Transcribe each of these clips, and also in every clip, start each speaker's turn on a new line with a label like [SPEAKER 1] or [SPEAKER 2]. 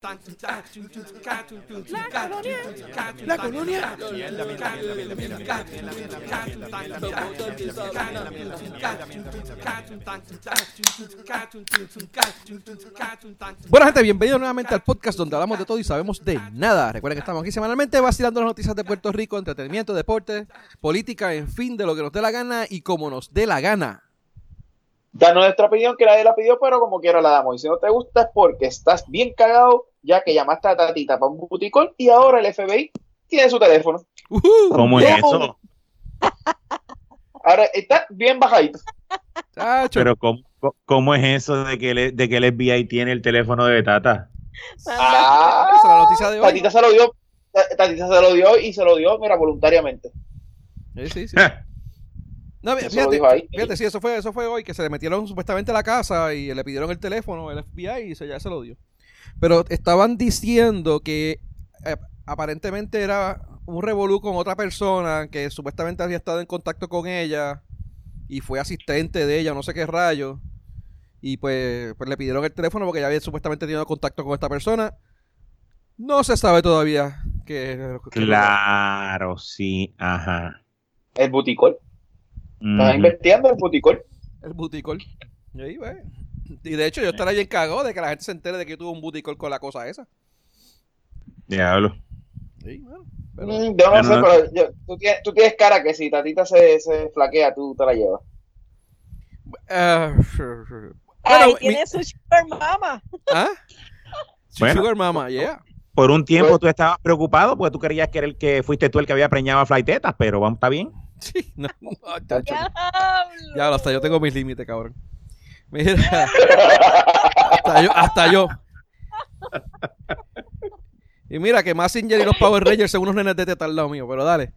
[SPEAKER 1] La colonia. Bueno, gente, bienvenidos nuevamente al podcast donde hablamos de todo y sabemos de nada. Recuerden que estamos aquí semanalmente vacilando las noticias de Puerto Rico, entretenimiento, deporte, política, en fin, de lo que nos dé la gana y como nos dé la gana.
[SPEAKER 2] Danos nuestra opinión que nadie la pidió, pero como quiera la damos. Y si no te gusta es porque estás bien cagado, ya que llamaste a Tatita para un buticol y ahora el FBI tiene su teléfono.
[SPEAKER 3] ¿Cómo es eso?
[SPEAKER 2] Ahora está bien bajadito.
[SPEAKER 3] Pero ¿cómo, ¿cómo, es eso de que, el, de que el FBI tiene el teléfono de Tata?
[SPEAKER 2] Ah, esa es la noticia de hoy. Tatita se lo dio, Tatita se lo dio y se lo dio, mira, voluntariamente.
[SPEAKER 1] Sí, sí, sí. No, fíjate, sí, eso fue, eso fue hoy, que se le metieron supuestamente a la casa y le pidieron el teléfono, el FBI, y se, ya se lo dio. Pero estaban diciendo que eh, aparentemente era un revolú con otra persona que supuestamente había estado en contacto con ella y fue asistente de ella, no sé qué rayo. Y pues, pues le pidieron el teléfono porque ya había supuestamente tenido contacto con esta persona. No se sabe todavía que...
[SPEAKER 3] claro, sí, ajá.
[SPEAKER 2] El buticol. Estaba investigando el buticol.
[SPEAKER 1] El buticol. Y, ahí, y de hecho yo estaré bien cagado de que la gente se entere de que tuvo un buticol con la cosa esa.
[SPEAKER 3] Diablo.
[SPEAKER 2] Sí, bueno. Mm, no sé, pero tú, tienes, cara que si Tatita se, se flaquea, tú te la llevas.
[SPEAKER 4] Uh, Ay, tiene su sugar mama.
[SPEAKER 1] ¿Ah? sugar mama, yeah.
[SPEAKER 3] Por un tiempo pues tú estabas preocupado porque tú creías que era el que fuiste tú el que había preñado a Flytetas, pero vamos, está bien.
[SPEAKER 1] Sí, no, no, Ya, hasta yo tengo mis límites, cabrón. Mira, hasta yo, hasta yo. Y mira que Massinger y los Power Rangers son unos nenes de teta al lado mío, pero dale.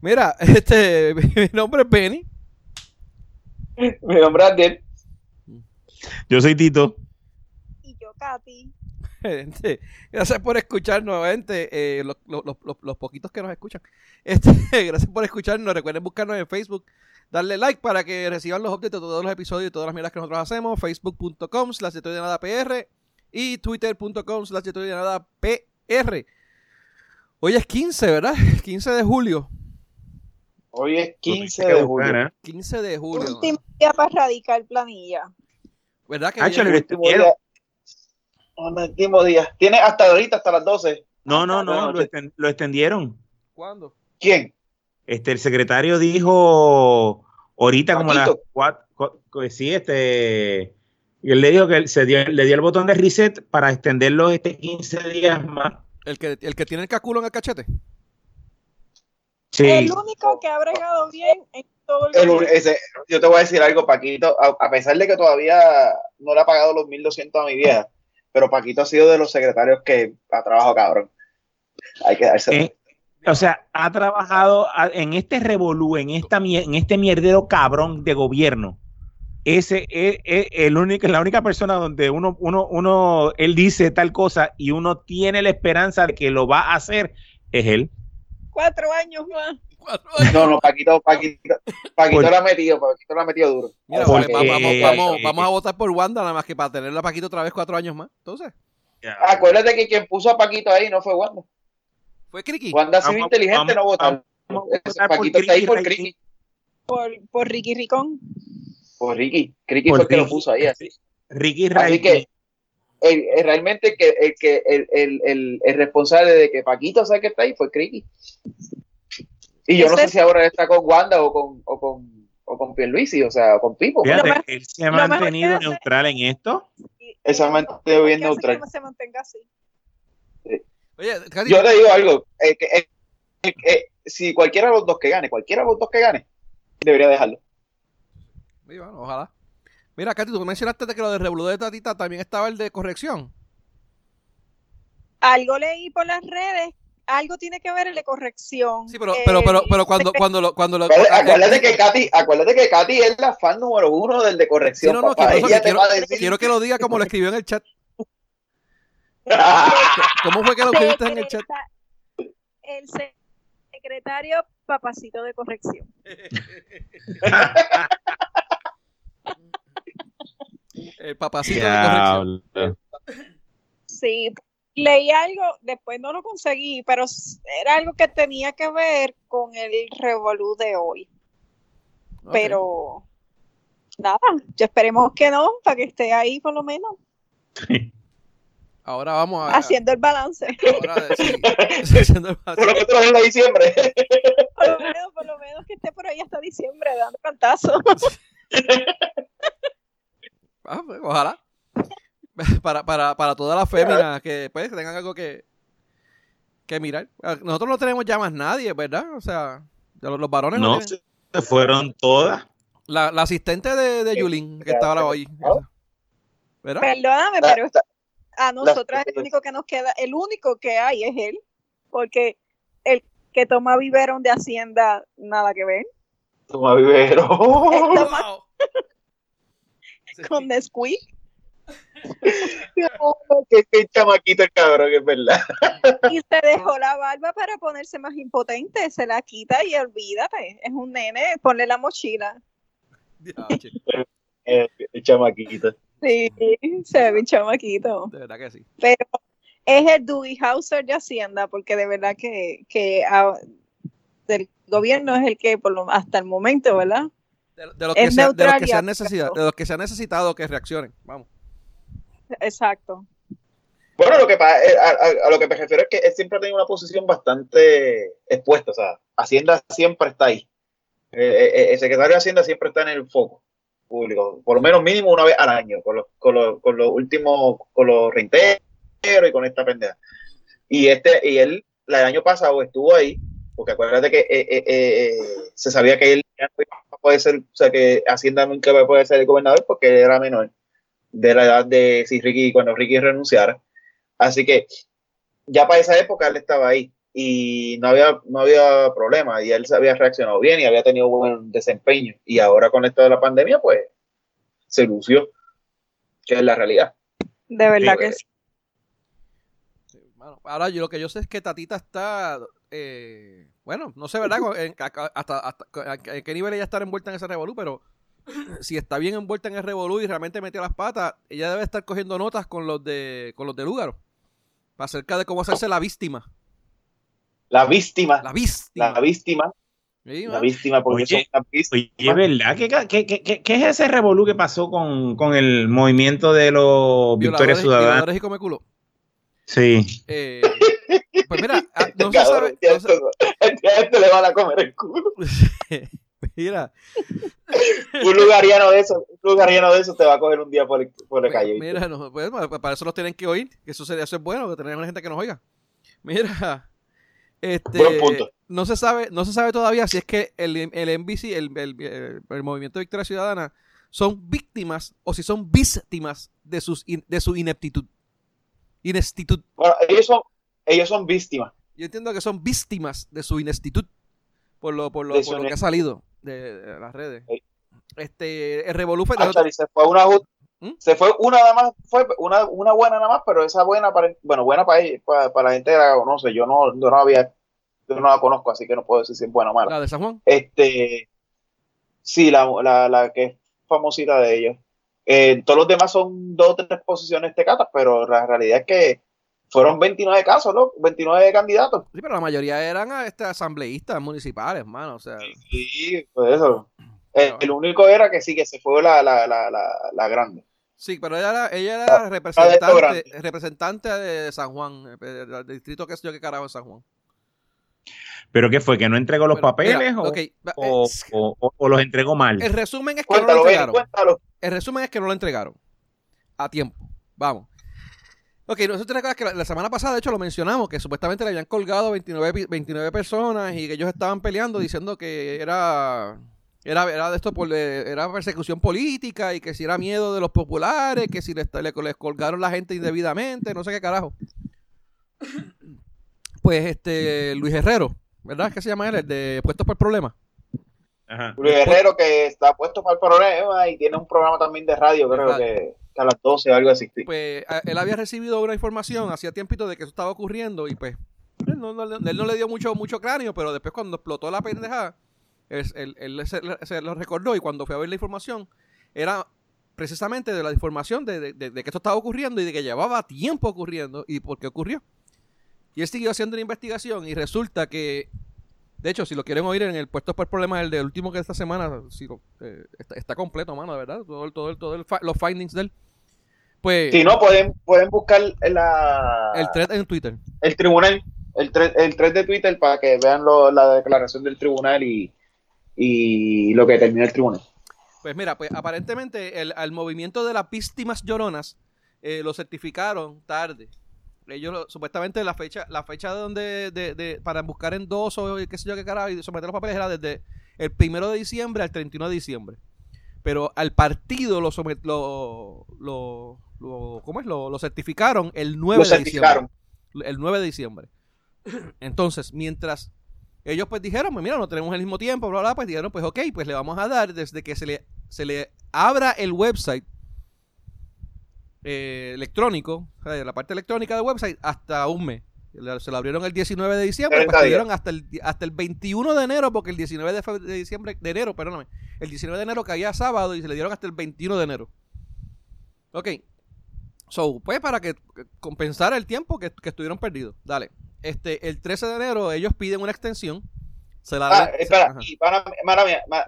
[SPEAKER 1] Mira, este, mi nombre es Benny.
[SPEAKER 2] Mi nombre es Adel.
[SPEAKER 3] Yo soy Tito.
[SPEAKER 4] Y yo, Katy.
[SPEAKER 1] Gente, gracias por escucharnos, gente. Eh, los, los, los, los, poquitos que nos escuchan. Este, gracias por escucharnos. Recuerden buscarnos en Facebook, darle like para que reciban los updates de todos los episodios y todas las mierdas que nosotros hacemos. Facebook.com slash de nada PR y Twitter.com slash de nada PR. Hoy es 15, ¿verdad? 15 de julio.
[SPEAKER 2] Hoy es 15 de julio.
[SPEAKER 1] 15 de julio.
[SPEAKER 4] Último día para radicar planilla.
[SPEAKER 1] ¿Verdad que?
[SPEAKER 2] Ah, último día. Tiene hasta ahorita, hasta las 12.
[SPEAKER 3] No, no, no, lo, lo, extendieron.
[SPEAKER 1] ¿Cuándo?
[SPEAKER 2] ¿Quién?
[SPEAKER 3] Este, el secretario dijo ahorita como las 4, sí, este, y él le dijo que se dio, le dio el botón de reset para extenderlo este 15 días más.
[SPEAKER 1] ¿El que, el que tiene el caculo en el cachete?
[SPEAKER 4] Sí. El único que ha bregado bien en todo el,
[SPEAKER 2] el ese, Yo te voy a decir algo, Paquito, a, pesar de que todavía no le ha pagado los 1200 a mi vieja, pero Paquito ha sido de los secretarios que ha trabajado cabrón. Hay que darse.
[SPEAKER 3] Eh, o sea, ha trabajado en este revolú, en, esta, en este mierdero cabrón de gobierno. Ese es, el único, la única persona donde uno, uno, uno, él dice tal cosa y uno tiene la esperanza de que lo va a hacer, es él.
[SPEAKER 4] Cuatro años más.
[SPEAKER 2] No, no, Paquito, Paquito, Paquito lo ha metido, Paquito lo ha metido duro.
[SPEAKER 1] Mira, vamos, vamos, vamos, a votar por Wanda nada más que para tenerlo a Paquito otra vez cuatro años más. Entonces.
[SPEAKER 2] Acuérdate que quien puso a Paquito ahí no fue Wanda.
[SPEAKER 1] Fue Criqui.
[SPEAKER 2] Wanda sido inteligente no votó. Paquito está ahí por Criqui.
[SPEAKER 4] Por, por Ricky Ricón.
[SPEAKER 2] Por Ricky. Criqui fue el que lo puso ahí así.
[SPEAKER 3] Ricky
[SPEAKER 2] Así que el, realmente que, el, que el, el, el, responsable de que Paquito sabe que está ahí fue Criqui. Y yo no sé si ahora está con Wanda o con, o con, o con Pierluisi, o sea, o con Pipo.
[SPEAKER 3] Fíjate, él se ha mantenido neutral en esto.
[SPEAKER 2] Él se ha mantenido bien neutral.
[SPEAKER 4] Que se mantenga así.
[SPEAKER 2] Oye, yo te digo algo, eh, eh, eh, si cualquiera de los dos que gane, cualquiera de los dos que gane, debería dejarlo.
[SPEAKER 1] bueno, ojalá. Mira, Katy, tú mencionaste que lo de Revolú de Tatita también estaba el de corrección.
[SPEAKER 4] Algo leí por las redes algo tiene que ver el de corrección.
[SPEAKER 1] Sí, pero, pero, pero, pero cuando, cuando lo, cuando lo
[SPEAKER 2] acuérdate que Katy, acuérdate que Katy es la fan número uno del de corrección.
[SPEAKER 1] no, no, quiero, que lo diga como lo escribió en el chat. ¿Cómo fue que lo escribiste en el chat?
[SPEAKER 4] El secretario papacito de corrección.
[SPEAKER 1] el papacito de corrección.
[SPEAKER 4] Sí, leí algo, después no lo conseguí, pero era algo que tenía que ver con el revolú de hoy. Pero nada, ya esperemos que no, para que esté ahí por lo menos.
[SPEAKER 1] Ahora vamos a.
[SPEAKER 4] Haciendo el balance. Ahora
[SPEAKER 2] haciendo el balance. Por lo menos en diciembre.
[SPEAKER 4] Por lo menos, por lo menos que esté por ahí hasta diciembre dando cantazos.
[SPEAKER 1] Ah, pues, ojalá. Para, para, para todas las féminas que pues tengan algo que, que mirar. Nosotros no tenemos ya más nadie, ¿verdad? O sea, los, los varones
[SPEAKER 3] no. se fueron todas.
[SPEAKER 1] La, la asistente de, de Yulín, que estaba hoy.
[SPEAKER 4] ¿verdad? Perdóname, pero a nosotras el único que nos queda, el único que hay es él, porque el que toma vivero de Hacienda, nada que ver.
[SPEAKER 2] Toma vivero.
[SPEAKER 4] Con Nesquik.
[SPEAKER 2] qué chamaquito el cabrón, es verdad.
[SPEAKER 4] Y se dejó la barba para ponerse más impotente, se la quita y olvídate, es un nene, ponle la mochila.
[SPEAKER 2] el, el chamaquito.
[SPEAKER 4] Sí, se ve un chamaquito.
[SPEAKER 1] De verdad que sí.
[SPEAKER 4] Pero es el Dewey Hauser de Hacienda, porque de verdad que, que del gobierno es el que, por lo, hasta el momento, ¿verdad?
[SPEAKER 1] De, los que se, de, los que se, han necesitado, de los que se han necesitado que reaccionen. Vamos.
[SPEAKER 4] Exacto.
[SPEAKER 2] Bueno, lo que eh, a, a, lo que me refiero es que él siempre ha tenido una posición bastante expuesta. O sea, Hacienda siempre está ahí. Eh, eh, el secretario de Hacienda siempre está en el foco público, por lo menos mínimo una vez al año, con los, con los, con los últimos, con los reintegros y con esta pendeja. Y este, y él, el año pasado estuvo ahí, porque acuérdate que eh, eh, eh, se sabía que él puede ser, o sea, que Hacienda nunca poder ser el gobernador porque él era menor de la edad de si Ricky, cuando Ricky renunciara. Así que ya para esa época él estaba ahí y no había, no había problema y él se había reaccionado bien y había tenido buen desempeño y ahora con esto de la pandemia pues se lució, que es la realidad.
[SPEAKER 4] De verdad que sí.
[SPEAKER 1] Bueno, ahora yo lo que yo sé es que Tatita está, eh, bueno, no sé, ¿verdad? hasta, hasta, en qué nivel ella está envuelta en ese revolú, pero si está bien envuelta en el revolú y realmente metió las patas, ella debe estar cogiendo notas con los de con los de Lúgaro acerca de cómo hacerse la víctima.
[SPEAKER 2] La víctima.
[SPEAKER 1] La víctima.
[SPEAKER 2] La víctima. la víctima, porque oye,
[SPEAKER 3] Oye, ¿verdad? ¿Qué, qué, qué, qué es ese revolú que pasó con, con el movimiento de los Victoria Ciudadana?
[SPEAKER 1] y come culo.
[SPEAKER 3] Sí.
[SPEAKER 1] Eh, pues mira, ah, no se sabe. No se...
[SPEAKER 2] Este le van a comer el culo.
[SPEAKER 1] mira.
[SPEAKER 2] un lugariano de eso, un lugariano de eso te va a coger un día por, por la calle.
[SPEAKER 1] Mira, no, pues, para eso los tienen que oír, que eso sería eso es bueno, que tener una gente que nos oiga. Mira, este, No se sabe, no se sabe todavía si es que el, el NBC, el, el, Movimiento de Victoria Ciudadana, son víctimas o si son víctimas de, sus, de su ineptitud. Inestitud.
[SPEAKER 2] Bueno, ellos son, ellos son víctimas.
[SPEAKER 1] Yo entiendo que son víctimas de su inestitud por lo, por lo, por lo que ha salido de, las redes. Este, el Revolú
[SPEAKER 2] se fue una ¿Mm? se fue una nada más, fue una, una buena nada más, pero esa buena para, bueno, buena para, para, para la gente que la conoce, yo no, yo no había, yo no la conozco, así que no puedo decir si es buena o mala.
[SPEAKER 1] ¿La de San Juan?
[SPEAKER 2] Este, sí, la, la, la que es famosita de ellos. Eh, todos los demás son dos o tres posiciones tecatas, pero la realidad es que fueron 29 casos, ¿no? 29 candidatos.
[SPEAKER 1] Sí, pero la mayoría eran este, asambleístas municipales, hermano, o sea.
[SPEAKER 2] Sí, pues eso. El, único era que sí, que se fue la, la, la, la, grande.
[SPEAKER 1] Sí, pero ella era, ella era representante, representante de San Juan, eh, del distrito que sé yo qué carajo es San Juan.
[SPEAKER 3] ¿Pero qué fue? ¿Que no entregó los papeles o, o, los entregó mal?
[SPEAKER 1] El resumen es que no lo entregaron. el resumen es que no lo entregaron a tiempo. Vamos. Ok, nosotros que la, la, semana pasada, de hecho, lo mencionamos, que supuestamente le habían colgado 29, 29 personas y que ellos estaban peleando diciendo que era era, era de esto por, era persecución política y que si era miedo de los populares, que si les, les colgaron la gente indebidamente, no sé qué carajo. Pues este Luis Herrero, ¿verdad? ¿Qué se llama él? El de Puestos por Problemas.
[SPEAKER 2] Luis Herrero que está puesto para el problema y tiene un programa también de radio, creo que a las 12 o algo así.
[SPEAKER 1] Pues él había recibido una información hacía tiempito de que eso estaba ocurriendo y pues él no, él no le dio mucho, mucho cráneo, pero después cuando explotó la pendejada, él, se, lo recordó y cuando fui a ver la información, era precisamente de la información de, de, que esto estaba ocurriendo y de que llevaba tiempo ocurriendo y por qué ocurrió. Y él siguió haciendo una investigación y resulta que, de hecho, si lo quieren oír en el puesto por problemas, el del último que esta semana, si eh, está, completo, mano, de verdad, todo, todo, todo los findings de él. Pues,
[SPEAKER 2] si no, pueden, pueden buscar la,
[SPEAKER 1] el thread en Twitter.
[SPEAKER 2] El tribunal, el thread, el thread de Twitter para que vean la declaración del tribunal y, y lo que determina el tribunal.
[SPEAKER 1] Pues mira, pues aparentemente el, al movimiento de las víctimas lloronas eh, lo certificaron tarde. Ellos supuestamente la fecha, la fecha de donde de, de, para buscar endoso y qué sé yo qué carajo y someter los papeles era desde el primero de diciembre al 31 de diciembre. Pero al partido lo somet, lo, lo, ¿cómo es? Lo, lo certificaron el 9 de diciembre. El 9 de diciembre. Entonces, mientras ellos pues dijeron, pues mira, no tenemos el mismo tiempo, bla, bla, pues dijeron, pues ok, pues le vamos a dar desde que se le, se le abra el website eh, electrónico, la parte electrónica del website, hasta un mes. Se lo abrieron el 19 de diciembre, pues hasta el, hasta el 21 de enero, porque el 19 de, diciembre, de enero, perdóname, el 19 de enero caía sábado y se le dieron hasta el 21 de enero. Ok. So, pues para que compensara el tiempo que, que estuvieron perdidos. Dale este, el 13 de enero ellos piden una extensión.
[SPEAKER 2] Se la ah, espera, y para,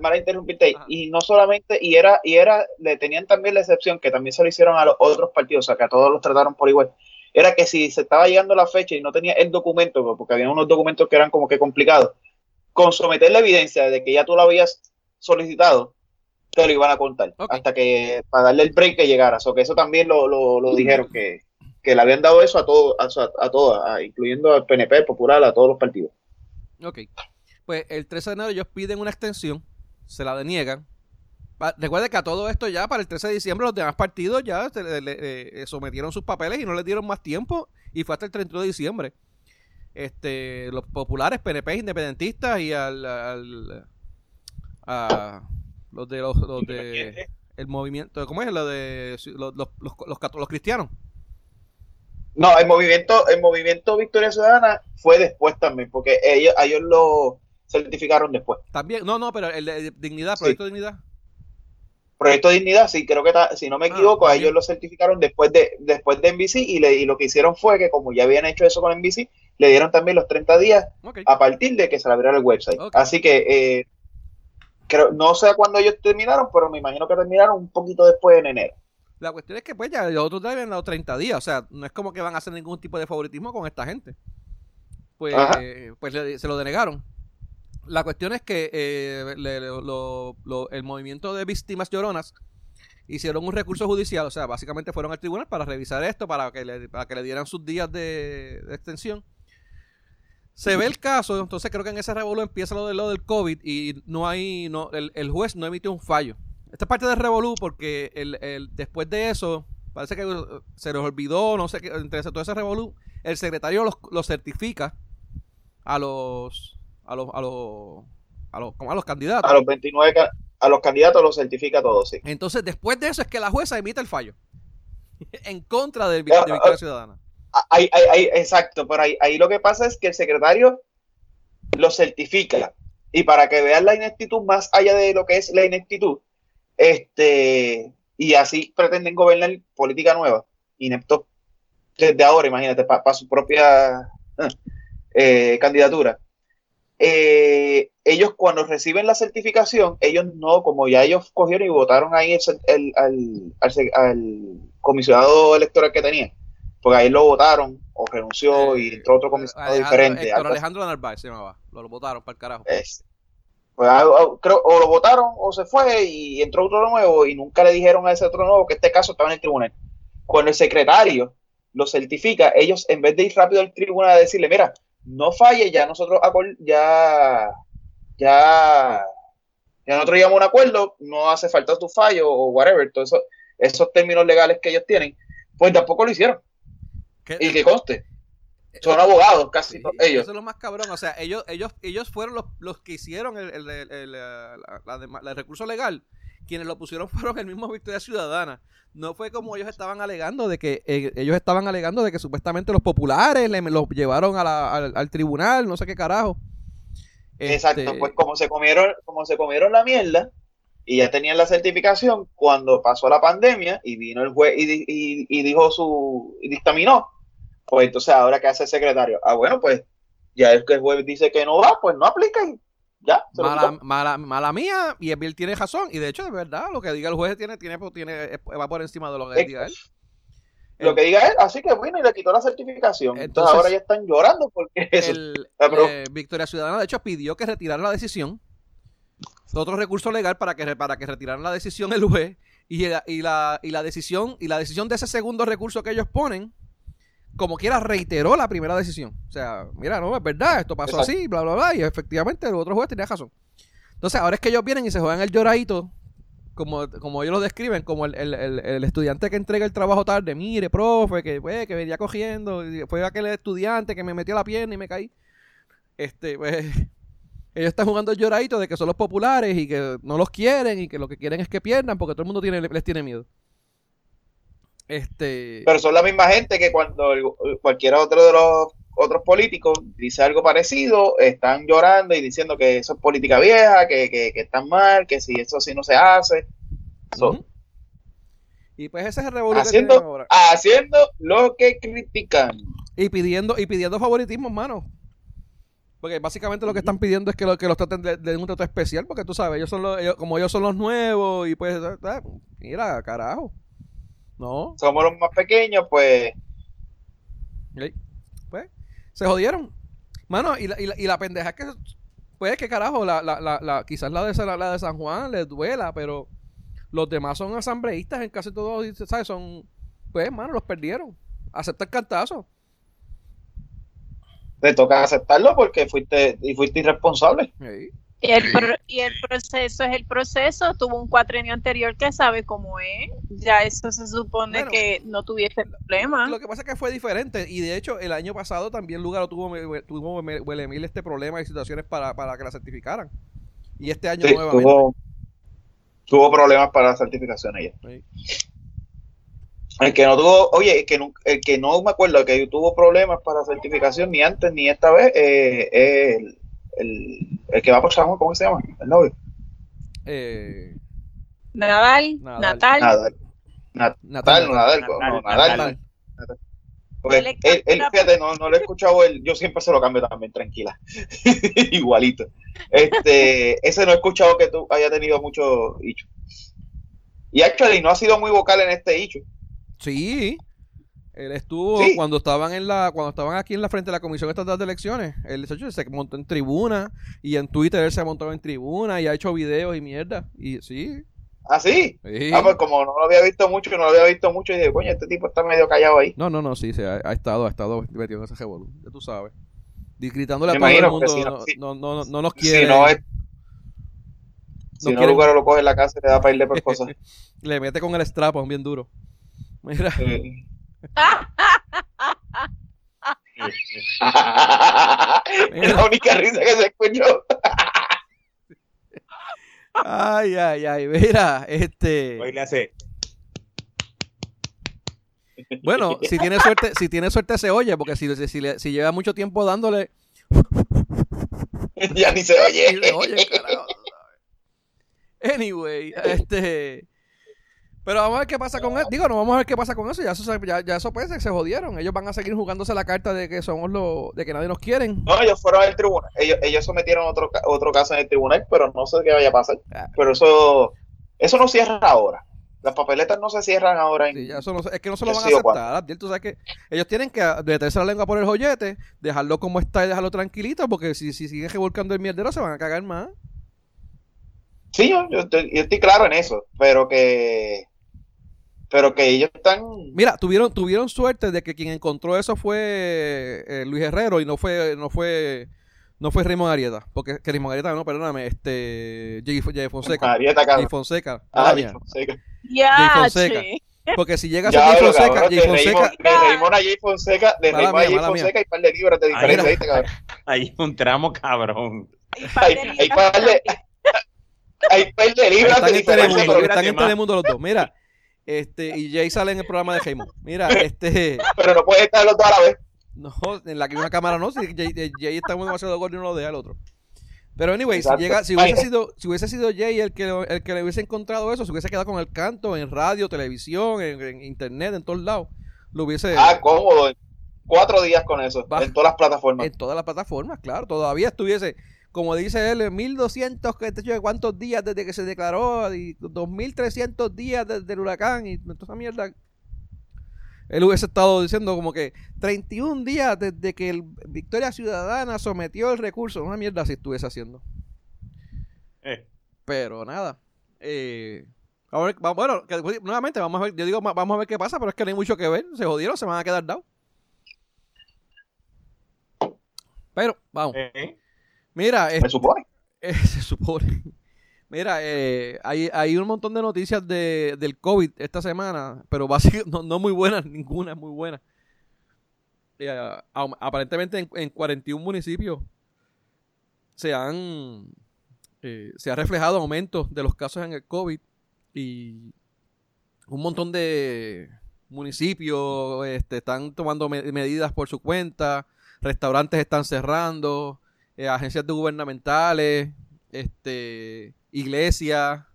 [SPEAKER 2] para, interrumpirte, y no solamente, y era, y era, le tenían también la excepción, que también se lo hicieron a los otros partidos, o sea, que a todos los trataron por igual, era que si se estaba llegando la fecha y no tenía el documento, porque había unos documentos que eran como que complicados, con someter la evidencia de que ya tú lo habías solicitado, te lo iban a contar, hasta que, para darle el break que llegara, o que eso también lo, lo, lo dijeron que que le habían dado eso a todos, a, a todas, incluyendo al PNP, Popular, a todos los partidos.
[SPEAKER 1] Ok. Pues el 13 de enero ellos piden una extensión, se la deniegan. Recuerde que a todo esto ya para el 13 de diciembre los demás partidos ya le, sometieron sus papeles y no les dieron más tiempo y fue hasta el 31 de diciembre. Este, los populares, PNP, independentistas y al, a los de los, de el movimiento, ¿cómo es? Lo de los, los, los, los cristianos.
[SPEAKER 2] No, el movimiento, el movimiento Victoria Ciudadana fue después también, porque ellos, ellos lo certificaron después.
[SPEAKER 1] También, no, no, pero el de Dignidad, Proyecto de Dignidad.
[SPEAKER 2] Proyecto de Dignidad, sí, creo que si no me ah, equivoco, ellos lo certificaron después de después de NBC y, le, y lo que hicieron fue que como ya habían hecho eso con NBC, le dieron también los 30 días a partir de que se le abriera el website. Así que eh, creo, no sé cuándo ellos terminaron, pero me imagino que terminaron un poquito después en enero.
[SPEAKER 1] La cuestión es que pues ya los otros habían dado 30 días, o sea, no es como que van a hacer ningún tipo de favoritismo con esta gente. Pues, pues se lo denegaron. La cuestión es que eh, el movimiento de víctimas lloronas hicieron un recurso judicial, o sea, básicamente fueron al tribunal para revisar esto, para que le, para que le dieran sus días de, extensión. Se ve el caso, entonces creo que en ese revuelo empieza lo, de, lo del COVID y no hay, no, el, el juez no emitió un fallo. Esta es parte de Revolú porque el, el, después de eso, parece que se les olvidó, no sé qué, entre todo ese Revolú, el secretario los, los certifica a los a los a los a los, a los candidatos.
[SPEAKER 2] A los 29 a los candidatos los certifica todos, sí.
[SPEAKER 1] Entonces, después de eso es que la jueza emite el fallo en contra del, de Victoria ah, Ciudadana.
[SPEAKER 2] Ah, ahí, exacto, pero ahí, ahí lo que pasa es que el secretario lo certifica y para que vean la ineptitud más allá de lo que es la ineptitud, este, y así pretenden gobernar política nueva, inepto desde ahora, imagínate, para su propia eh, candidatura. Eh, ellos cuando reciben la certificación, ellos no, como ya ellos cogieron y votaron ahí el, al, al, comisionado electoral que tenían, porque ahí lo votaron o renunció y entró otro comisionado diferente.
[SPEAKER 1] Alejandro Narváez se llamaba, lo, votaron para el carajo.
[SPEAKER 2] Pues, ah, ah, creo, o lo votaron o se fue y entró otro nuevo y nunca le dijeron a ese otro nuevo que este caso estaba en el tribunal. Cuando el secretario lo certifica, ellos en vez de ir rápido al tribunal a decirle, mira, no falle, ya nosotros ya, ya, ya nosotros llegamos a un acuerdo, no hace falta tu fallo o whatever, todos eso, esos términos legales que ellos tienen, pues tampoco lo hicieron. Y que conste, son abogados, casi ellos.
[SPEAKER 1] Eso es lo más cabrón. O sea, ellos, ellos, ellos fueron los, los que hicieron el, el, el, el, recurso legal. Quienes lo pusieron fueron el mismo Victoria Ciudadana. No fue como ellos estaban alegando de que eh, ellos estaban alegando de que supuestamente los populares le, los llevaron a la, al, tribunal, no sé qué carajo.
[SPEAKER 2] Exacto, este pues como se comieron, como se comieron la mierda, y ya tenían la certificación cuando pasó la pandemia y vino el juez y, y, dijo su, y dictaminó. Pues entonces ahora qué hace el secretario. Ah, bueno, pues ya es que el juez dice que no va, pues no aplica y ya.
[SPEAKER 1] Mala, mala, mía, y Bill tiene razón. Y de hecho, de verdad, lo que diga el juez tiene, tiene, tiene, va por encima de lo que diga él.
[SPEAKER 2] Lo que diga él, así que bueno, y le quitó la certificación. Entonces, ahora ya están llorando porque eso.
[SPEAKER 1] Eh, Victoria Ciudadana, de hecho, pidió que retiraran la decisión otro recurso legal para que, para que retiraran la decisión el juez y la, y, la, y la decisión y la decisión de ese segundo recurso que ellos ponen como quiera reiteró la primera decisión. O sea, mira, no, es verdad, esto pasó así, bla, bla, bla, y efectivamente el otro juez tenía razón. Entonces, ahora es que ellos vienen y se juegan el lloradito, como, como ellos lo describen, como el, el, el, estudiante que entrega el trabajo tarde, mire, profe, que, pues, que venía cogiendo, fue aquel estudiante que me metió la pierna y me caí. Este, pues, ellos están jugando el lloradito de que son los populares y que no los quieren y que lo que quieren es que pierdan porque todo el mundo tiene, les tiene miedo. Este...
[SPEAKER 2] Pero son la misma gente que cuando cualquier otro de los otros políticos dice algo parecido, están llorando y diciendo que eso es política vieja, que, que, están mal, que si eso sí no se hace.
[SPEAKER 1] Y pues ese es el
[SPEAKER 2] haciendo, Haciendo lo que critican.
[SPEAKER 1] Y pidiendo, y pidiendo favoritismo, mano. Porque básicamente lo que están pidiendo es que, lo, que los traten de, un trato especial, porque tú sabes, ellos son los, como ellos son los nuevos, y pues, eh, eh, mira, carajo. No.
[SPEAKER 2] Somos los más pequeños, pues.
[SPEAKER 1] Pues, se jodieron. Mano, y la, y la, y la pendeja es que, pues, que carajo, la, la, la, quizás la de, la de San Juan les duela, pero los demás son asambleístas en casi todos, ¿sabes? Son, pues, mano, los perdieron. Acepta el cantazo
[SPEAKER 2] te toca aceptarlo porque fuiste y fuiste irresponsable.
[SPEAKER 4] Y el, y el proceso es el proceso. Tuvo un cuatrenio anterior que sabe cómo es. Ya eso se supone que no tuviese problema.
[SPEAKER 1] Lo que pasa es que fue diferente. Y de hecho, el año pasado también Lugaro tuvo, tuvo Huele este problema y situaciones para, que la certificaran. Y este año nuevamente.
[SPEAKER 2] Tuvo, tuvo problemas para la certificación ella. El que no tuvo, oye, el que no, el que no me acuerdo que tuvo problemas para certificación ni antes ni esta vez, eh, el, el, el, que va por San ¿cómo se llama? El novio.
[SPEAKER 4] Eh, Nadal, Natal. Natal.
[SPEAKER 2] Natal, no, Nadal, no, Nadal. Pues, él, él, fíjate, no, no lo he escuchado él, yo siempre se lo cambio también, tranquila. Igualito. Este, ese no he escuchado que tú haya tenido mucho hicho. Y actually no ha sido muy vocal en este hicho.
[SPEAKER 1] Sí. Él estuvo cuando estaban en la cuando estaban aquí en la frente de la Comisión Estatal de Elecciones. Él se montó en tribuna y en Twitter él se montó en tribuna y ha hecho videos y mierda. Y sí.
[SPEAKER 2] ¿Ah, sí? Ah, pues como no lo había visto mucho, no lo había visto mucho, y dije, coño, este tipo está medio callado ahí.
[SPEAKER 1] No, no, no, sí, ha, estado, ha estado metido en ese revolú, ya tú sabes. Gritándole a todo el mundo, no, no, no, nos quiere.
[SPEAKER 2] Si no, es, si no, lugar lo coge en la casa y le da para irle por cosas.
[SPEAKER 1] le mete con el strap bien duro. Mira.
[SPEAKER 2] la única risa que se escuchó.
[SPEAKER 1] ay, ay, ay, mira, este.
[SPEAKER 3] Hoy le hace.
[SPEAKER 1] Bueno, si tiene suerte, si tiene suerte se oye, porque si, si, si lleva mucho tiempo dándole.
[SPEAKER 2] ya ni se oye. Ni se oye
[SPEAKER 1] Anyway, este. Pero vamos a ver qué pasa con eso. Digo, no vamos a ver qué pasa con eso. Ya eso, ya, ya eso puede se jodieron. Ellos van a seguir jugándose la carta de que somos los, de que nadie nos quieren.
[SPEAKER 2] No, ellos fueron al tribunal. Ellos, ellos sometieron otro, otro caso en el tribunal, pero no sé qué vaya a pasar. Ah. Pero eso, eso no cierra ahora. Las papeletas no se cierran ahora.
[SPEAKER 1] sí, ya eso no, es que no se lo van a aceptar. Tú sabes que ellos tienen que detenerse la lengua por el joyete, dejarlo como está y dejarlo tranquilito, porque si, si siguen revolcando el mierdero se van a cagar más.
[SPEAKER 2] Sí, yo, yo, estoy, claro en eso, pero que pero que ellos están
[SPEAKER 1] mira tuvieron tuvieron suerte de que quien encontró eso fue eh, Luis Herrero y no fue no fue no fue Raymond Arieta porque que Raymond Arieta no perdóname este Jay, Fonseca.
[SPEAKER 2] Arieta
[SPEAKER 1] Jay Fonseca
[SPEAKER 2] ah, Jay Fonseca.
[SPEAKER 4] Ya Fonseca.
[SPEAKER 1] porque si llega a ser Jay Fonseca Jay Fonseca
[SPEAKER 2] de Raymond a Jay Fonseca de Raymond a Jay Fonseca hay par de libros de diferencia
[SPEAKER 3] ahí un tramo cabrón.
[SPEAKER 2] Hay, hay par de hay par de libros
[SPEAKER 1] están en Telemundo están en Telemundo los dos. Mira este, y Jay sale en el programa de Jaime. Mira, este.
[SPEAKER 2] Pero no puede estar los dos a la vez.
[SPEAKER 1] No, en la misma cámara no. Si Jay, Jay está demasiado gordo y no lo deja al otro. Pero anyway, si, llega, si, hubiese sido, si hubiese sido Jay el que, el que le hubiese encontrado eso, se hubiese quedado con el canto en radio, televisión, en, internet, en todos lados, lo hubiese...
[SPEAKER 2] Ah, cómodo. Cuatro días con eso, en todas las plataformas.
[SPEAKER 1] En todas las plataformas, claro. Todavía estuviese, como dice él, 1200, ¿cuántos días desde que se declaró? Y 2300 días desde el huracán y toda esa mierda él hubiese estado diciendo como que 31 días desde que el Victoria Ciudadana sometió el recurso. Una mierda si estuviese haciendo. Eh. Pero nada. Eh, bueno, nuevamente vamos a ver, yo digo, vamos a ver qué pasa, pero es que no hay mucho que ver. Se jodieron, se van a quedar dados. Pero, vamos. Eh. Mira,
[SPEAKER 2] se supone.
[SPEAKER 1] se supone. Mira, eh, hay, hay un montón de noticias de, del COVID esta semana, pero básicamente no, no muy buenas, ninguna es muy buena. Eh, aparentemente en, en, 41 municipios se han eh, se ha reflejado aumento de los casos en el COVID y un montón de municipios este, están tomando medidas por su cuenta, restaurantes están cerrando, agencias gubernamentales, este iglesia,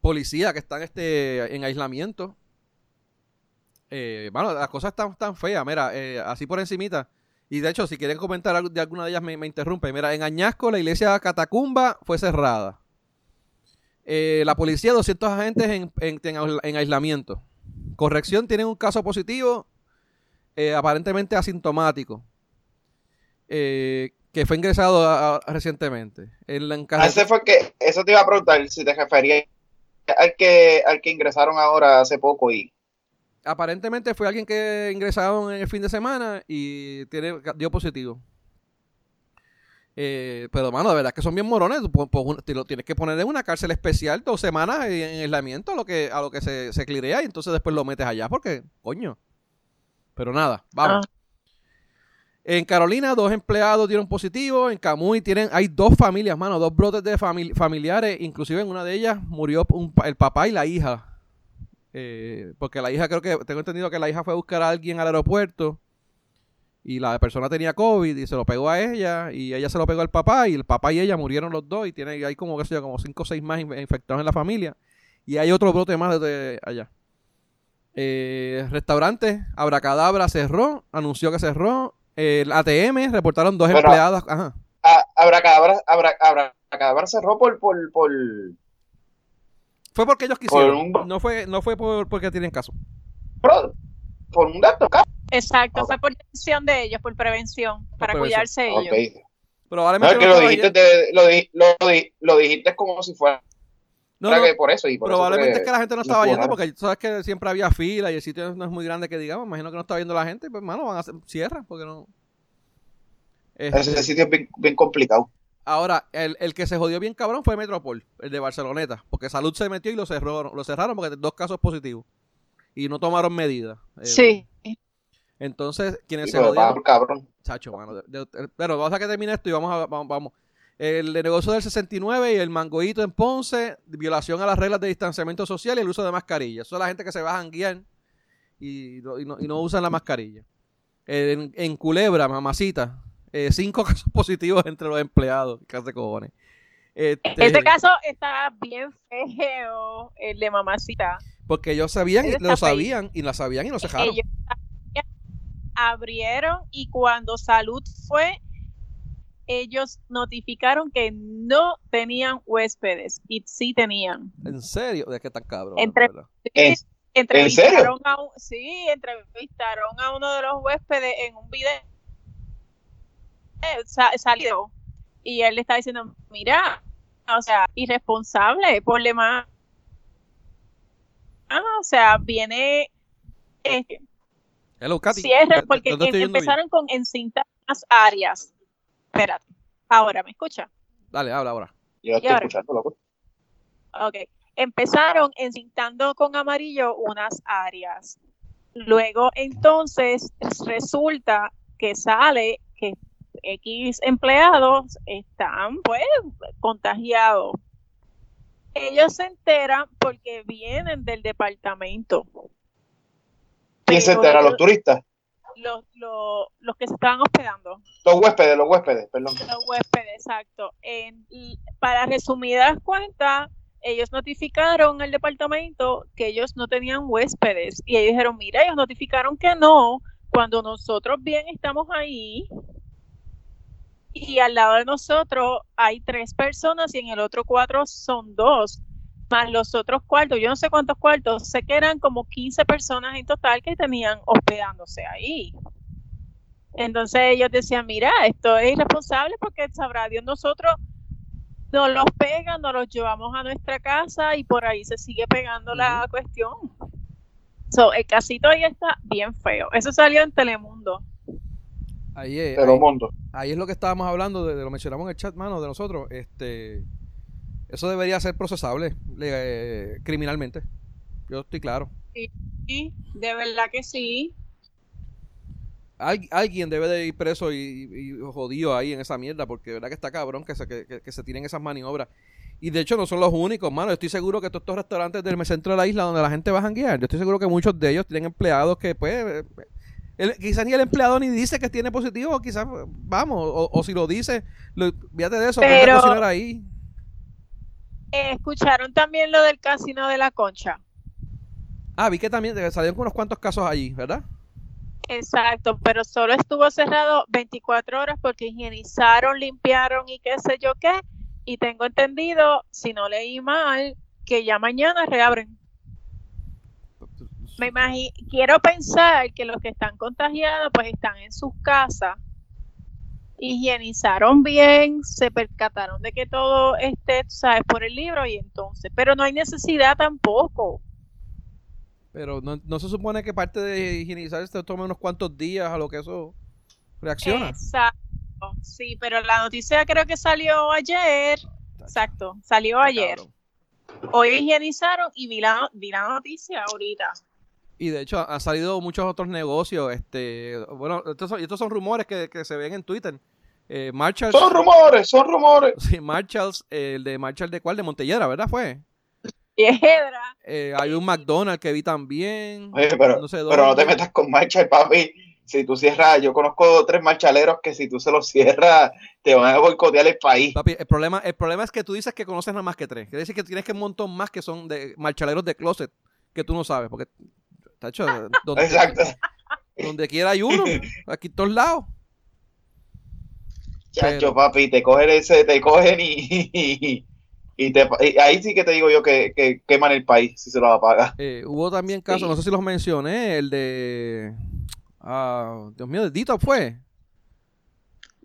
[SPEAKER 1] policía que están este, en aislamiento. Eh, bueno, las cosas están tan feas, mira, eh, así por encimita. Y de hecho, si quieren comentar algo de alguna de ellas, me, me interrumpe. Mira, en Añasco la iglesia Catacumba fue cerrada. Eh, la policía, 200 agentes en, en, aislamiento. Corrección, tienen un caso positivo, aparentemente asintomático. Eh, que fue ingresado recientemente. En la
[SPEAKER 2] ah, ese fue que, eso te iba a preguntar si te refería al que, al que ingresaron ahora hace poco y
[SPEAKER 1] aparentemente fue alguien que ingresaron en el fin de semana y tiene dio positivo. Eh, pero, mano, de verdad que son bien morones. te lo tienes que poner en una cárcel especial dos semanas en aislamiento a lo que, a lo que se, se clirea y entonces después lo metes allá porque, coño. Pero nada, vamos. Ah. En Carolina, dos empleados dieron positivo. En Camuy tienen, hay dos familias, mano, dos brotes de familiares. Inclusive en una de ellas murió el papá y la hija. Eh, porque la hija, creo que, tengo entendido que la hija fue a buscar a alguien al aeropuerto. Y la persona tenía COVID y se lo pegó a ella. Y ella se lo pegó al papá. Y el papá y ella murieron los dos. Y tiene, hay como, qué sé yo, como cinco o seis más infectados en la familia. Y hay otro brote más desde allá. Eh, restaurante, Abracadabra cerró, anunció que cerró. El ATM reportaron dos empleadas. Ajá.
[SPEAKER 2] Abracadabra, cerró por, por, por,
[SPEAKER 1] Fue porque ellos quisieron. No fue, no fue por, porque tienen caso.
[SPEAKER 2] por un dato
[SPEAKER 4] Exacto, fue por decisión de ellos, por prevención, para cuidarse ellos.
[SPEAKER 2] Probablemente. No, que lo, dijiste lo, dijiste como si fuera no, por eso. Y
[SPEAKER 1] probablemente es que la gente no estaba yendo porque sabes que siempre había fila y el sitio no es muy grande que digamos. Imagino que no está viendo la gente pues, mano, van a hacer, cierra porque no.
[SPEAKER 2] Ese este, sitio es bien, complicado.
[SPEAKER 1] Ahora, el, el, que se jodió bien cabrón fue Metropol, el de Barceloneta, porque Salud se metió y lo cerró, lo cerraron porque dos casos positivos y no tomaron medidas.
[SPEAKER 4] Eh, sí.
[SPEAKER 1] Entonces, quienes se jodieron. Cabrón. Chacho, mano. pero vamos a que termine esto y vamos a, vamos, el negocio del 69 y el mangoito en Ponce, violación a las reglas de distanciamiento social y el uso de mascarilla. Eso es la gente que se va a guiar y, no, usan la mascarilla. En, Culebra, mamacita, eh, cinco casos positivos entre los empleados.
[SPEAKER 4] Este, este caso está bien feo, el de mamacita.
[SPEAKER 1] Porque ellos sabían, y lo sabían, y la sabían y no se dejaron.
[SPEAKER 4] abrieron y cuando Salud fue, ellos notificaron que no tenían huéspedes y sí tenían.
[SPEAKER 1] ¿En serio? ¿De qué tan cabrón?
[SPEAKER 4] Entre, entrevistaron A sí, entrevistaron a uno de los huéspedes en un video salido y él le está diciendo, mira, o sea, irresponsable, por más. Ah, o sea, viene eh, cierre porque empezaron con encintas áreas Espérate. Ahora, ¿me escucha?
[SPEAKER 1] Dale, habla ahora.
[SPEAKER 2] Yo estoy escuchando, loco.
[SPEAKER 4] Ok. Empezaron encintando con amarillo unas áreas. Luego, entonces, resulta que sale que X empleados están, pues, contagiados. Ellos se enteran porque vienen del departamento.
[SPEAKER 2] ¿Quién se entera? ¿Los turistas?
[SPEAKER 4] Los, los, los que se estaban hospedando.
[SPEAKER 2] Los huéspedes, los huéspedes, perdón.
[SPEAKER 4] Los huéspedes, exacto. En, para resumidas cuentas, ellos notificaron al departamento que ellos no tenían huéspedes y ellos dijeron, mira, ellos notificaron que no, cuando nosotros bien estamos ahí y al lado de nosotros hay tres personas y en el otro cuatro son dos, más los otros cuartos, yo no sé cuántos cuartos, sé que eran como 15 personas en total que tenían hospedándose ahí. Entonces ellos decían, mira, esto es irresponsable porque sabrá Dios nosotros nos los pegan, nos los llevamos a nuestra casa y por ahí se sigue pegando la cuestión. So, el casito ahí está bien feo. Eso salió en Telemundo.
[SPEAKER 1] Ahí es, Telemundo. Ahí, es lo que estábamos hablando, de, lo mencionamos en el chat, mano, de nosotros. Este, eso debería ser procesable eh, criminalmente. Yo estoy claro.
[SPEAKER 4] Sí, de verdad que sí
[SPEAKER 1] alguien debe de ir preso y, jodido ahí en esa mierda, porque de verdad que está cabrón que se, que, se tiren esas maniobras. Y de hecho no son los únicos, mano. Yo estoy seguro que todos estos restaurantes del centro de la isla donde la gente va a janguear, yo estoy seguro que muchos de ellos tienen empleados que pues... quizás ni el empleado ni dice que tiene positivo, quizás, vamos, o, si lo dice, lo, fíjate de eso,
[SPEAKER 4] Pero, cocinar ahí. Escucharon también lo del casino de la concha.
[SPEAKER 1] Ah, vi que también salieron con unos cuantos casos allí, ¿verdad?
[SPEAKER 4] Exacto, pero solo estuvo cerrado 24 horas porque higienizaron, limpiaron y qué sé yo qué. Y tengo entendido, si no leí mal, que ya mañana reabren. Me imagino, quiero pensar que los que están contagiados pues están en sus casas, higienizaron bien, se percataron de que todo esté, sabes, por el libro y entonces, pero no hay necesidad tampoco.
[SPEAKER 1] Pero no, se supone que parte de higienizar esto tome unos cuantos días a lo que eso reacciona.
[SPEAKER 4] Exacto. Sí, pero la noticia creo que salió ayer. Exacto, salió ayer. Hoy higienizaron y vi la, noticia ahorita.
[SPEAKER 1] Y de hecho han salido muchos otros negocios. este Bueno, estos son, estos son rumores que, se ven en Twitter. Eh, Marshalls,
[SPEAKER 2] son rumores, son rumores.
[SPEAKER 1] Sí, Marshalls, el de Marshall de cuál, de Montellera, ¿verdad? Fue.
[SPEAKER 4] Eh,
[SPEAKER 1] hay un McDonald's que vi también.
[SPEAKER 2] pero, no pero no te metas con marcha, papi. Si tú cierras, yo conozco tres marchaleros que si tú se los cierras, te van a boicotear el país.
[SPEAKER 1] Papi, el problema, el problema es que tú dices que conoces nada más que tres. Quiere decir que tienes que un montón más que son de marchaleros de closet que tú no sabes. Porque, tacho, donde, Exacto. donde quiera hay uno. Aquí todos lados.
[SPEAKER 2] Chacho, papi, te cogen ese, te cogen y, y, ahí sí que te digo yo que, queman el país si se lo apaga.
[SPEAKER 1] Eh, hubo también casos, no sé si los mencioné, el de. Ah, Dios mío, de Dito fue.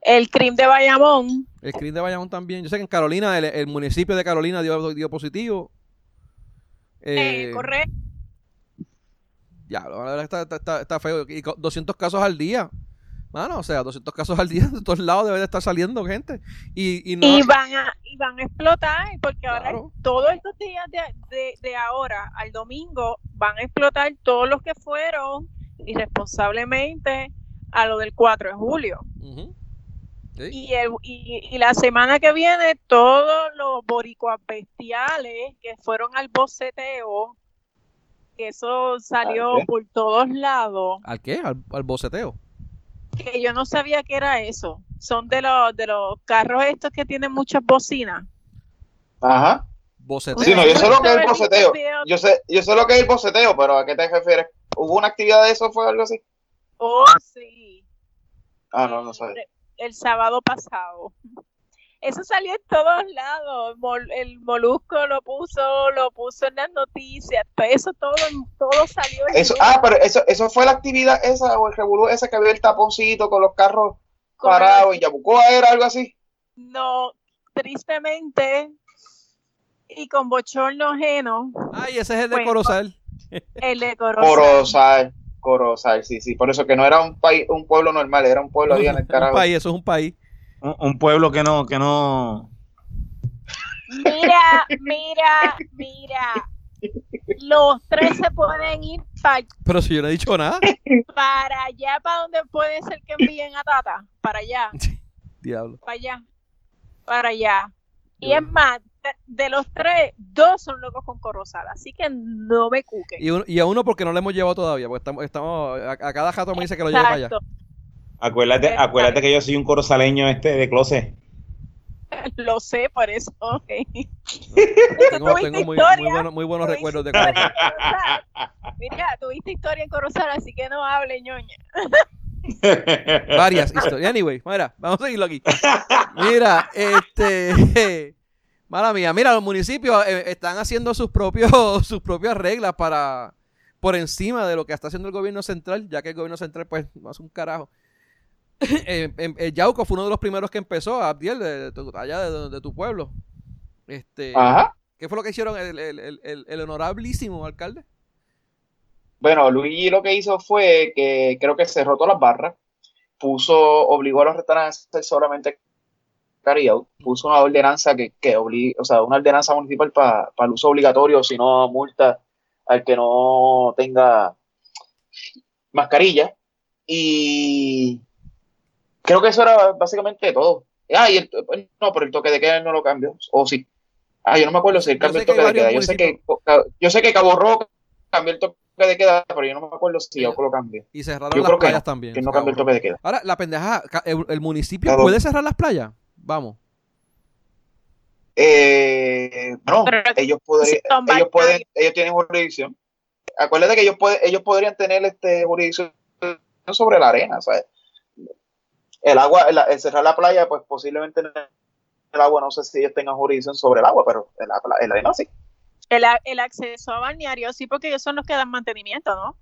[SPEAKER 4] El crimen de Bayamón.
[SPEAKER 1] El crimen de Bayamón también. Yo sé que en Carolina, el, municipio de Carolina dio, dio positivo.
[SPEAKER 4] Eh, eh correcto.
[SPEAKER 1] Ya, la verdad está, está, está, feo. Y 200 casos al día. Mano, o sea, 200 casos al día, de todos lados debe de estar saliendo gente. Y, y, no...
[SPEAKER 4] y, van, a, y van a explotar, porque ahora, todos estos días de, de, ahora al domingo, van a explotar todos los que fueron irresponsablemente a lo del 4 de julio. y, el, y, y, la semana que viene, todos los boricuas bestiales que fueron al boceteo, que eso salió por todos lados.
[SPEAKER 1] ¿Al qué? ¿Al, al boceteo?
[SPEAKER 4] Que yo no sabía que era eso. Son de los de los carros estos que tienen muchas bocinas.
[SPEAKER 2] Ajá. Boceteo. Sí, no, yo sé lo que es el boceteo. Yo sé, yo sé lo que es el boceteo, pero ¿a qué te refieres? ¿Hubo una actividad de eso? ¿Fue algo así?
[SPEAKER 4] Oh, sí.
[SPEAKER 2] Ah, no, no sabía.
[SPEAKER 4] El sábado pasado. Eso salió en todos lados. El molusco lo puso, lo puso en las noticias. Eso todo, todo salió.
[SPEAKER 2] Eso, ah, pero eso, eso fue la actividad esa o el revolú ese que había el taponcito con los carros parados en Yabucoa, ¿era algo así?
[SPEAKER 4] No, tristemente y con bochorno ajeno.
[SPEAKER 1] Ay, ese es el de Corozal.
[SPEAKER 4] El de Corozal.
[SPEAKER 2] Corozal. Corozal, sí, sí. Por eso que no era un país, un pueblo normal, era un pueblo ahí en el carajo.
[SPEAKER 1] Un país, eso es un país
[SPEAKER 3] un, pueblo que no, que no.
[SPEAKER 4] Mira, mira, mira. Los tres se pueden ir para.
[SPEAKER 1] Pero si yo no he dicho nada.
[SPEAKER 4] Para allá, para donde puede ser que envíen a Tata. Para allá.
[SPEAKER 1] Diablo.
[SPEAKER 4] Para allá. Para allá. Y es más, de los tres, dos son locos con Corozal, así que no me cuque.
[SPEAKER 1] Y, a uno porque no le hemos llevado todavía, porque estamos, estamos a, cada jato me dice que lo lleve para allá.
[SPEAKER 3] Acuérdate, acuérdate que yo soy un corozaleño este de closet.
[SPEAKER 4] Lo sé, por eso.
[SPEAKER 1] tengo, tengo muy, muy, bueno, muy, buenos recuerdos de Corozal.
[SPEAKER 4] Mira, tuviste historia en Corozal, así que no hable, ñoña.
[SPEAKER 1] Varias historias. Anyway, mira, vamos a seguirlo aquí. Mira, este. Mala mía, mira, los municipios eh, están haciendo sus propios, sus propias reglas para por encima de lo que está haciendo el gobierno central, ya que el gobierno central pues no hace un carajo. eh, eh, Yauco fue uno de los primeros que empezó, Abdiel, de, allá de, tu pueblo. Este, ¿Qué fue lo que hicieron el, el, el, el honorabilísimo alcalde?
[SPEAKER 2] Bueno, Luigi lo que hizo fue que creo que cerró todas las barras, puso, obligó a los restaurantes a hacer solamente carry puso una ordenanza que, que o sea, una ordenanza municipal para el uso obligatorio, si no multa al que no tenga mascarilla. Y creo que eso era básicamente todo. Ah, y el, no, pero el toque de queda no lo cambió, o sí. Ah, yo no me acuerdo si el cambio el toque de queda. Yo sé, que, yo sé que Cabo Rojo cambió el toque de queda, pero yo no me acuerdo si yo lo cambié.
[SPEAKER 1] Y cerraron las playas también.
[SPEAKER 2] Que no cambió el toque de queda.
[SPEAKER 1] Ahora, la pendeja, el, municipio puede cerrar las playas. Vamos.
[SPEAKER 2] Eh, no, ellos, podrían, ellos pueden, ellos tienen jurisdicción. Acuérdate que ellos, pueden, ellos podrían tener este jurisdicción sobre la arena, ¿sabes? El agua, el, cerrar la playa, pues posiblemente el agua, no sé si ellos tengan jurisdicción sobre el agua, pero en la, en la arena sí.
[SPEAKER 4] El, el acceso a balneario, sí, porque ellos son los que dan mantenimiento, ¿no?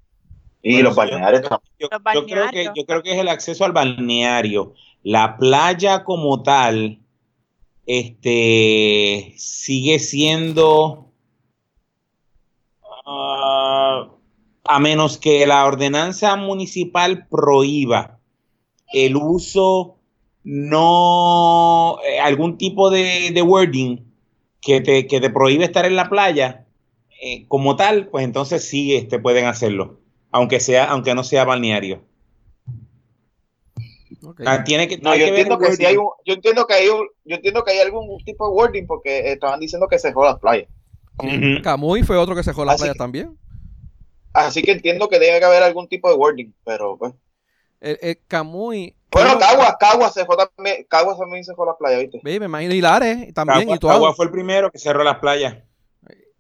[SPEAKER 2] Y los balnearios
[SPEAKER 3] yo, creo que, yo creo que es el acceso al balneario. La playa como tal, este, sigue siendo, ah, a menos que la ordenanza municipal prohíba el uso no, eh, algún tipo de, de wording que te, que te prohíbe estar en la playa, eh, como tal, pues entonces sí este, pueden hacerlo, aunque, sea, aunque no sea balneario.
[SPEAKER 2] Ah, tiene que, no, yo, entiendo que hay un, yo entiendo que hay un, yo entiendo que hay algún tipo de wording porque estaban diciendo que se dejó las playas.
[SPEAKER 1] Camuy fue otro que se dejó las playas también.
[SPEAKER 2] Así que entiendo que debe haber algún tipo de wording, pero pues.
[SPEAKER 1] El, Camuy
[SPEAKER 2] bueno, Caguas, Caguas se fue también, Caguas también se fue a las playas, ¿viste?
[SPEAKER 1] Sí, me imagino, y Lares también.
[SPEAKER 3] Caguas, y Caguas fue el primero que cerró las playas.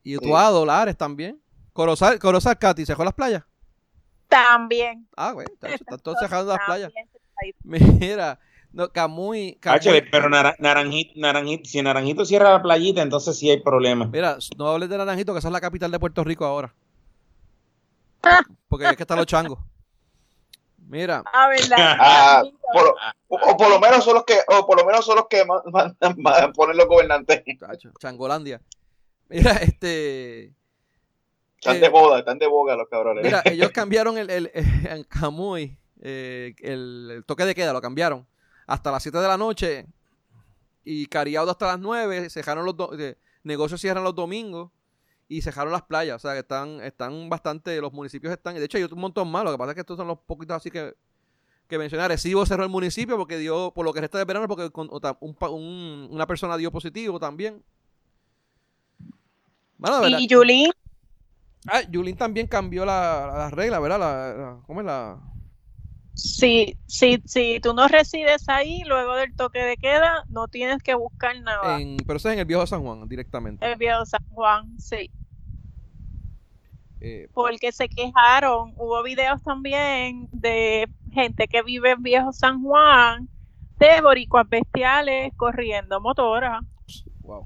[SPEAKER 1] Y Utuado, Lares también. Corozal, Corozal, Katy, ¿se fue a las playas?
[SPEAKER 4] También.
[SPEAKER 1] Ah, güey, están todos cerrando las playas. Mira, no, Camuy.
[SPEAKER 3] Camuy pero naranjito, naranjito, si Naranjito cierra la playita, entonces sí hay problemas.
[SPEAKER 1] Mira, no hables de Naranjito, que esa es la capital de Puerto Rico ahora. Ah. Porque es que están los changos. Mira.
[SPEAKER 4] Ah, verdad. Ah,
[SPEAKER 2] o, por lo menos son los que, o por lo menos son los que mandan, poner los gobernantes.
[SPEAKER 1] Changolandia. Mira, este.
[SPEAKER 2] Están de boda, están de boga los cabrones.
[SPEAKER 1] Mira, ellos cambiaron el, el, el Camuy, eh, el, toque de queda, lo cambiaron hasta las 7 de la noche y Cariaudo hasta las 9, cerraron los eh, negocios cierran los domingos y cerraron las playas. O sea, que están, están bastante, los municipios están, de hecho hay un montón más, lo que pasa es que estos son los poquitos así que, que mencioné. Recibo cerró el municipio porque dio, por lo que resta de verano, porque una persona dio positivo también.
[SPEAKER 4] ¿Y Yulín?
[SPEAKER 1] Ah, Yulín también cambió la, la regla, ¿verdad? La, ¿Cómo es la...?
[SPEAKER 4] Si, si, si tú no resides ahí, luego del toque de queda, no tienes que buscar nada.
[SPEAKER 1] pero eso es en el viejo San Juan, directamente.
[SPEAKER 4] El viejo San Juan, sí. Eh, Porque se quejaron, hubo videos también de gente que vive en viejo San Juan, de boricuas bestiales corriendo motora.
[SPEAKER 2] Wow.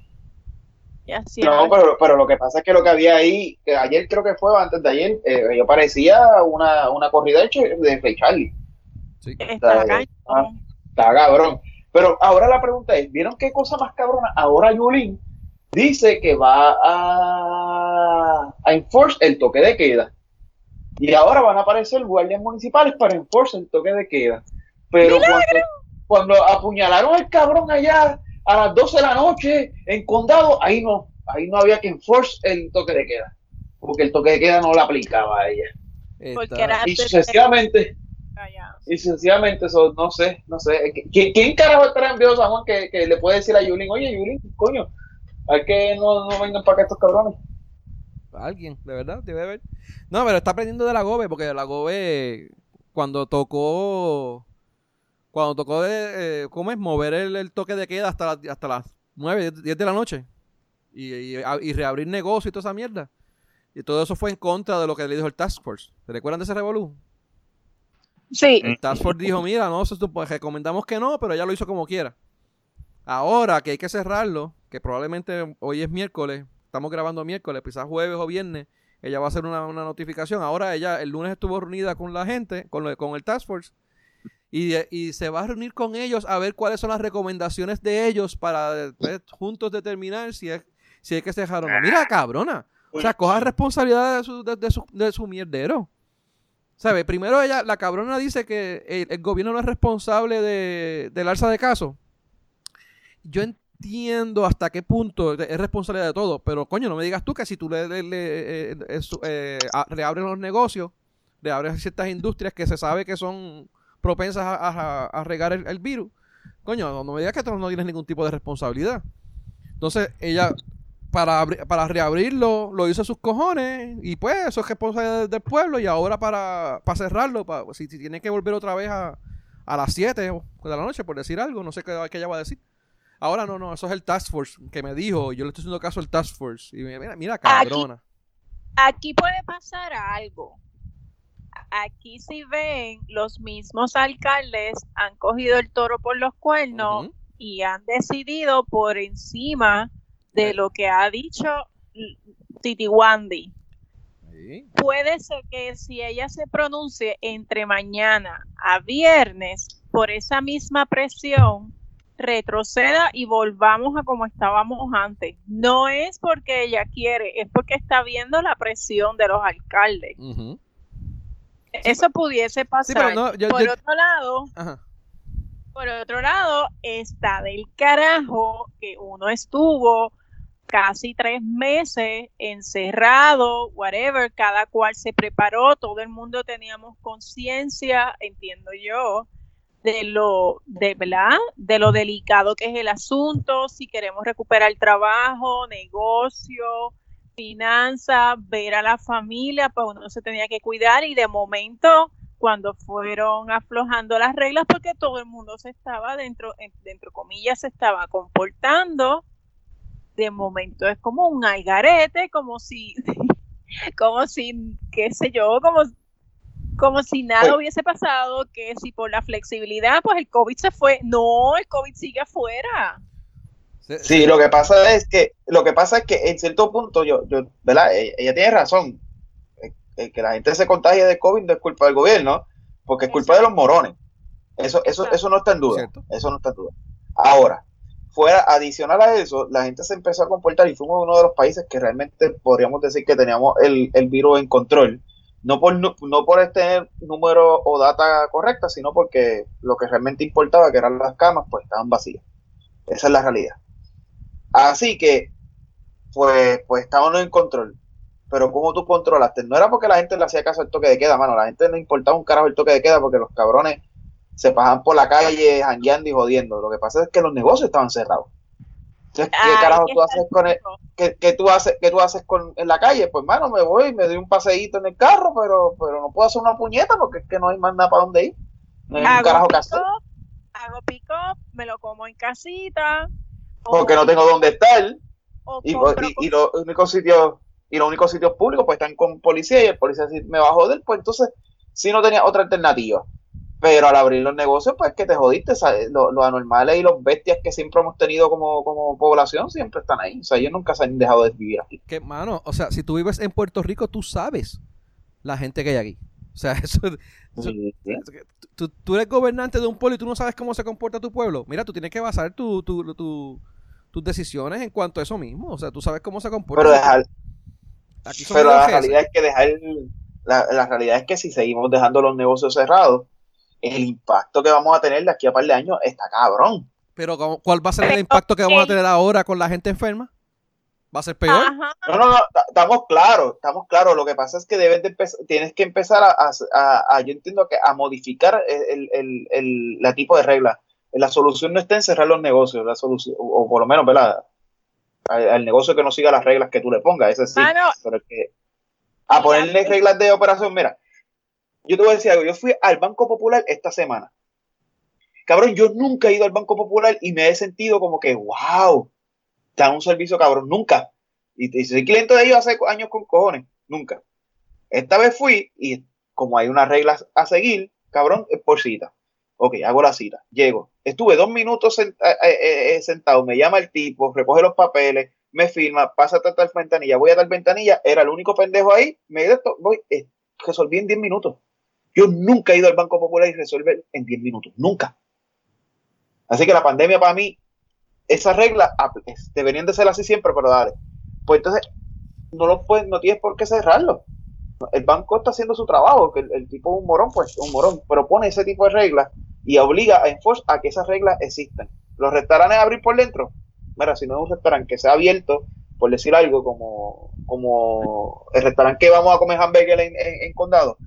[SPEAKER 2] no, pero, pero, lo que pasa es que lo que había ahí, que ayer creo que fue, antes de ayer, eh, yo parecía una, una corrida de, de Charlie.
[SPEAKER 4] Está,
[SPEAKER 2] ah, está, cabrón. Pero ahora la pregunta es, ¿vieron qué cosa más cabrona? Ahora Yulín dice que va a, a enforce el toque de queda. Y ahora van a aparecer guardias municipales para enforce el toque de queda. Pero cuando, apuñalaron al cabrón allá a las 12 de la noche en condado, ahí no, ahí no había que enforce el toque de queda. Porque el toque de queda no lo aplicaba a ella. y sucesivamente y sencillamente eso, no sé, no sé. ¿Quién, quién carajo estará en Viejo San Juan que, que, le puede decir a Yulín, oye Yulín, coño, Hay que no, no vengan para acá estos cabrones.
[SPEAKER 1] Alguien, de verdad, debe haber. No, pero está aprendiendo de la GOBE, porque la GOBE, cuando tocó. Cuando tocó, de, eh, ¿cómo es? Mover el, toque de queda hasta, hasta las 9, 10 de la noche. Y, y, reabrir negocio y toda esa mierda. Y todo eso fue en contra de lo que le dijo el Task Force. ¿Se recuerdan de ese revolú?
[SPEAKER 4] Sí.
[SPEAKER 1] El Task Force dijo, mira, no, pues, recomendamos que no, pero ella lo hizo como quiera. Ahora que hay que cerrarlo, que probablemente hoy es miércoles, estamos grabando miércoles, quizás jueves o viernes, ella va a hacer una, notificación. Ahora ella el lunes estuvo reunida con la gente, con, con el Task Force, y, y, se va a reunir con ellos a ver cuáles son las recomendaciones de ellos para pues, juntos determinar si, es, si hay que cerrar o no. Mira, cabrona. O sea, coja responsabilidad de su, de, su, de su mierdero. ¿Sabe? Primero ella, la cabrona dice que el, gobierno no es responsable de, del alza de casos. Yo entiendo hasta qué punto es responsabilidad de todo, pero coño, no me digas tú que si tú le, le, eh, eh, los negocios, reabres ciertas industrias que se sabe que son propensas a, regar el, virus, coño, no, me digas que tú no tienes ningún tipo de responsabilidad. Entonces, ella, para, para reabrirlo, lo hizo a sus cojones, y pues eso es responsabilidad del pueblo, y ahora para, para cerrarlo, para, si, tiene que volver otra vez a, a las 7 de la noche, por decir algo, no sé qué, qué ella va a decir Ahora no, no, eso es el Task Force que me dijo. Yo le estoy haciendo caso al Task Force. Y mira, mira cabrona.
[SPEAKER 4] Aquí, puede pasar algo. Aquí si ven, los mismos alcaldes han cogido el toro por los cuernos y han decidido por encima de lo que ha dicho Titi Wandy. Puede ser que si ella se pronuncie entre mañana a viernes por esa misma presión, retroceda y volvamos a como estábamos antes. No es porque ella quiere, es porque está viendo la presión de los alcaldes. Eso pudiese pasar. por otro lado, por otro lado, está del carajo que uno estuvo casi tres meses encerrado, whatever, cada cual se preparó, todo el mundo teníamos conciencia, entiendo yo, de lo, de, ¿verdad? de lo delicado que es el asunto, si queremos recuperar trabajo, negocio, finanzas, ver a la familia, pues uno se tenía que cuidar y de momento cuando fueron aflojando las reglas porque todo el mundo se estaba dentro, dentro comillas, se estaba comportando, de momento es como un algarete, como si, como si, qué sé yo, como como si nada pues hubiese pasado, que si por la flexibilidad, pues el COVID se fue. No, el COVID sigue afuera.
[SPEAKER 2] Sí, lo que pasa es que, lo que pasa es que en cierto punto, yo, yo ¿verdad? E, ella, tiene razón. que la gente se contagie de COVID no es culpa del gobierno, porque es culpa de los morones. Eso, eso, eso no está en duda. Eso no está en duda. Ahora, fuera adicional a eso, la gente se empezó a comportar y fuimos uno de los países que realmente podríamos decir que teníamos el, el virus en control no por, no, por este número o data correcta, sino porque lo que realmente importaba, que eran las camas, pues estaban vacías. Esa es la realidad. Así que, pues, pues estábamos en control. Pero ¿cómo tú controlaste? No era porque la gente le hacía caso al toque de queda, mano. La gente no importaba un carajo el toque de queda porque los cabrones se pasaban por la calle jangueando y jodiendo. Lo que pasa es que los negocios estaban cerrados. Entonces, ¿qué carajo tú haces con el, ¿qué, tú haces, qué tú haces con, en la calle? Pues, mano, me voy, me doy un paseíto en el carro, pero, pero no puedo hacer una puñeta porque es que no hay más nada para dónde ir. No hay
[SPEAKER 4] un carajo que hacer. Hago pick up, me lo como en casita.
[SPEAKER 2] Porque no tengo dónde estar. Y, y, los únicos sitios y los únicos sitios públicos pues están con policía y el policía me va a joder, pues entonces si no tenía otra alternativa. Pero al abrir los negocios, pues que te jodiste, Los, anormales y los bestias que siempre hemos tenido como, como población siempre están ahí. O sea, ellos nunca se han dejado de vivir aquí.
[SPEAKER 1] Que, mano, o sea, si tú vives en Puerto Rico, tú sabes la gente que hay aquí. O sea, eso, tú, eres gobernante de un pueblo y tú no sabes cómo se comporta tu pueblo. Mira, tú tienes que basar tu, tus decisiones en cuanto a eso mismo. O sea, tú sabes cómo se comporta.
[SPEAKER 2] Pero dejar. pero la realidad es que dejar. La, la realidad es que si seguimos dejando los negocios cerrados, el impacto que vamos a tener de aquí a par de años está cabrón.
[SPEAKER 1] Pero ¿cuál va a ser el impacto que vamos a tener ahora con la gente enferma? ¿Va a ser peor?
[SPEAKER 2] No, no, no, estamos claros, estamos claros. Lo que pasa es que debes de tienes que empezar a, yo entiendo que a modificar el, el, el, la tipo de regla. La solución no está en cerrar los negocios, la solución, o, por lo menos, ¿verdad? al, negocio que no siga las reglas que tú le pongas, ese sí. Ah, pero que a ponerle reglas de operación, mira, yo te voy a decir algo, yo fui al Banco Popular esta semana. Cabrón, yo nunca he ido al Banco Popular y me he sentido como que, wow, dan un servicio cabrón, nunca. Y, y soy cliente de ellos hace años con cojones, nunca. Esta vez fui y como hay unas reglas a seguir, cabrón, es por cita. Ok, hago la cita, llego. Estuve dos minutos eh, eh, eh, sentado, me llama el tipo, recoge los papeles, me firma, pasa a tal ventanilla, voy a tal ventanilla, era el único pendejo ahí, me voy, resolví en 10 minutos. Yo nunca he ido al Banco Popular y resolver en 10 minutos, nunca. Así que la pandemia para mí, esas reglas ah, deberían de ser así siempre, pero dale. Pues entonces, no lo puedes, no tienes por qué cerrarlo. El banco está haciendo su trabajo, que el, tipo es un morón, pues un morón, pero pone ese tipo de reglas y obliga a enforce a que esas reglas existan. Los restaurantes abrir por dentro, mira, si no es un restaurante que sea abierto, por decir algo, como, como el restaurante que vamos a comer hamburger en, condado,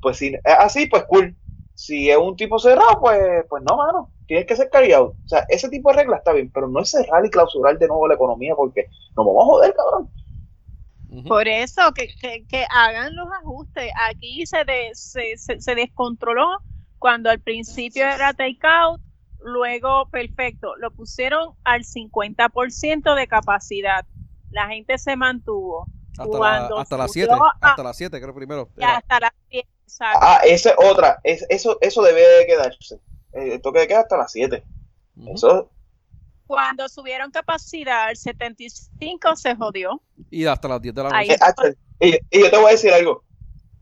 [SPEAKER 2] pues si es así, pues cool. Si es un tipo cerrado, pues, pues no, mano, tienes que ser callado. O sea, ese tipo de reglas está bien, pero no es cerrar y clausurar de nuevo la economía porque nos vamos a joder, cabrón.
[SPEAKER 4] Por eso, que, que, hagan los ajustes. Aquí se, se, se, descontroló cuando al principio era takeout, luego, perfecto, lo pusieron al 50% de capacidad. La gente se mantuvo.
[SPEAKER 1] Hasta, hasta las 7, hasta las 7 creo primero.
[SPEAKER 4] Hasta las 7,
[SPEAKER 2] Ah, esa es otra, es, eso, eso debe de quedarse. El toque de queda hasta las 7. Eso
[SPEAKER 4] cuando subieron capacidad al 75 se jodió.
[SPEAKER 1] Y hasta las 10 de la noche.
[SPEAKER 2] Y, yo te voy a decir algo.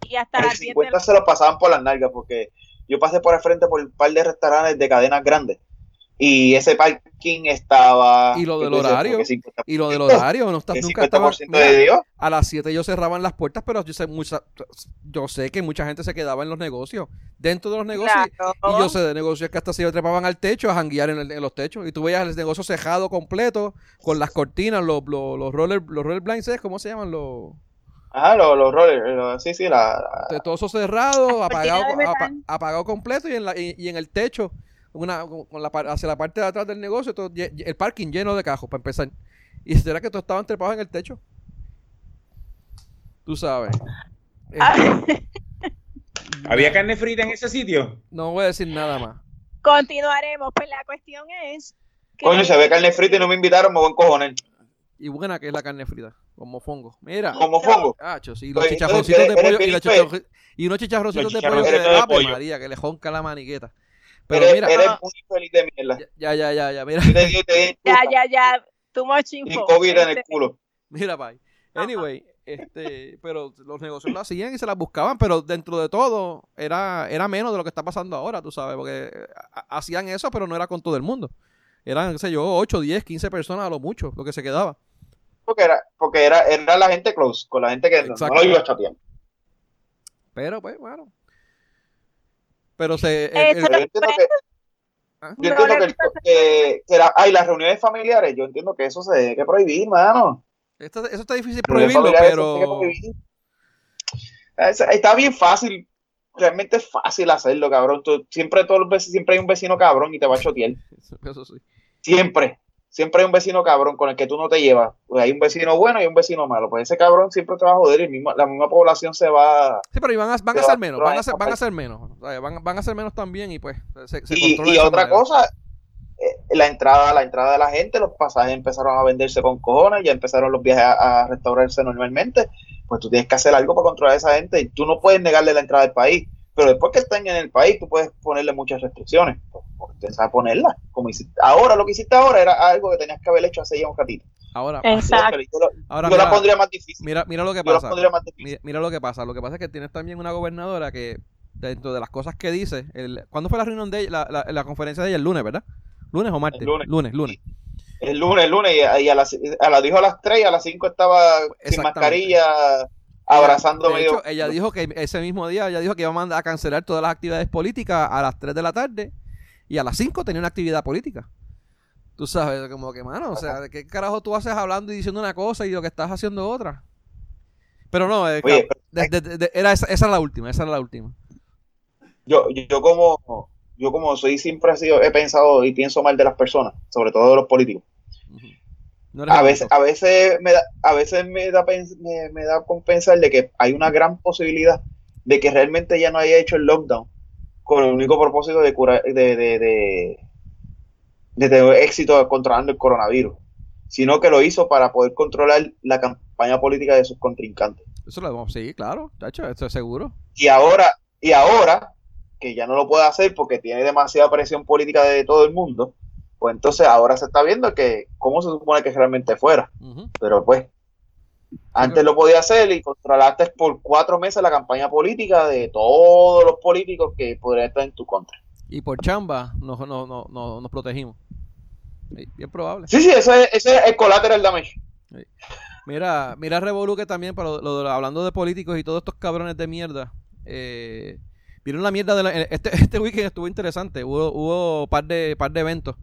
[SPEAKER 2] Y hasta las 50 se lo pasaban por las nalgas porque yo pasé por el frente por un par de restaurantes de cadenas grandes y ese parking estaba
[SPEAKER 1] y lo del horario. y lo del horario no está nunca estaba a las 7 ellos cerraban las puertas pero yo sé mucha, yo sé que mucha gente se quedaba en los negocios dentro de los negocios y yo sé de negocios que hasta se trepaban al techo a janguear en, los techos y tú veías el negocio cejado completo con las cortinas los los, los roller los roller blinds ¿cómo se llaman los
[SPEAKER 2] Ah, los, los rollers, sí, sí, la,
[SPEAKER 1] Todo eso cerrado, apagado, apagado completo y en, la, y en el techo una, con la, hacia la parte de atrás del negocio, todo, el parking lleno de cajos para empezar. Y será que todos estaban trepados en el techo. Tú sabes.
[SPEAKER 3] Ah. ¿Había carne frita en ese sitio?
[SPEAKER 1] No voy a decir nada más.
[SPEAKER 4] Continuaremos, pues la cuestión es.
[SPEAKER 2] Coño, se ve carne frita y no me invitaron, me voy a cojones.
[SPEAKER 1] Y buena que es la carne frita, como fongo. Mira.
[SPEAKER 2] Como fongo.
[SPEAKER 1] sí, los chicharroncitos de pollo y, unos chicharroncitos de pollo que, de María, que le jonca la maniqueta. Pero
[SPEAKER 2] eres,
[SPEAKER 1] mira,
[SPEAKER 2] eres muy feliz de mierda.
[SPEAKER 1] Ya, ya, ya, ya, mira.
[SPEAKER 4] ya, ya, ya. Too much info.
[SPEAKER 2] Y COVID en el este, culo.
[SPEAKER 1] Mira, bye. Anyway, este, pero los negocios lo hacían y se las buscaban, pero dentro de todo era, era menos de lo que está pasando ahora, tú sabes, porque hacían eso, pero no era con todo el mundo. Eran, qué sé yo, 8, 10, 15 personas a lo mucho, lo que se quedaba.
[SPEAKER 2] Porque era, porque era, era la gente close, con la gente que no, lo iba a chatear.
[SPEAKER 1] Pero, pues, bueno, pero se.
[SPEAKER 2] yo entiendo que, ¿Ah? yo entiendo que, hay las reuniones familiares, yo entiendo que eso se debe que prohibir, mano.
[SPEAKER 1] eso está difícil prohibirlo, pero.
[SPEAKER 2] Está bien fácil, realmente es fácil hacerlo, cabrón. siempre, todos los siempre hay un vecino cabrón y te va a chotear. Eso sí. Siempre siempre hay un vecino cabrón con el que tú no te llevas. Pues hay un vecino bueno y un vecino malo. Pues ese cabrón siempre te va a joder y la misma población se va.
[SPEAKER 1] Sí, pero van a, van a ser menos, van a ser, van a ser menos. van, van, a ser menos también y pues
[SPEAKER 2] se, Y, otra cosa, eh, la entrada, la entrada de la gente, los pasajes empezaron a venderse con cojones, ya empezaron los viajes a, restaurarse normalmente. Pues tú tienes que hacer algo para controlar a esa gente y tú no puedes negarle la entrada al país. Pero después que estén en el país, tú puedes ponerle muchas restricciones. Pues, a ponerla. Como ahora, lo que hiciste ahora era algo que tenías que haber hecho hace ya un ratito.
[SPEAKER 1] Ahora,
[SPEAKER 4] Exacto.
[SPEAKER 2] Yo, ahora, la pondría más difícil.
[SPEAKER 1] Mira, mira lo que pasa. Mira, lo que pasa. Lo que pasa es que tienes también una gobernadora que, dentro de las cosas que dice, el, ¿cuándo fue la reunión de ella? La, la, conferencia de ella el lunes, ¿verdad? ¿Lunes o martes? El lunes. Lunes, lunes.
[SPEAKER 2] El lunes, el lunes, y a, las, a la dijo a las 3 y a las 5 estaba sin mascarilla abrazándome.
[SPEAKER 1] De hecho, ella dijo que ese mismo día, ella dijo que iba a mandar a cancelar todas las actividades políticas a las 3 de la tarde y a las 5 tenía una actividad política. Tú sabes, como que, mano, o sea, ¿de qué carajo tú haces hablando y diciendo una cosa y lo que estás haciendo otra? Pero no, eh, era esa, esa era la última, esa era la última.
[SPEAKER 2] Yo, yo como yo como soy siempre he sido, he pensado y pienso mal de las personas, sobre todo de los políticos. A veces, a veces me da, a veces me da, me, da con pensar de que hay una gran posibilidad de que realmente ya no haya hecho el lockdown con el único propósito de curar, de, de, de, de tener éxito controlando el coronavirus, sino que lo hizo para poder controlar la campaña política de sus contrincantes.
[SPEAKER 1] Eso lo vamos, sí, claro, hecho, esto es seguro.
[SPEAKER 2] Y ahora, y ahora, que ya no lo puede hacer porque tiene demasiada presión política de todo el mundo, pues entonces ahora se está viendo que cómo se supone que realmente fuera. Pero pues, antes lo podía hacer y controlaste por cuatro meses la campaña política de todos los políticos que podrían estar en tu contra.
[SPEAKER 1] Y por chamba nos, no, no, nos protegimos. bien probable.
[SPEAKER 2] Sí, sí, ese, ese es el collateral damage.
[SPEAKER 1] Mira, mira Revolu que también, para lo, hablando de políticos y todos estos cabrones de mierda, eh, vieron la mierda de la, este, este weekend estuvo interesante, hubo, hubo par de, par de eventos.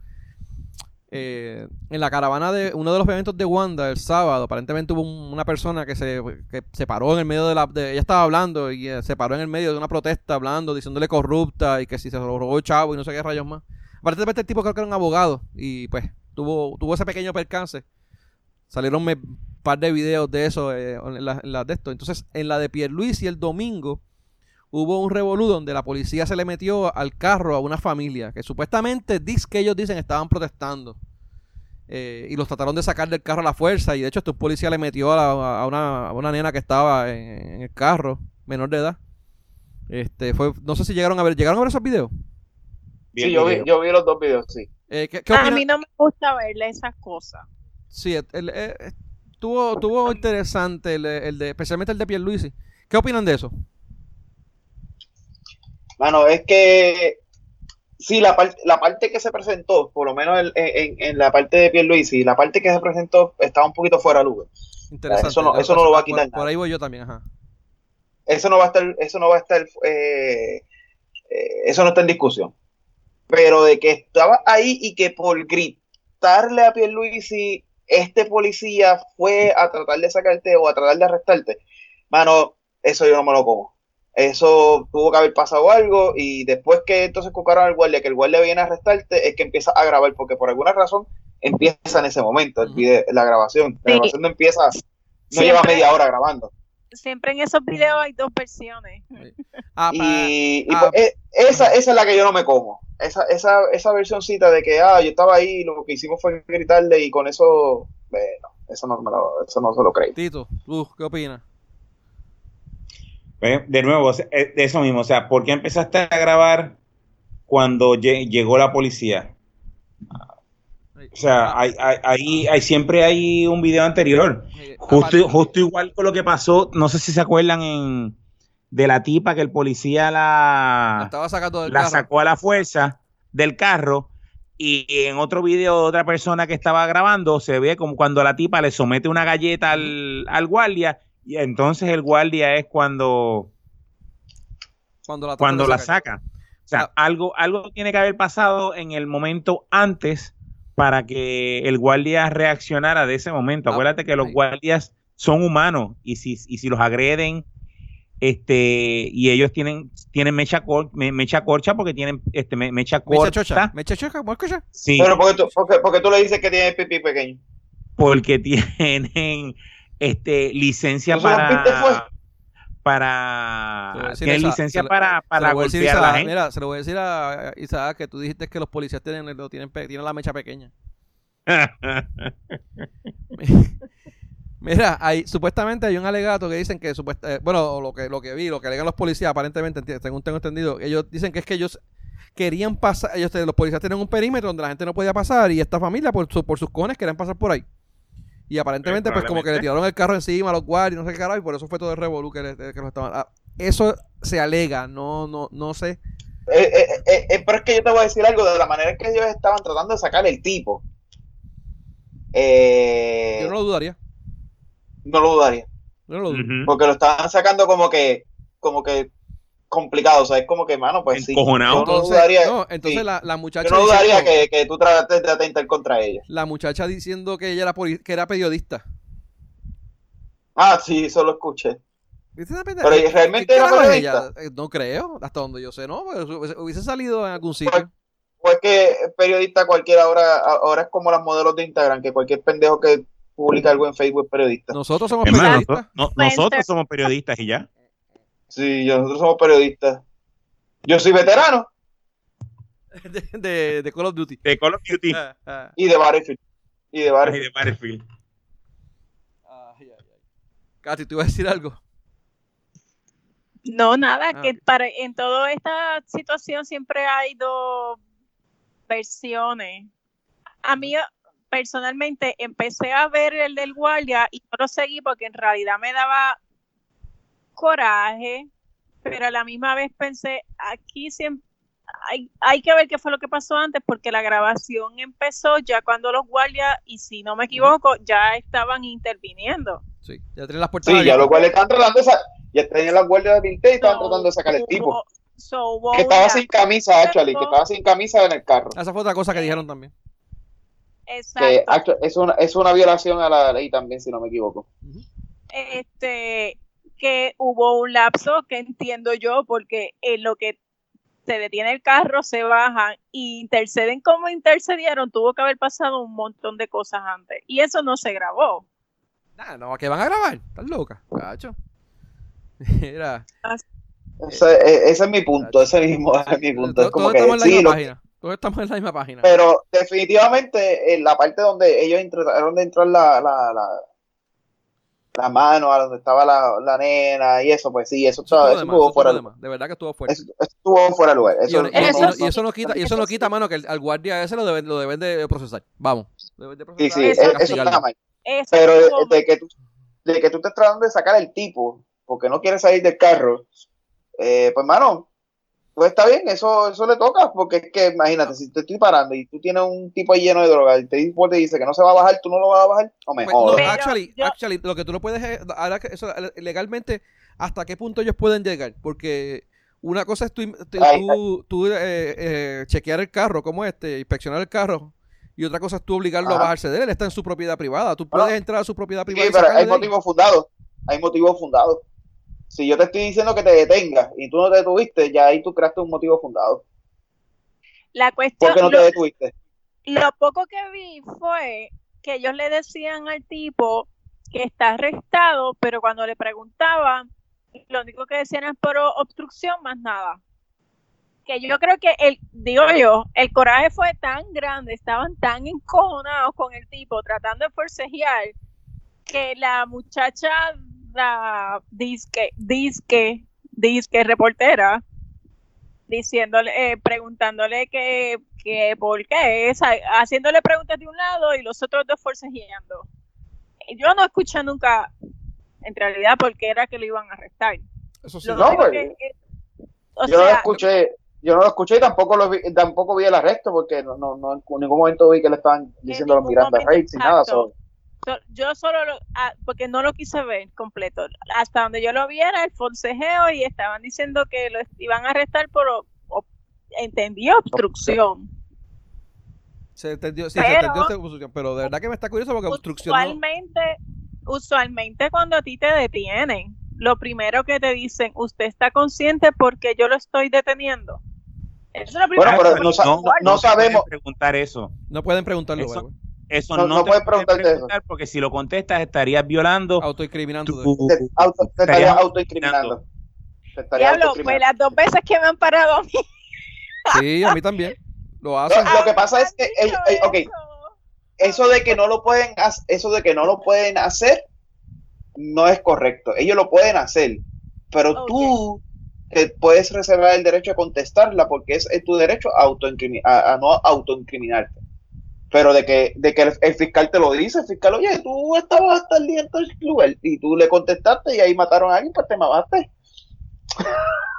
[SPEAKER 1] Eh, en la caravana de uno de los eventos de Wanda el sábado, aparentemente hubo una persona que se, que se paró en el medio de la. ella estaba hablando y eh, se paró en el medio de una protesta hablando, diciéndole corrupta y que si se lo robó el chavo y no sé qué rayos más. Aparentemente el tipo creo que era un abogado y pues tuvo, tuvo ese pequeño percance. Salieron un par de videos de eso eh, en, la, de esto. Entonces, en la de Pierluisi el domingo hubo un revolú donde la policía se le metió al carro a una familia que supuestamente dice que ellos dicen estaban protestando. Eh, y los trataron de sacar del carro a la fuerza. Y de hecho, este policía le metió a, una, nena que estaba en, el carro, menor de edad. Este, fue, no sé si llegaron a ver, ¿llegaron a ver esos videos?
[SPEAKER 2] Sí, yo vi, yo vi los dos videos, sí.
[SPEAKER 4] Eh, a mí no me gusta verle esas cosas.
[SPEAKER 1] Sí, estuvo, tuvo interesante el, el, de, especialmente el de Pierluisi. ¿Qué opinan de eso?
[SPEAKER 2] Bueno, es que sí, la, parte la parte que se presentó, por lo menos en, en, la parte de Pierluisi, la parte que se presentó estaba un poquito fuera de lugar. Interesante. Eso no, eso no lo va a quitar.
[SPEAKER 1] Por, ahí voy yo también, ajá.
[SPEAKER 2] Eso no va a estar, eso no va a estar, eh, eh, eso no está en discusión. Pero de que estaba ahí y que por gritarle a Pierluisi, este policía fue a tratar de sacarte o a tratar de arrestarte, mano, eso yo no me lo como eso tuvo que haber pasado algo y después que entonces cucaron al guardia, que el guardia viene a arrestarte, es que empieza a grabar, porque por alguna razón empieza en ese momento el video, la grabación. La grabación no empieza, no lleva media hora grabando.
[SPEAKER 4] Siempre en esos videos hay dos versiones.
[SPEAKER 2] Ah, y, ah. pues, eh, esa, esa es la que yo no me como. Esa, esa, esa versioncita de que, ah, yo estaba ahí, lo que hicimos fue gritarle y con eso, bueno, eso no, me lo, eso no se lo creo.
[SPEAKER 1] Tito, ¿qué opinas?
[SPEAKER 3] De nuevo, eh, de eso mismo, o sea, ¿por qué empezaste a grabar cuando llegó la policía? O sea, hay, hay, hay, siempre hay un video anterior. Justo, justo igual con lo que pasó, no sé si se acuerdan en, de la tipa que el policía la, la, sacó a la fuerza del carro y en otro video de otra persona que estaba grabando se ve como cuando la tipa le somete una galleta al, al guardia y entonces el guardia es cuando cuando la, cuando la saca. O sea, ah. algo, algo tiene que haber pasado en el momento antes para que el guardia reaccionara de ese momento. Ah, Acuérdate que los guardias son humanos y si, y si los agreden este y ellos tienen tienen mecha, mecha corcha porque tienen este mecha corta
[SPEAKER 1] mecha chocha mecha
[SPEAKER 2] sí pero porque tú, porque, tú le dices que tiene pipí pequeño
[SPEAKER 3] porque tienen este licencia para para tiene licencia para, para golpear a la gente.
[SPEAKER 1] Mira, se lo voy a decir a Isaac que tú dijiste que los policías tienen, tienen, tienen la mecha pequeña. Mira, hay, supuestamente hay un alegato que dicen que supuesta, eh, bueno, lo que lo que vi, lo que alegan los policías, aparentemente, según tengo entendido, ellos dicen que es que ellos querían pasar, ellos los policías tienen un perímetro donde la gente no podía pasar y esta familia por, por sus cojones querían pasar por ahí. Y aparentemente, pues como que le tiraron el carro encima a los guardias, no sé qué carajo, y por eso fue todo el revolú que, que estaban. Ah, eso se alega, no, no, no sé.
[SPEAKER 2] Eh, eh, eh, pero es que yo te voy a decir algo de la manera en que ellos estaban tratando de sacar el tipo.
[SPEAKER 1] yo no lo dudaría.
[SPEAKER 2] No lo dudaría. No lo dudaría. Porque lo estaban sacando como que, como que complicado. O sea, es como que, mano, pues sí.
[SPEAKER 1] Yo no dudaría, no, entonces la, la, muchacha.
[SPEAKER 2] Yo no dudaría que, que, tú trataste de atentar contra ella.
[SPEAKER 1] La muchacha diciendo que ella era, que era periodista.
[SPEAKER 2] Ah, sí, eso lo escuché. Pero realmente
[SPEAKER 1] era periodista. Ella? Eh, no creo, hasta donde yo sé, no. Hubiese salido en algún sitio.
[SPEAKER 2] o es que periodista cualquiera ahora, ahora es como las modelos de Instagram, que cualquier pendejo que publica algo en Facebook es periodista.
[SPEAKER 1] Nosotros somos periodistas.
[SPEAKER 3] nosotros somos periodistas y ya.
[SPEAKER 2] Sí, nosotros somos periodistas. Yo soy veterano.
[SPEAKER 1] De, de, Call of Duty.
[SPEAKER 3] De Call of Duty.
[SPEAKER 2] y de Battlefield. Y de Battlefield.
[SPEAKER 3] Y de Battlefield.
[SPEAKER 1] Ay, ay, ay. Katy, ¿tú ibas a decir algo?
[SPEAKER 4] No, nada, ah, que para, en toda esta situación siempre hay dos versiones. A mí personalmente empecé a ver el del guardia y no lo seguí porque en realidad me daba coraje, pero a la misma vez pensé, aquí siempre hay, hay que ver qué fue lo que pasó antes porque la grabación empezó ya cuando los guardias, y si no me equivoco, ya estaban interviniendo.
[SPEAKER 1] Sí, ya tienen las puertas.
[SPEAKER 2] Sí, ya los guardias están tratando de ya tenían las guardias de Pinté y estaban tratando de sacar el tipo. que estaba sin camisa, actually, que estaba sin camisa en el carro.
[SPEAKER 1] Esa fue otra cosa que dijeron también.
[SPEAKER 4] Exacto.
[SPEAKER 2] es, una, es una violación a la ley también, si no me equivoco.
[SPEAKER 4] Este, que hubo un lapso que entiendo yo, porque en lo que se detiene el carro, se bajan y interceden como intercedieron, tuvo que haber pasado un montón de cosas antes. Y eso no se grabó.
[SPEAKER 1] Nada, no, ¿qué van a grabar? Estás loca, cacho. Mira.
[SPEAKER 2] Ese, ese, es mi punto, ese mismo es mi punto. Es como que, sí,
[SPEAKER 1] todos estamos en la misma página.
[SPEAKER 2] Pero definitivamente en la parte donde ellos entraron de entrar la, la, la, la, mano a donde estaba la, la, nena y eso, pues sí, eso, eso, estuvo, fuera de lugar.
[SPEAKER 1] De verdad que estuvo fuera.
[SPEAKER 2] Eso, estuvo fuera de lugar. Eso,
[SPEAKER 1] y, eso, no quita, y eso no quita, mano, que al guardia ese lo deben, lo deben de procesar. Vamos.
[SPEAKER 2] Deben de procesar sí, sí, eso, está mal. Pero de, que tú, de que tú te estás tratando de sacar el tipo porque no quieres salir del carro, eh, pues mano, pues está bien, eso, eso le toca, porque es que imagínate, si te estoy parando y tú tienes un tipo ahí lleno de droga y te dice que no se va a bajar, tú no lo vas a bajar, no me
[SPEAKER 1] pues, actually, actually, lo que tú no puedes, ahora que eso, legalmente, ¿hasta qué punto ellos pueden llegar? Porque una cosa es tú, tú, eh, eh, chequear el carro como este, inspeccionar el carro, y otra cosa es tú obligarlo a bajarse de él, él está en su propiedad privada, tú puedes entrar a su propiedad privada.
[SPEAKER 2] Sí, pero hay motivos fundados, hay motivos fundados si yo te estoy diciendo que te detengas y tú no te detuviste, ya ahí tú creaste un motivo fundado.
[SPEAKER 4] La cuestión.
[SPEAKER 2] ¿Por qué no te detuviste?
[SPEAKER 4] Lo poco que vi fue que ellos le decían al tipo que está arrestado, pero cuando le preguntaban, lo único que decían es por obstrucción, más nada. Que yo creo que el, digo yo, el coraje fue tan grande, estaban tan encojonados con el tipo, tratando de forcejear, que la muchacha la disque, disque, disque reportera diciéndole, eh, preguntándole que, que por qué, haciéndole preguntas de un lado y los otros dos forcejeando. Yo no escuché nunca, en realidad, por qué era que lo iban a arrestar.
[SPEAKER 2] Eso sí. No, pues, yo no lo escuché, yo no lo escuché y tampoco lo vi, tampoco vi el arresto porque no, no, no en ningún momento vi que le estaban diciendo los Miranda Reis y nada.
[SPEAKER 4] Yo solo, lo, ah, porque no lo quise ver completo, hasta donde yo lo viera, el forcejeo y estaban diciendo que lo iban a arrestar por, entendí, obstrucción.
[SPEAKER 1] Se entendió, sí, pero, se entendió obstrucción, pero de verdad que me está curioso porque obstrucción.
[SPEAKER 4] Usualmente, usualmente cuando a ti te detienen, lo primero que te dicen, usted está consciente porque yo lo estoy deteniendo.
[SPEAKER 2] Eso es lo primero bueno, pero no, no, sabemos
[SPEAKER 3] preguntar eso.
[SPEAKER 1] No pueden preguntarlo.
[SPEAKER 3] Eso, eso no, no, puedes preguntarte eso. Porque si lo contestas estarías violando.
[SPEAKER 1] Autoincriminando.
[SPEAKER 2] te, auto, te estarías autoincriminando.
[SPEAKER 4] Diablo, pues las dos veces que me han parado a mí.
[SPEAKER 1] Sí, a mí también. Lo hacen.
[SPEAKER 2] lo que pasa es que, ok, eso de que no lo pueden, eso de que no lo pueden hacer, no es correcto. Ellos lo pueden hacer, pero tú te puedes reservar el derecho a contestarla porque es, tu derecho a, a, a no autoincriminarte. Pero de que, de que el, fiscal te lo dice, el fiscal, oye, tú estabas hasta el día en el club y tú le contestaste y ahí mataron a alguien, pues te mamaste.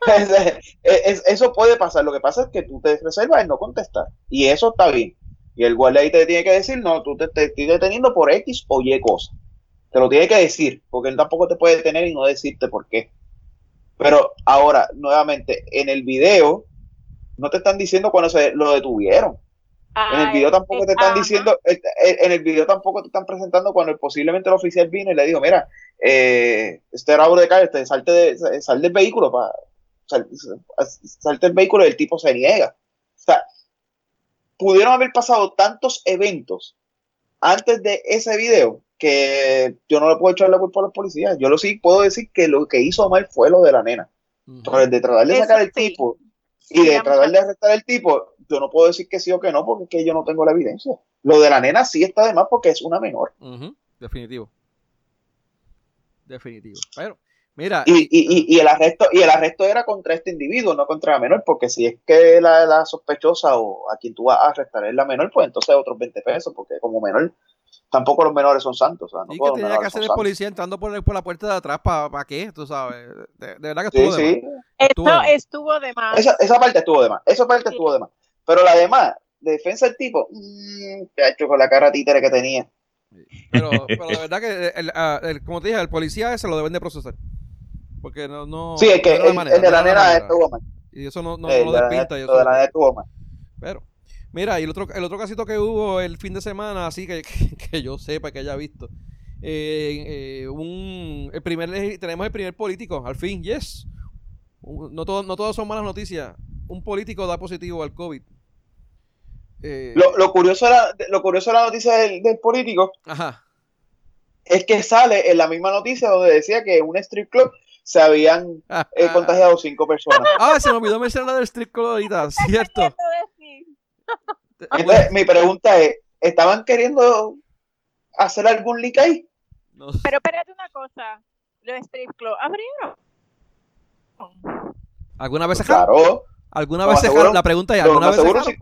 [SPEAKER 2] eso puede pasar. Lo que pasa es que tú te reservas el no contestar. Y eso está bien. Y el guardia ahí te tiene que decir, no, tú te, te estoy deteniendo por X o Y cosa. Te lo tiene que decir, porque él tampoco te puede detener y no decirte por qué. Pero ahora, nuevamente, en el video, no te están diciendo cuando se lo detuvieron. en el video tampoco te están diciendo, en el video tampoco te están presentando cuando posiblemente el oficial vino y le dijo, mira, eh, este era de calle, este, salte de, sal del vehículo, para salte el vehículo y el tipo se niega. O sea, pudieron haber pasado tantos eventos antes de ese video que yo no le puedo echar la culpa a los policías. Yo lo sí puedo decir que lo que hizo mal fue lo de la nena. de tratar de sacar el tipo y de tratar de arrestar el tipo, yo no puedo decir que sí o que no porque es que yo no tengo la evidencia. Lo de la nena sí está de más porque es una menor.
[SPEAKER 1] Definitivo. Definitivo. Pero, mira.
[SPEAKER 2] Y, y, y, el arresto, y el arresto era contra este individuo, no contra la menor, porque si es que la, la sospechosa o a quien tú vas a arrestar es la menor, pues entonces otros 20 pesos, porque como menor tampoco los menores son santos.
[SPEAKER 1] ¿Y qué tenía que hacer el policía entrando por, por, la puerta de atrás para qué? Tú sabes. De, verdad que estuvo sí, de sí. más.
[SPEAKER 4] Esto estuvo de más.
[SPEAKER 2] Esa, esa, parte estuvo de más. Esa parte estuvo de más. Pero la demás, de defensa del tipo, mmm, hecho con la cara títere que tenía.
[SPEAKER 1] Pero, pero de verdad que, el, ah, el, como te dije, el policía se lo deben de procesar. Porque no. no
[SPEAKER 2] sí, es que el, de la nena estuvo mal.
[SPEAKER 1] Y eso no, no, lo despinta.
[SPEAKER 2] El de la nena estuvo mal.
[SPEAKER 1] Pero. Mira, y el otro, el otro casito que hubo el fin de semana, así que, que, yo sepa, que haya visto. Eh, eh, un, el primer, tenemos el primer político, al fin, yes. No, todo, no todas son malas noticias. Un político da positivo al COVID.
[SPEAKER 2] Eh, lo, lo, curioso era, lo curioso de la noticia del, político es que sale en la misma noticia donde decía que en un strip club se habían contagiado cinco personas.
[SPEAKER 1] Ah, se me olvidó mencionar la del strip club ahorita, cierto.
[SPEAKER 2] Entonces, mi pregunta es, ¿estaban queriendo hacer algún leak ahí?
[SPEAKER 4] Pero espérate una cosa, los strip club abrieron.
[SPEAKER 1] ¿Alguna vez
[SPEAKER 2] cerraron? Claro.
[SPEAKER 1] ¿Alguna vez cerraron? La pregunta es, ¿alguna vez cerraron?
[SPEAKER 2] Sí.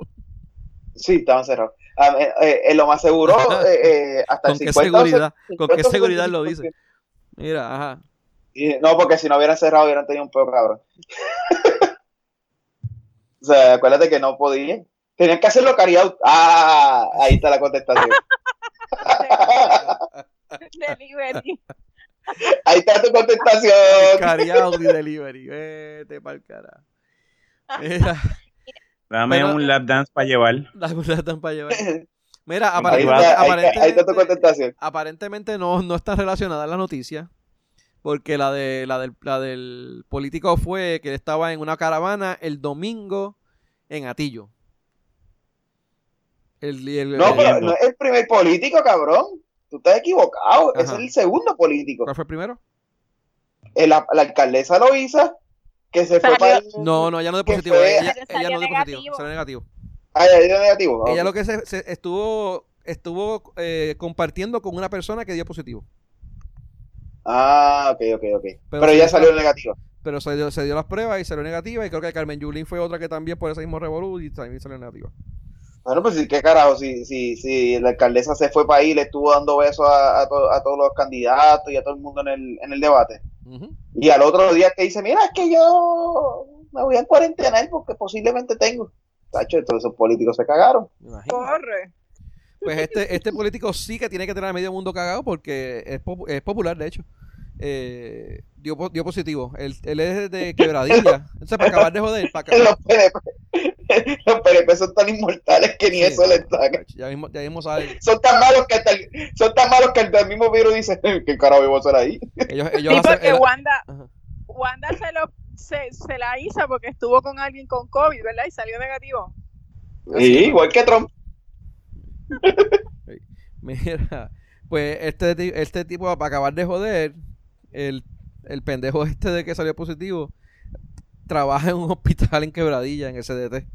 [SPEAKER 2] sí, estaban cerrados. Eh, eh, lo más seguro, eh, hasta
[SPEAKER 1] ¿Con qué seguridad? ¿Con qué seguridad lo dice? Mira, ajá.
[SPEAKER 2] no, porque si no hubieran cerrado hubieran tenido un peor cabrón. o sea, acuérdate que no podían. Tenían que hacerlo carry Ah, ahí está la contestación. delivery. Ahí está tu contestación.
[SPEAKER 1] Carry out y delivery. Vete pa'l cara.
[SPEAKER 3] Mira. Dame un lap dance para llevar.
[SPEAKER 1] Dame un lap dance para llevar. Mira, aparentemente, ahí, está tu contestación. aparentemente no, no está relacionada la noticia. Porque la, de, la, del, la del político fue que estaba en una caravana el domingo en Atillo.
[SPEAKER 2] No, pero no es el primer político, cabrón. Tú estás equivocado. Es el segundo político.
[SPEAKER 1] ¿Cuál fue el primero?
[SPEAKER 2] la, alcaldesa Loisa, que se fue para.
[SPEAKER 1] No, no, ella no de positivo. Ella, no de positivo. Salió negativo.
[SPEAKER 2] Ah, ella negativo.
[SPEAKER 1] Ella lo que se, estuvo estuvo eh, compartiendo con una persona que dio positivo.
[SPEAKER 2] Ah, ok, ok, ok. Pero, ella salió negativa.
[SPEAKER 1] Pero se dio, se dio las pruebas y salió negativa. Y creo que Carmen Yulín fue otra que también por ese mismo revolú y también salió negativa.
[SPEAKER 2] Bueno, pues sí, qué carajo, si, si, si la alcaldesa se fue para ahí, le estuvo dando besos a, a, todos los candidatos y a todo el mundo en el, en el debate. Y al otro día que dice, mira, es que yo me voy a cuarentena porque posiblemente tengo. Tacho, todos esos políticos se cagaron.
[SPEAKER 4] Corre.
[SPEAKER 1] Pues este, este político sí que tiene que tener a medio mundo cagado porque es, es popular, de hecho. Eh, dio, dio positivo. Él, él es de quebradilla. Entonces, para acabar de joder. Para
[SPEAKER 2] acabar... Los PNP son tan inmortales que ni eso les saca.
[SPEAKER 1] Ya mismo, ya mismo sabe.
[SPEAKER 2] Son tan malos que hasta el, son tan malos que el mismo virus dice ¿qué carajo voy a hacer ahí?
[SPEAKER 4] Ellos, ellos sí, porque Wanda, Wanda se, lo, se, se, la hizo porque estuvo con alguien con COVID, ¿verdad? Y salió negativo.
[SPEAKER 2] Sí, igual que Trump.
[SPEAKER 1] Mira, pues este, este tipo, para acabar de joder, el, el pendejo este de que salió positivo, trabaja en un hospital en Quebradilla, en SDT.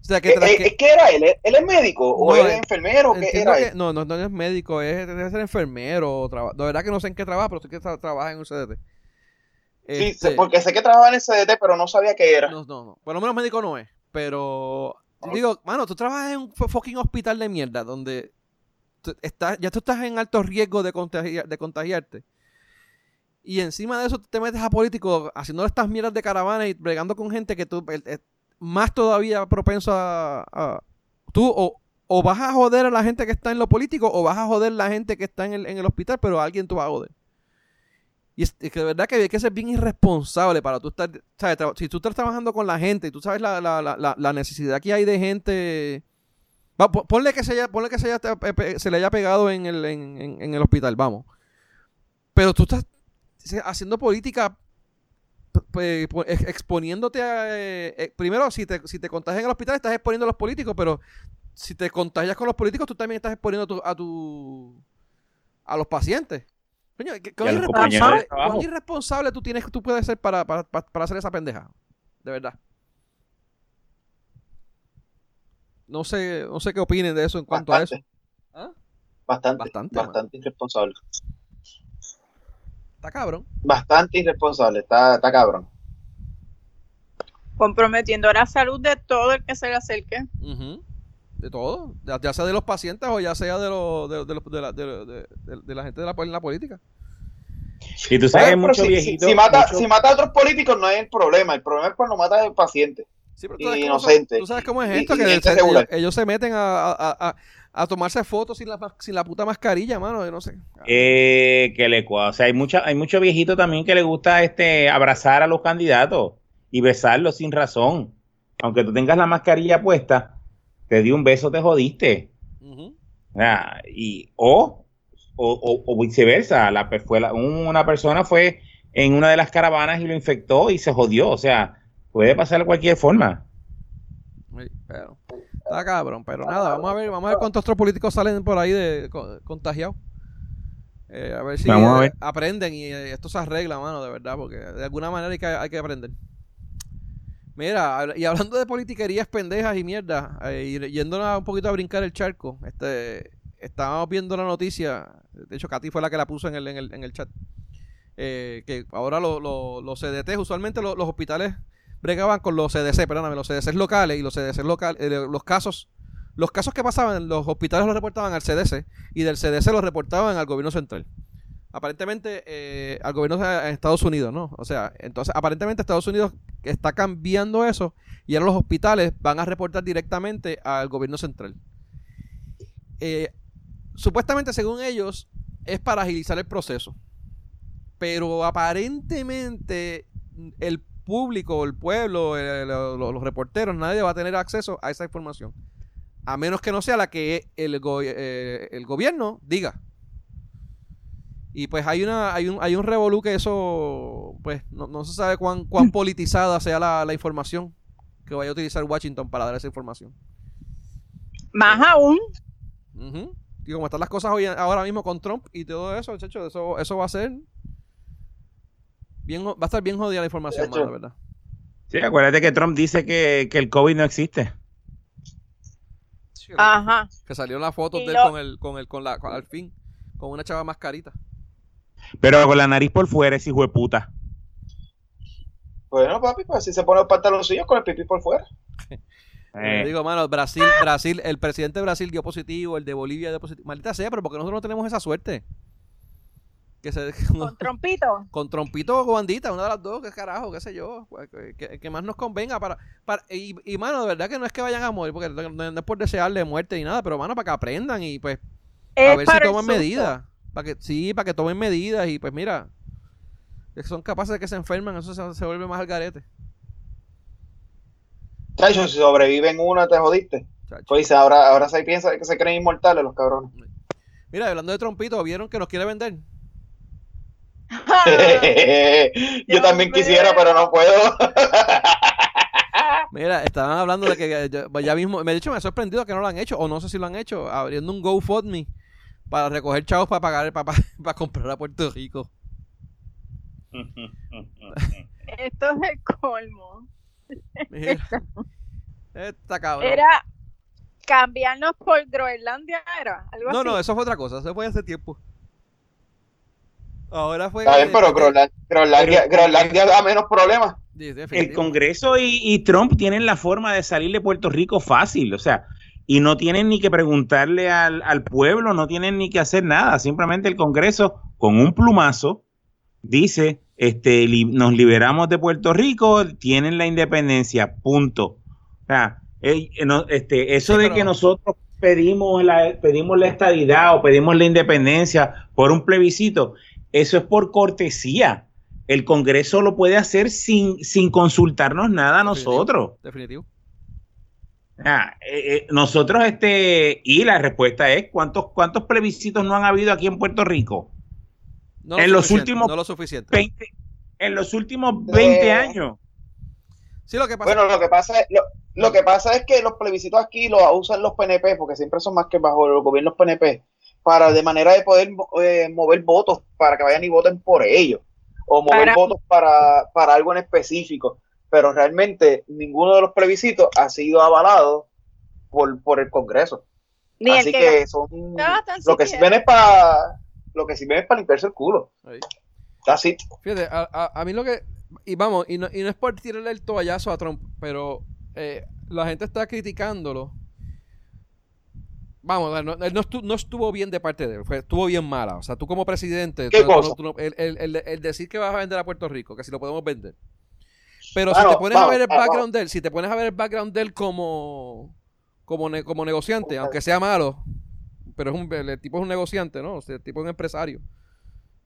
[SPEAKER 2] O sea, que, eh, eh, ¿Qué era él? ¿Él es médico o es enfermero? ¿Qué era
[SPEAKER 1] no, no, no es médico, es, debe ser enfermero. De verdad que no sé en qué trabaja, pero sé que trabaja en un CDT.
[SPEAKER 2] Sí, este, porque sé que trabaja en el CDT, pero no sabía qué era.
[SPEAKER 1] No, no, no. Por lo menos médico no es. Pero, digo, mano, tú trabajas en un fucking hospital de mierda donde estás, ya tú estás en alto riesgo de, de contagiarte. Y encima de eso te metes a políticos haciendo estas mierdas de caravana y bregando con gente que tú más todavía propenso a, tú o, vas a joder a la gente que está en lo político o vas a joder a la gente que está en el, en el hospital, pero a alguien tú vas a joder. Y es, que de verdad que hay que ser bien irresponsable para tú estar, si tú estás trabajando con la gente y tú sabes la, la, la, la necesidad que hay de gente... ponle que, se, haya, ponle que se, se le haya pegado en el, en, en el hospital, vamos. Pero tú estás haciendo política exponiéndote a... Eh, primero, si te, si te contagias en el hospital, estás exponiendo a los políticos, pero si te contagias con los políticos, tú también estás exponiendo a tu... a los pacientes. Coño, ¿cuán irresponsable, tú tienes, tú puedes ser para, para, para hacer esa pendeja? De verdad. No sé, no sé qué opinen de eso en cuanto a eso.
[SPEAKER 2] ¿Ah? Bastante, bastante, bastante irresponsable.
[SPEAKER 1] Está cabrón.
[SPEAKER 2] Bastante irresponsable, está, está cabrón.
[SPEAKER 4] Comprometiendo la salud de todo el que se le acerque.
[SPEAKER 1] De todo, ya, sea de los pacientes o ya sea de, de, de, la, de, la gente de la, la política.
[SPEAKER 2] Y tú sabes, mucho si, si, mata, si mata a otros políticos no hay el problema, el problema es cuando mata al paciente. Sí, pero tú inocente.
[SPEAKER 1] ¿Tú sabes cómo es esto? que ellos, se meten a, tomarse fotos sin la, sin la puta mascarilla, mano. Yo no sé.
[SPEAKER 3] Eh, que le O sea, hay, mucha, hay mucho viejito también que le gusta este abrazar a los candidatos y besarlos sin razón. Aunque tú tengas la mascarilla puesta, te di un beso, te jodiste. y, o, o, viceversa. La, fue una persona fue en una de las caravanas y lo infectó y se jodió. O sea, Puede pasar de cualquier forma.
[SPEAKER 1] Está cabrón, pero nada, vamos a ver, vamos a ver cuántos otros políticos salen por ahí de contagiados. Eh, a ver si aprenden y eh, esto se arregla, mano, de verdad, porque de alguna manera hay que, hay que aprender. Mira, y hablando de politiquerías pendejas y mierda, eh, y yéndonos un poquito a brincar el charco, este, estábamos viendo la noticia, de hecho Katy fue la que la puso en el, en el, en el chat, que ahora los CDT, usualmente los hospitales bregaban con los CDC, perdóname, los CDC locales y los CDC locales, eh, los casos, los casos que pasaban los hospitales los reportaban al CDC y del CDC los reportaban al gobierno central. Aparentemente eh, al gobierno de Estados Unidos, ¿no? O sea, entonces aparentemente Estados Unidos está cambiando eso y ahora los hospitales van a reportar directamente al gobierno central. Eh, supuestamente, según ellos, es para agilizar el proceso. Pero aparentemente el público, el pueblo, los, reporteros, nadie va a tener acceso a esa información. A menos que no sea la que el, eh, el gobierno diga. Y pues hay una hay un, hay un revolú que eso, pues no, se sabe cuán, cuán politizada sea la, información que vaya a utilizar Washington para dar esa información.
[SPEAKER 4] Más aún.
[SPEAKER 1] Y como están las cosas hoy ahora mismo con Trump y todo eso, eso, eso va a ser va a estar bien jodida la información, la verdad.
[SPEAKER 3] Sí, acuérdate que Trump dice que, el COVID no existe.
[SPEAKER 4] Ajá.
[SPEAKER 1] Que salió la foto de él con el, con el, con la, al fin, con una chava mascarita.
[SPEAKER 3] Pero con la nariz por fuera, ese hijo de puta.
[SPEAKER 2] Bueno, papi, pues si se pone los pantaloncillos con el pipí por fuera.
[SPEAKER 1] Eh. Digo, mano, Brasil, Brasil, el presidente de Brasil dio positivo, el de Bolivia dio positivo. Maldita sea, pero porque nosotros no tenemos esa suerte
[SPEAKER 4] con trompito.
[SPEAKER 1] Con trompito o bandita, una de las dos, qué carajo, qué sé yo. Pues, que, más nos convenga para. para y, y, mano, de verdad que no es que vayan a morir, porque no, es por desearle muerte ni nada, pero mano, para que aprendan y pues. a ver si toman medidas. Para que, sí, para que tomen medidas y pues mira. Que son capaces de que se enfermen, eso se, vuelve más al garete.
[SPEAKER 2] Chacho, si sobreviven una, te jodiste. Pues ahora, ahora se piensa que se creen inmortales los cabrones.
[SPEAKER 1] Mira, hablando de trompito, ¿vieron que nos quiere vender?
[SPEAKER 2] Yo también quisiera, pero no puedo.
[SPEAKER 1] Mira, estaban hablando de que ya, mismo, me he dicho, me ha sorprendido que no lo han hecho, o no sé si lo han hecho, abriendo un GoFundMe para recoger chavos para pagar para, para comprar a Puerto Rico.
[SPEAKER 4] Esto es el colmo.
[SPEAKER 1] Mira, esta cabrón.
[SPEAKER 4] Era cambiarnos por Groenlandia, era algo
[SPEAKER 1] no,
[SPEAKER 4] así.
[SPEAKER 1] No, eso fue otra cosa, eso fue hace tiempo. Ahora fue.
[SPEAKER 2] Está bien, pero Groenlandia, da menos problemas.
[SPEAKER 3] el Congreso y, Trump tienen la forma de salir de Puerto Rico fácil, o sea, y no tienen ni que preguntarle al, pueblo, no tienen ni que hacer nada, simplemente el Congreso con un plumazo dice, este, nos liberamos de Puerto Rico, tienen la independencia, punto. O sea, este, eso de que nosotros pedimos la, pedimos la estadidad o pedimos la independencia por un plebiscito, eso es por cortesía. El Congreso lo puede hacer sin, sin consultarnos nada a nosotros.
[SPEAKER 1] Definitivo.
[SPEAKER 3] Ah, eh, eh, nosotros, este, y la respuesta es: ¿cuántos, ¿cuántos plebiscitos no han habido aquí en Puerto Rico? en los últimos
[SPEAKER 1] no lo suficiente.
[SPEAKER 3] en los últimos 20 eh, años.
[SPEAKER 2] Sí, lo que pasa bueno, lo que pasa es, lo, que pasa es que los plebiscitos aquí los usan los PNP, porque siempre son más que bajo los gobiernos PNP, para de manera de poder eh, mover votos para que vayan y voten por ellos, o mover votos para, para algo en específico. Pero realmente ninguno de los plebiscitos ha sido avalado por, por el Congreso. Así que, son lo que sirven es para lo que sirven es para limpiarse el culo. Así.
[SPEAKER 1] Fíjate, a, a, mí lo que y vamos, y no, y no es por tirarle el toallazo a Trump, pero eh, la gente está criticándolo. Vamos, no, no, estuvo, no, estuvo, bien de parte de él, fue, estuvo bien mala. O sea, tú como presidente, el, el, el, decir que vas a vender a Puerto Rico, que si lo podemos vender. Pero si te pones a ver el background de él, si te pones a ver el background de él como, como, como negociante, aunque sea malo, pero es un, el tipo es un negociante, ¿no? O sea, el tipo es un empresario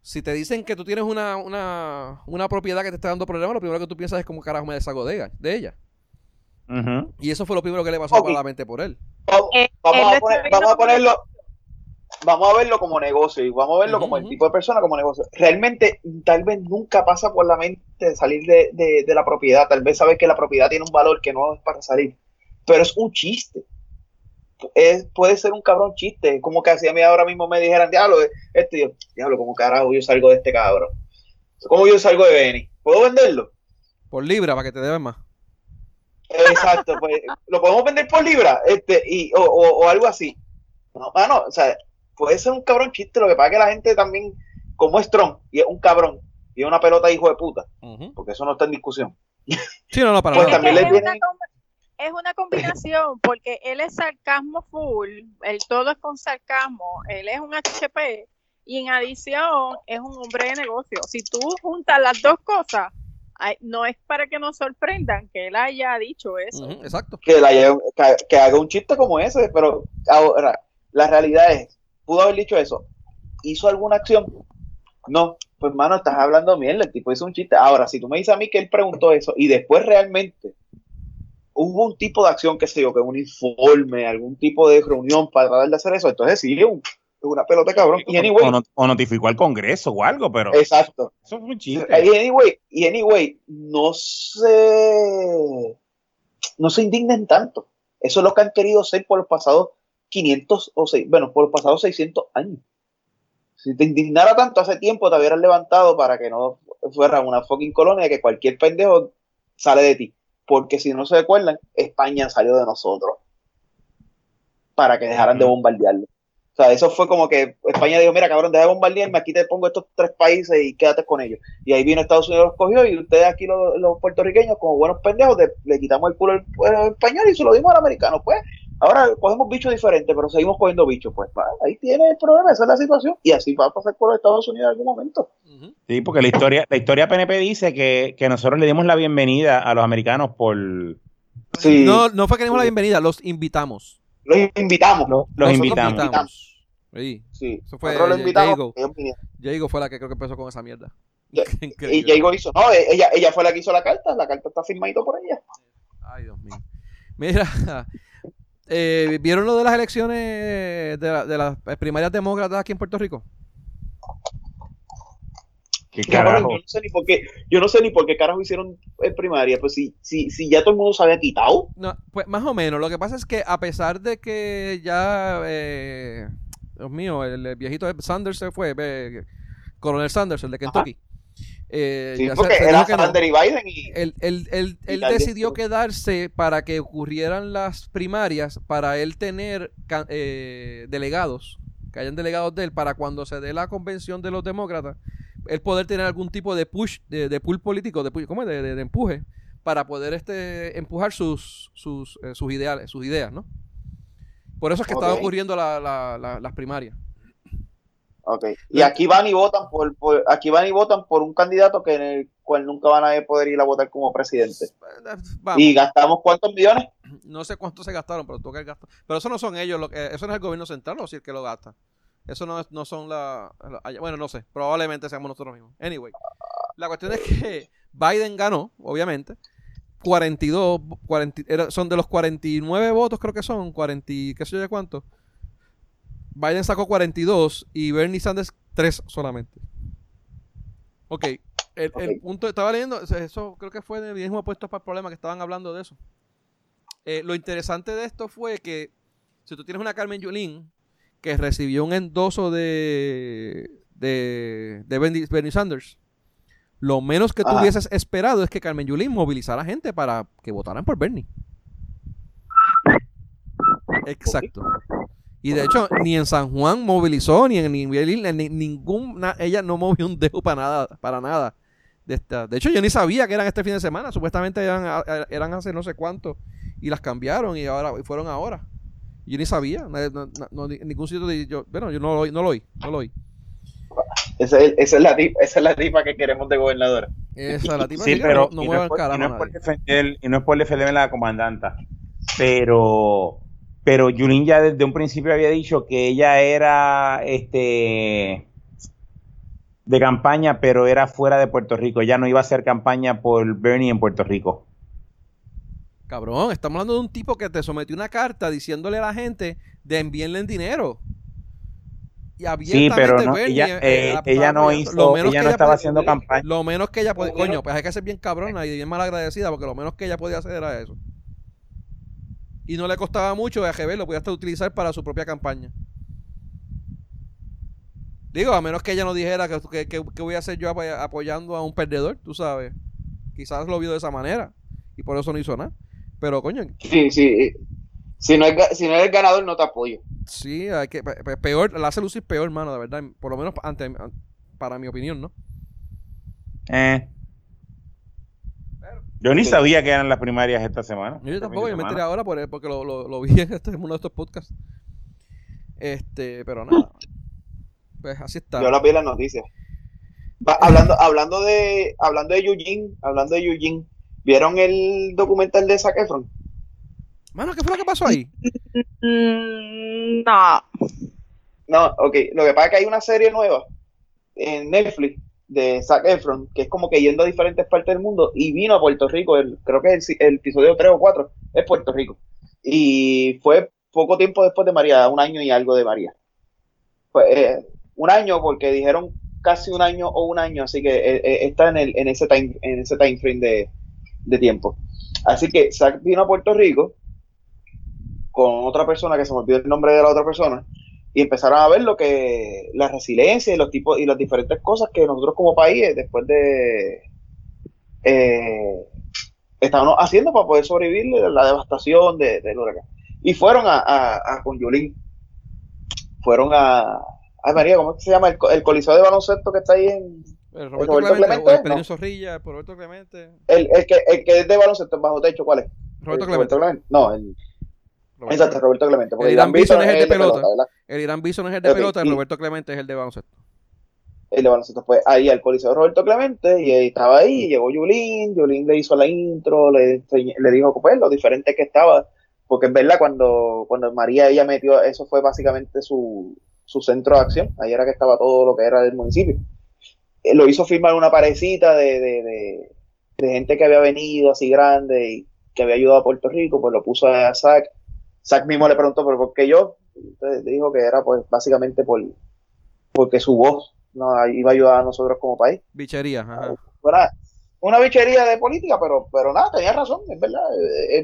[SPEAKER 1] si te dicen que tú tienes una, una, una propiedad que te está dando problemas, lo primero que tú piensas es cómo carajo me deshago de, de ella. Y eso fue lo primero que le pasó a la mente por él.
[SPEAKER 2] Vamos, eh, a, ponerlo, vamos a verlo como negocio y vamos a verlo como el tipo de persona como negocio. Realmente, tal vez nunca pasa por la mente salir de, de la propiedad. Tal vez sabes que la propiedad tiene un valor que no es para salir. Pero es un chiste es, puede ser un cabrón chiste, como que si a mí ahora mismo me dijeran, diablo, este, yo, diablo, como carajo yo salgo de este cabrón. ¿Cómo yo salgo de Benny? ¿Puedo venderlo?
[SPEAKER 1] Por libra, para que te deben más.
[SPEAKER 2] Exacto, pues lo podemos vender por libra, este, y, o, o, algo así. No, mano, o sea, puede ser un cabrón chiste, lo que pasa es que la gente también, como es Trump, y es un cabrón, y es una pelota hijo de puta, porque eso no está en discusión.
[SPEAKER 1] Sí, no, no, para pues
[SPEAKER 4] también le tienen es una combinación porque él es sarcasmo full, el todo es con sarcasmo, él es un HP y en adición es un hombre de negocio. Si tú juntas las dos cosas, no es para que nos sorprendan que él haya dicho eso.
[SPEAKER 1] exacto.
[SPEAKER 2] Que, que, haga un chiste como ese, pero ahora, la realidad es, pudo haber dicho eso. ¿Hizo alguna acción? No, pues mano, estás hablando mierda, el tipo hizo un chiste. Ahora, si tú me dices a mí que él preguntó eso y después realmente hubo un tipo de acción, que sé yo, que un informe, algún tipo de reunión para tratar de hacer eso, entonces sí, es una pelota cabrón. Y
[SPEAKER 3] anyway, o, notificó al Congreso o algo, pero.
[SPEAKER 2] Exacto. Eso es un chiste. Y anyway, y anyway, no se. No se indignen tanto. Eso es lo que han querido hacer por los pasados 500 o 6, bueno, por los pasados 600 años. Si te indignara tanto hace tiempo, te hubieran levantado para que no fuera una fucking colonia que cualquier pendejo sale de ti porque si no se acuerdan, España salió de nosotros para que dejaran de bombardearlo. O sea, eso fue como que España dijo, mira, cabrón, deja de bombardearme, aquí te pongo estos tres países y quédate con ellos. Y ahí vino Estados Unidos, los cogió y ustedes aquí los, puertorriqueños, como buenos pendejos, le quitamos el culo al español y se lo dimos al americano. Pues ahora cogemos bichos diferentes, pero seguimos cogiendo bichos. Pues ahí tiene el problema, esa es la situación. Y así va a pasar por Estados Unidos en algún momento.
[SPEAKER 3] Sí, porque la historia, la historia PNP dice que, nosotros le dimos la bienvenida a los americanos por...
[SPEAKER 1] Sí. No, no fue que le dimos la bienvenida, los invitamos.
[SPEAKER 2] Los invitamos.
[SPEAKER 3] los invitamos.
[SPEAKER 1] Sí. sí. Eso fue Jago fue la que creo que empezó con esa mierda.
[SPEAKER 2] y Jago hizo, no, ella, ella fue la que hizo la carta, la carta está firmadito por ella.
[SPEAKER 1] Ay, Dios mío. Mira, eh, ¿vieron lo de las elecciones de, de las primarias demócratas aquí en Puerto Rico?
[SPEAKER 2] Yo no sé ni por qué, yo no sé ni por qué carajo hicieron en primaria, pues si, si, si ya todo el mundo se había quitado.
[SPEAKER 1] No, pues más o menos. Lo que pasa es que a pesar de que ya, eh, Dios mío, el, viejito Sanders se fue, Coronel Sanders, el de Kentucky.
[SPEAKER 2] Eh, sí, porque era Sanders y Biden y,
[SPEAKER 1] él, él, él, decidió quedarse para que ocurrieran las primarias, para él tener eh, delegados, que hayan delegados de él, para cuando se dé la convención de los demócratas, el poder tener algún tipo de push, de, de pull político, de, ¿cómo es? De, empuje, para poder este, empujar sus, sus, eh, sus, ideales, sus ideas, ¿no? Por eso es que está ocurriendo las primarias.
[SPEAKER 2] Ok. Y aquí van y votan por, aquí van y votan por un candidato que en el cual nunca van a poder ir a votar como presidente. ¿Y gastamos cuántos millones?
[SPEAKER 1] No sé cuántos se gastaron, pero toca el gasto. Pero eso no son ellos, lo que, eso no es el gobierno central, o si el que lo gasta. Eso no, no son la, Bueno, no sé. Probablemente seamos nosotros mismos. Anyway. La cuestión es que Biden ganó, obviamente. 42, 40, son de los 49 votos, creo que son, 40, qué sé yo de cuánto. Biden sacó 42 y Bernie Sanders 3 solamente. Ok. el, punto, estaba leyendo, eso creo que fue el mismo puesto para el problema que estaban hablando de eso. Eh, lo interesante de esto fue que si tú tienes una Carmen Yulín que recibió un endoso de, de, Bernie, Sanders, lo menos que tú hubieses esperado es que Carmen Yulín movilizara gente para que votaran por Bernie. Exacto. Y de hecho, ni en San Juan movilizó, ni en, ni ningún, ella no movió un dedo para nada, para nada. De, esta. de hecho, yo ni sabía que eran este fin de semana. Supuestamente eran, eran hace no sé cuánto. Y las cambiaron y ahora fueron ahora. Yo ni sabía. No, ningún sitio de, yo, bueno, yo no lo, no lo oí. No lo oí.
[SPEAKER 2] Esa es, esa, es la tipa, esa es la tipa que queremos de gobernadora.
[SPEAKER 3] Esa es la tipa sí, pero no, no, es por, y no es por defender, y no es por defenderme la comandanta. Pero pero Yulín ya desde un principio había dicho que ella era este de campaña, pero era fuera de Puerto Rico. Ella no iba a hacer campaña por Bernie en Puerto Rico.
[SPEAKER 1] Cabrón, estamos hablando de un tipo que te sometió una carta diciéndole a la gente de enviarle dinero.
[SPEAKER 3] Y sí, pero no, ella, eh, eh, ella no hizo, ella no estaba haciendo campaña.
[SPEAKER 1] Lo menos que ella podía, coño, pues hay que ser bien cabrona y bien mal agradecida porque lo menos que ella podía hacer era eso y no le costaba mucho a AGB, lo podía hasta utilizar para su propia campaña. Digo, a menos que ella no dijera que, que, voy a hacer yo apoyando a un perdedor, tú sabes. Quizás lo vio de esa manera y por eso no hizo nada. Pero coño.
[SPEAKER 2] Sí, sí. Si no, es, si no eres ganador, no te apoyo.
[SPEAKER 1] Sí, hay que, peor, la hace lucir peor, hermano, de verdad. Por lo menos ante, para mi opinión, ¿no?
[SPEAKER 3] Eh. Yo ni sabía que eran las primarias esta semana.
[SPEAKER 1] Yo tampoco, yo me enteré ahora por, porque lo, lo, vi en, este, uno de estos podcasts. Este, pero nada. Pues así está.
[SPEAKER 2] Yo la vi en las noticias. hablando, hablando de hablando de Eugene, hablando de Eugene, ¿vieron el documental de Zac Efron?
[SPEAKER 1] Mano, ¿qué fue lo que pasó ahí?
[SPEAKER 4] Mm, no.
[SPEAKER 2] No, ok. Lo que pasa es que hay una serie nueva en Netflix de Zac Efron, que es como que yendo a diferentes partes del mundo, y vino a Puerto Rico, el, creo que el, el episodio 3 o 4 es Puerto Rico. Y fue poco tiempo después de María, un año y algo de María. Eh, un año porque dijeron casi un año o un año, así que eh, eh, está en, el, en, ese time, en ese time frame de, de tiempo. Así que Zac vino a Puerto Rico con otra persona que se me olvidó el nombre de la otra persona y empezaron a ver lo que la resiliencia y los tipos y las diferentes cosas que nosotros como país después de eh, estábamos haciendo para poder sobrevivir la devastación de, del huracán. Y fueron a, a, con Yulín. Fueron a ay María cómo se llama el, coliseo de baloncesto que está ahí en
[SPEAKER 1] el Roberto, Clemente, el Zorrilla, Roberto Clemente.
[SPEAKER 2] El, el, que, el que es de baloncesto bajo techo, ¿cuál es? Roberto Clemente. No, el, Exacto, Roberto Clemente.
[SPEAKER 1] el Irán Bison es el de pelota. el Irán Bison es el de pelota, el Roberto Clemente es el de baloncesto.
[SPEAKER 2] El de baloncesto fue ahí al coliseo Roberto Clemente y estaba ahí, llegó Yulín, Yulín le hizo la intro, le, le dijo pues lo diferente que estaba, porque es verdad cuando, cuando María ella metió, eso fue básicamente su, su centro de acción, ahí era que estaba todo lo que era del municipio. Eh, lo hizo firmar una parecita de, de, de, de gente que había venido así grande y que había ayudado a Puerto Rico, pues lo puso a SAC Zach mismo le preguntó, ¿pero por qué yo? Entonces dijo que era pues básicamente por porque su voz nos iba a ayudar a nosotros como país.
[SPEAKER 1] Bichería, ajá.
[SPEAKER 2] una bichería de política, pero, pero nada, tenía razón, es verdad.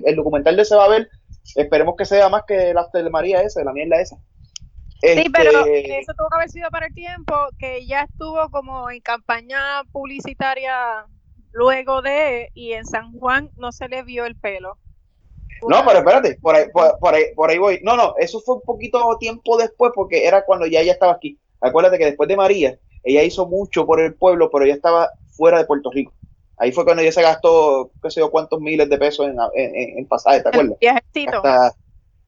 [SPEAKER 2] El, documental de se va a ver, esperemos que sea más que la de María esa, la mierda esa.
[SPEAKER 4] Sí, pero este, eso tuvo que haber sido para el tiempo que ya estuvo como en campaña publicitaria luego de, y en San Juan no se le vio el pelo.
[SPEAKER 2] No, pero espérate, por ahí, por, ahí, por ahí voy. No, no, eso fue un poquito tiempo después porque era cuando ya ella estaba aquí. Acuérdate que después de María, ella hizo mucho por el pueblo, pero ella estaba fuera de Puerto Rico. Ahí fue cuando ella se gastó, qué sé yo, cuántos miles de pesos en, en, en pasajes, ¿te acuerdas?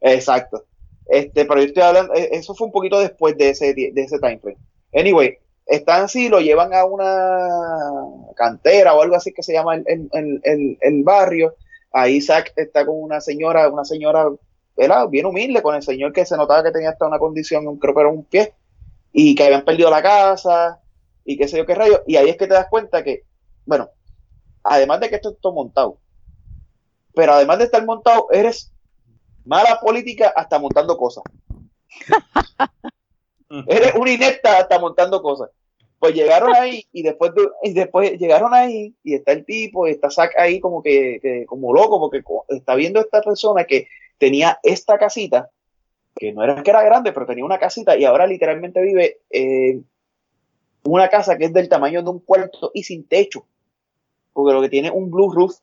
[SPEAKER 2] exacto. Este, pero yo estoy hablando, e, eso fue un poquito después de ese, de ese time frame. Anyway, están así, lo llevan a una cantera o algo así que se llama el, el, el, el barrio, Ahí Isaac está con una señora, una señora bien humilde, con el señor que se notaba que tenía hasta una condición, creo que era un pie, y que habían perdido la casa, y qué sé yo qué rayo. Y ahí es que te das cuenta que, bueno, además de que esto está montado, pero además de estar montado, eres mala política hasta montando cosas. eres una inepta hasta montando cosas. Pues llegaron ahí y después, y después llegaron ahí y está el tipo y está Zack ahí como que, como loco porque está viendo esta persona que tenía esta casita, que no era que era grande, pero tenía una casita y ahora literalmente vive en una casa que es del tamaño de un cuarto y sin techo, porque lo que tiene un blue roof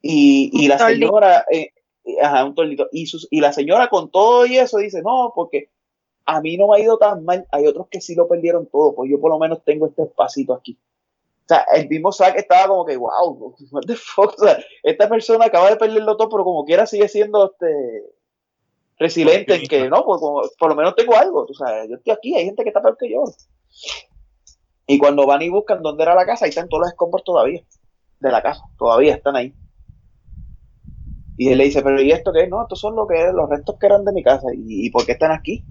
[SPEAKER 2] y, y la señora, eh, ajá, un tordito, y, sus, y la señora con todo y eso dice, no, porque a mí no me ha ido tan mal, hay otros que sí lo perdieron todo, pues yo por lo menos tengo este espacito aquí. O sea, el mismo Zack estaba como que, wow, what the fuck? O sea, esta persona acaba de perderlo todo, pero como quiera sigue siendo este resiliente en que, no, pues por lo menos tengo algo. O sea, yo estoy aquí, hay gente que está peor que yo. Y cuando van y buscan dónde era la casa, ahí están todos los escombros todavía de la casa, todavía están ahí. Y él le dice, pero ¿y esto qué? No, estos son lo que, los restos que eran de mi casa. ¿Y, por qué están aquí?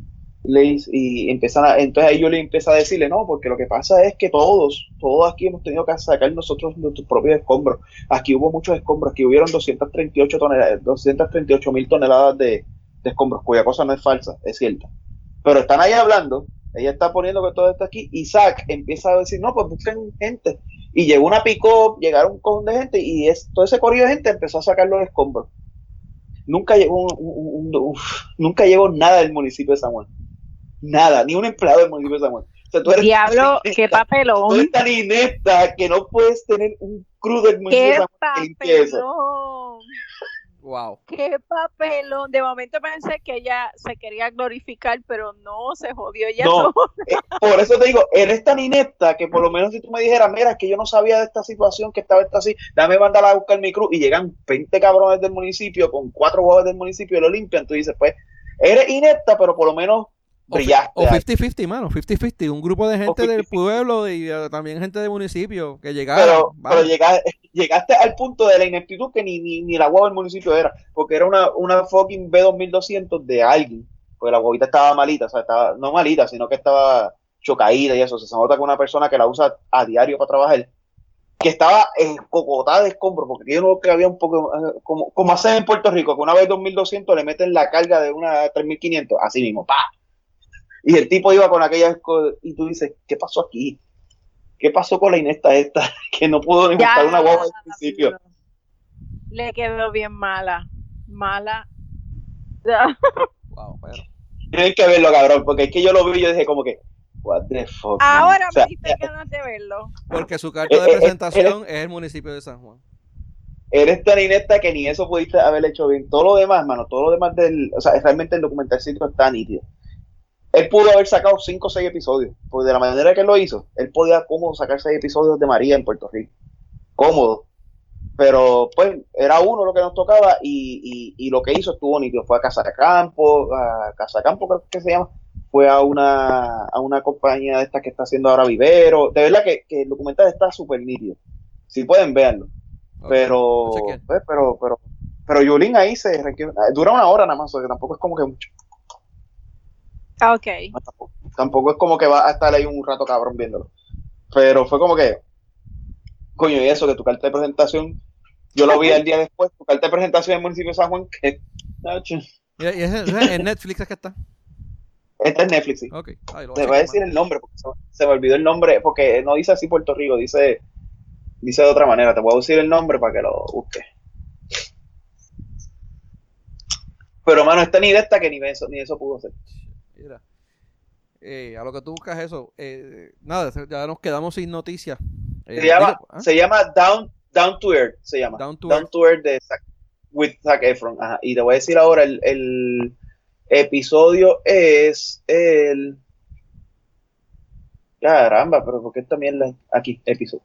[SPEAKER 2] Le y empiezan a, entonces ahí yo le empiezo a decirle, no, porque lo que pasa es que todos, todos aquí hemos tenido que sacar nosotros nuestros propios escombros. Aquí hubo muchos escombros, aquí hubieron 238 toneladas, 238 mil toneladas de, de escombros, cuya cosa no es falsa, es cierta. Pero están ahí hablando, ella está poniendo que todo está aquí, y empieza a decir, no, pues busquen gente. Y llegó una pick llegaron un cojón de gente y es, todo ese corrido de gente empezó a sacar los escombros. Nunca llegó, un, nunca llegó nada del municipio de San Juan. Nada, ni un empleado del municipio de San Juan.
[SPEAKER 4] Diablo, qué papelón.
[SPEAKER 2] Tú eres tan inepta que no puedes tener un crudo del municipio de San
[SPEAKER 4] Juan. ¡Qué papelón! Wow. Qué papelón. De momento pensé que ella se quería glorificar, pero no, se jodió ella. No,
[SPEAKER 2] eh, por eso te digo, eres tan inepta que por lo menos si tú me dijeras, mira, es que yo no sabía de esta situación, que estaba esta así, dame mandar a buscar mi cruz y llegan 20 cabrones del municipio con cuatro huevos del municipio y lo limpian. Tú dices, pues, eres inepta, pero por lo menos
[SPEAKER 1] o 50-50, mano, 50-50. Un grupo de gente del pueblo y uh, también gente del municipio que llegaron.
[SPEAKER 2] Pero, llegaste, al punto de la ineptitud que ni, ni, ni la guagua del municipio era, porque era una, una fucking B2200 de alguien, porque la guaguita estaba malita, o sea, estaba, no malita, sino que estaba chocaída y eso. Se nota que una persona que la usa a diario para trabajar, que estaba en cocotada de escombros, porque yo no que había un poco, eh, como, como hacen en Puerto Rico, que una vez 2200 le meten la carga de una 3500, así mismo, pa y el tipo iba con aquella y tú dices, ¿qué pasó aquí? ¿Qué pasó con la Inesta esta? Que no pudo ni buscar una guagua al principio.
[SPEAKER 4] Le quedó bien mala. Mala.
[SPEAKER 2] wow, pero. Tienen que verlo, cabrón, porque es que yo lo vi y yo dije como que, what the fuck.
[SPEAKER 4] Ahora me diste ganas de verlo.
[SPEAKER 1] Porque su carta de eh, eh, presentación es el municipio de San Juan.
[SPEAKER 2] Eres tan inesta que ni eso pudiste haber hecho bien. Todo lo demás, mano, todo lo demás del. O sea, realmente el documentalcito está nítido él pudo haber sacado 5 o 6 episodios, porque de la manera que él lo hizo, él podía cómodo sacar 6 episodios de María en Puerto Rico. Cómodo. Pero pues era uno lo que nos tocaba y, y, lo que hizo estuvo nítido. Fue a Casa de Campo, a Casa de Campo creo que se llama. Fue a una, a una compañía de estas que está haciendo ahora Vivero. De verdad que, el documental está súper nítido. Si pueden verlo. Pero, pues, pero, pero, pero Yulín ahí se dura una hora nada más, que tampoco es como que mucho.
[SPEAKER 4] Ah, ok.
[SPEAKER 2] Tampoco, es como que va a estar ahí un rato cabrón viéndolo. Pero fue como que, coño, y eso, que tu carta de presentación, yo lo vi el día después, tu carta de presentación en el municipio de San Juan, que...
[SPEAKER 1] ¿Y es en Netflix es que está?
[SPEAKER 2] Está en Netflix, sí. Te voy a decir el nombre, porque se, me olvidó el nombre, porque no dice así Puerto Rico, dice, dice de otra manera. Te voy a decir el nombre para que lo busques. Pero, mano, esta ni de esta que ni eso, ni eso pudo ser.
[SPEAKER 1] Eh, a lo que tú buscas eso, eh, nada, ya nos quedamos sin noticias.
[SPEAKER 2] Eh, ¿ah? se, llama, Down, Down to Earth, se llama. Down to, Earth. de Zac, with Zac Efron. Y te voy a decir ahora, el, el episodio es el... Caramba, pero ¿por qué también la... aquí, episodio?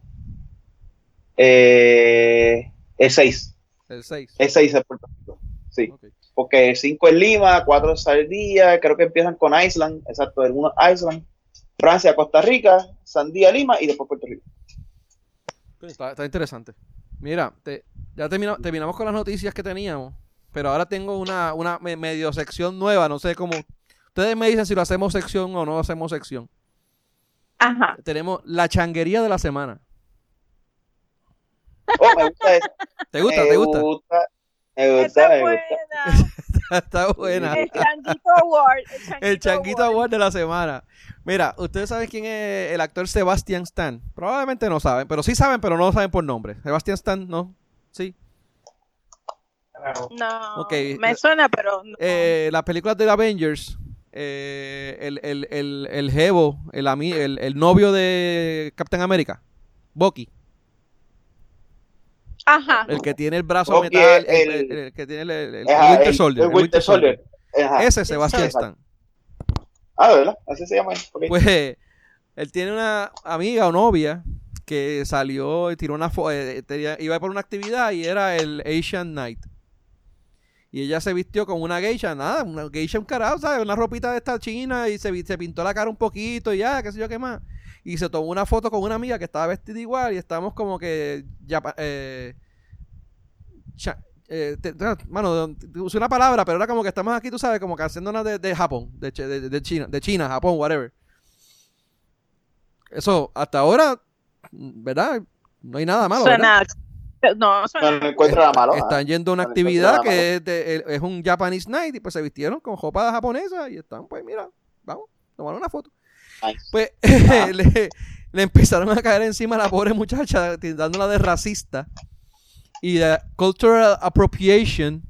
[SPEAKER 2] el 6.
[SPEAKER 1] El 6.
[SPEAKER 2] El 6 es Puerto Rico. Sí porque 5 en Lima, 4 en Sardía, creo que empiezan con Island, exacto, algunos Island, Francia, Costa Rica, Sandía, Lima y después Puerto Rico.
[SPEAKER 1] Está, interesante. Mira, ya terminamos con las noticias que teníamos, pero ahora tengo una, una medio sección nueva, no sé cómo. Ustedes me dicen si lo hacemos sección o no hacemos sección.
[SPEAKER 4] Ajá.
[SPEAKER 1] Tenemos la changuería de la semana.
[SPEAKER 2] Oh, me gusta eso.
[SPEAKER 1] ¿Te gusta? ¿Te gusta?
[SPEAKER 4] Está buena.
[SPEAKER 1] Está buena.
[SPEAKER 4] El Changuito Award.
[SPEAKER 1] El Changuito, Award. de la semana. Mira, ustedes saben quién es el actor Sebastian Stan. Probablemente no saben, pero sí saben, pero no lo saben por nombre. Sebastian Stan, ¿no? Sí.
[SPEAKER 4] No, me suena, pero no.
[SPEAKER 1] Eh, las películas de Avengers, eh, el, el, el, el Jevo, el, el, el novio de Captain America, Bucky.
[SPEAKER 4] Ajá.
[SPEAKER 1] El que tiene el brazo metal, el, que tiene el, Winter Soldier. El Winter Soldier. Ese es Sebastian Stan.
[SPEAKER 2] Ah, ¿verdad? Así se llama.
[SPEAKER 1] Pues él tiene una amiga o novia que salió y tiró una foto, eh, iba por una actividad y era el Asian Night. Y ella se vistió con una geisha, nada, una geisha un carajo, ¿sabes? Una ropita de esta china y se, se pintó la cara un poquito y ya, qué sé yo qué más. Y se tomó una foto con una amiga que estaba vestida igual y estábamos como que ya, eh, eh, mano, usé una palabra, pero era como que estamos aquí, tú sabes, como que haciendo una de, Japón, de, de, China, de China, Japón, whatever. Eso, hasta ahora, ¿verdad? No hay nada malo.
[SPEAKER 4] Suena, no,
[SPEAKER 2] suena. no, encuentro nada malo.
[SPEAKER 1] Están yendo a una actividad que es, es, un Japanese Night y pues se vistieron con ropa japonesa y están, pues mira, vamos, tomar una foto. Pues le, le, empezaron a caer encima a la pobre muchacha, dándola de racista y de cultural appropriation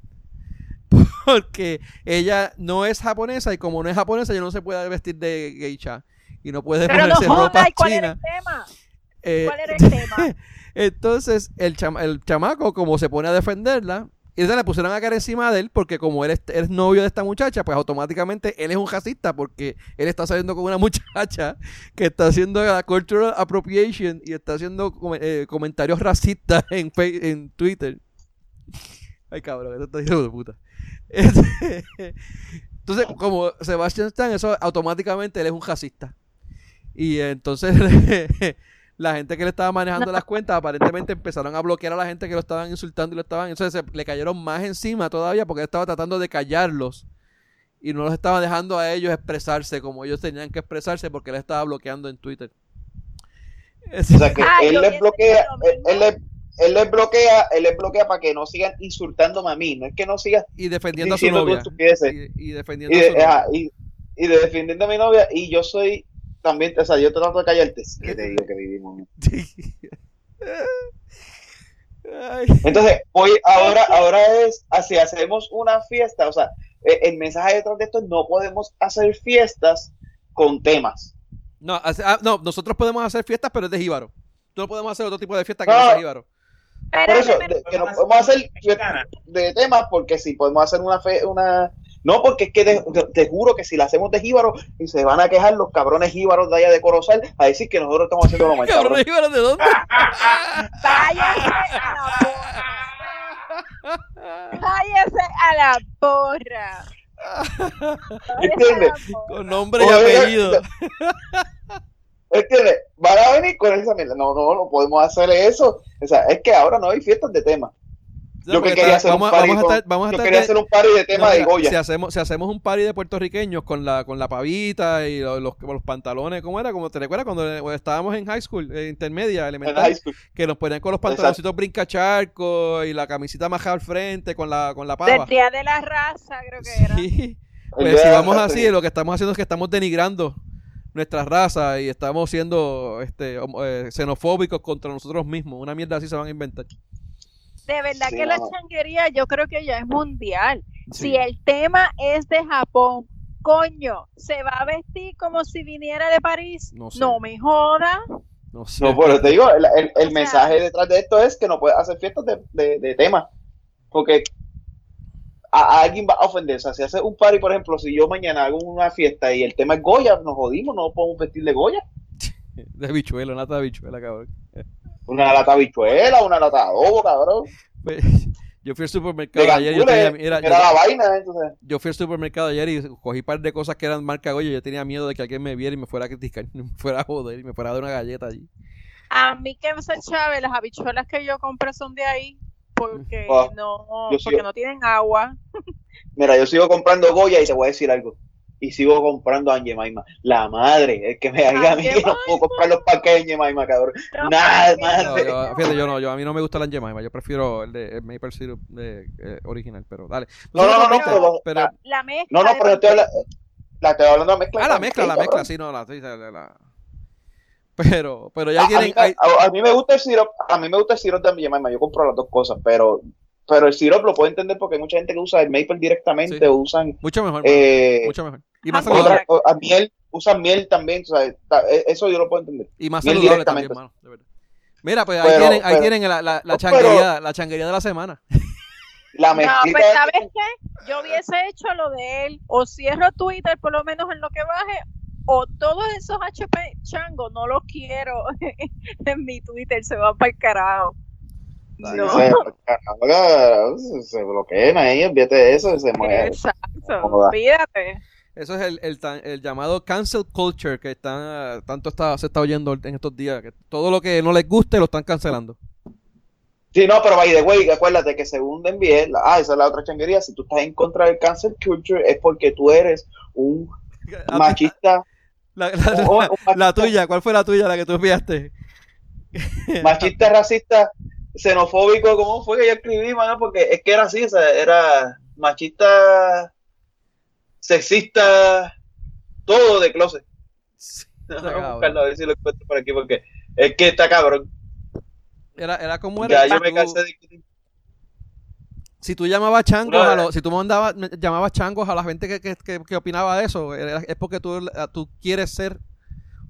[SPEAKER 1] porque ella no es japonesa y como no es japonesa ella no se puede vestir de geisha y no puede ponerse ropa
[SPEAKER 4] ¿cuál
[SPEAKER 1] china.
[SPEAKER 4] Era el tema? Eh, ¿Cuál era el tema?
[SPEAKER 1] entonces el, el chamaco como se pone a defenderla y le pusieron a caer encima de él porque como él es, novio de esta muchacha, pues automáticamente él es un racista porque él está saliendo con una muchacha que está haciendo la cultural appropriation y está haciendo eh, comentarios racistas en, en Twitter. Ay, cabrón, esto está hijo de puta. Entonces, como Sebastian Stan, eso automáticamente él es un racista. Y entonces la gente que le estaba manejando las cuentas aparentemente empezaron a bloquear a la gente que lo estaban insultando y lo estaban. Entonces le cayeron más encima todavía porque él estaba tratando de callarlos y no los estaba dejando a ellos expresarse como ellos tenían que expresarse porque él estaba bloqueando en Twitter.
[SPEAKER 2] O sea que él les bloquea, él, él, les bloquea, él les bloquea para que no sigan insultándome a mí, no es que no sigan
[SPEAKER 1] y defendiendo a su novia
[SPEAKER 2] y, defendiendo a su novia. y defendiendo a mi novia y yo soy también, o sea, yo trato de callarte. ¿Qué te digo que vivimos? Entonces, hoy, ahora, ahora es, así hacemos una fiesta, o sea, e, el mensaje detrás de esto no podemos hacer fiestas con temas.
[SPEAKER 1] No, ah, no, nosotros podemos hacer fiestas, pero es de jíbaro. No podemos hacer otro tipo de fiesta que no, sea jíbaro.
[SPEAKER 2] Por eso, que no podemos hacer de temas, porque si podemos hacer una, fe, una no, porque es que te, juro que si la hacemos de jíbaro, y se van a quejar los cabrones jíbaros de allá de Corozal a decir que nosotros estamos haciendo lo más
[SPEAKER 1] ¿Cabrones jíbaros de dónde?
[SPEAKER 4] Váyase a la porra.
[SPEAKER 2] ¿Entiendes?
[SPEAKER 1] Con nombre y apellido.
[SPEAKER 2] ¿Entiendes? Van a venir con esa mierda. No, no, no podemos hacer eso. O sea, es que ahora no hay fiestas de tema yo que quería hacer un party, vamos a yo quería hacer un party de tema de Goya.
[SPEAKER 1] Si hacemos, si hacemos un party de puertorriqueños con la, con la pavita y los, los, pantalones, ¿cómo era? Como te recuerdas cuando estábamos en high school, eh, intermedia, elemental, que nos ponían con los pantaloncitos brincacharcos y la camisita majada al frente con la, con la pava.
[SPEAKER 4] Del día de la raza, creo que era.
[SPEAKER 1] Sí. Pues si vamos así, lo que estamos haciendo es que estamos denigrando nuestra raza y estamos siendo este, eh, xenofóbicos contra nosotros mismos. Una mierda así se van a inventar
[SPEAKER 4] de verdad que la changuería yo creo que ya es mundial. Si el tema es de Japón, coño, ¿se va a vestir como si viniera de París? No, me joda.
[SPEAKER 2] No, sé. no, pero te digo, el, mensaje detrás de esto es que no puedes hacer fiestas de, de, tema. Porque a, alguien va a ofender. O sea, si hace un party, por ejemplo, si yo mañana hago una fiesta y el tema es Goya, nos jodimos, no podemos vestir de Goya.
[SPEAKER 1] de bichuelo, nata de bichuela, cabrón.
[SPEAKER 2] Una lata bichuela, una lata de adobo, cabrón.
[SPEAKER 1] Pues, yo fui al supermercado ayer yo
[SPEAKER 2] tenía, era, la vaina, entonces.
[SPEAKER 1] Yo fui al supermercado ayer y cogí un par de cosas que eran marca Goya. Yo tenía miedo de que alguien me viera y me fuera a criticar, me fuera a joder y me fuera a dar una galleta allí.
[SPEAKER 4] A mí que me chave, las habichuelas que yo compré son de ahí porque ah, no porque no tienen agua.
[SPEAKER 2] Mira, yo sigo comprando Goya y te voy a decir algo y sigo comprando a Maima. La madre, es que me diga a mí que no puedo comprar los paquetes de Maima, cabrón. Nada, madre.
[SPEAKER 1] yo, fíjate, yo no, yo, a mí no me gusta la Maima, yo prefiero el de el Maple Syrup de, eh, original, pero dale.
[SPEAKER 2] No, no, no, no, pero,
[SPEAKER 4] la mezcla
[SPEAKER 2] No, no, pero estoy hablando, La estoy hablando de mezcla.
[SPEAKER 1] Ah, la mezcla, la mezcla, sí, no, la, Pero, pero ya tienen.
[SPEAKER 2] A, mí me gusta el syrup, a mí me gusta el syrup también, yo compro las dos cosas, pero pero el syrup lo puedo entender porque hay mucha gente que usa el maple directamente o usan
[SPEAKER 1] mucho mejor, eh, mucho mejor. Y más
[SPEAKER 2] saludable. a miel usan miel también o sea, e, eso yo lo puedo entender.
[SPEAKER 1] Y más saludable también mano, de verdad. mira pues ahí tienen ahí tienen la, la, la changuería la changuería de la semana.
[SPEAKER 4] La no, pues sabes qué yo hubiese hecho lo de él o cierro Twitter por lo menos en lo que baje o todos esos HP changos no los quiero en mi Twitter se van para el carajo no.
[SPEAKER 2] Se, se bloqueen ahí, olvídate de eso, se mueve.
[SPEAKER 4] Exacto, olvídate.
[SPEAKER 1] Eso es el, el, el, llamado cancel culture que están, tanto está, se está oyendo en estos días. Que todo lo que no les guste lo están cancelando.
[SPEAKER 2] Sí, no, pero by the way, acuérdate que según bien, ah, esa es la otra changuería. Si tú estás en contra del cancel culture es porque tú eres un machista.
[SPEAKER 1] La, la tuya, ¿cuál fue la tuya, la que tú enviaste?
[SPEAKER 2] Machista, racista, xenofóbico, ¿cómo fue que yo escribí, mano? Porque es que era así, o sea, era machista, sexista, todo de closet. Vamos a buscarlo a ver si lo encuentro por aquí, porque es que está cabrón.
[SPEAKER 1] Era, era como era.
[SPEAKER 2] Ya yo me cansé de
[SPEAKER 1] si tú llamabas changos a los, si tú mandabas, llamabas changos a la gente que, que, que, opinaba de eso, es porque tú, tú quieres ser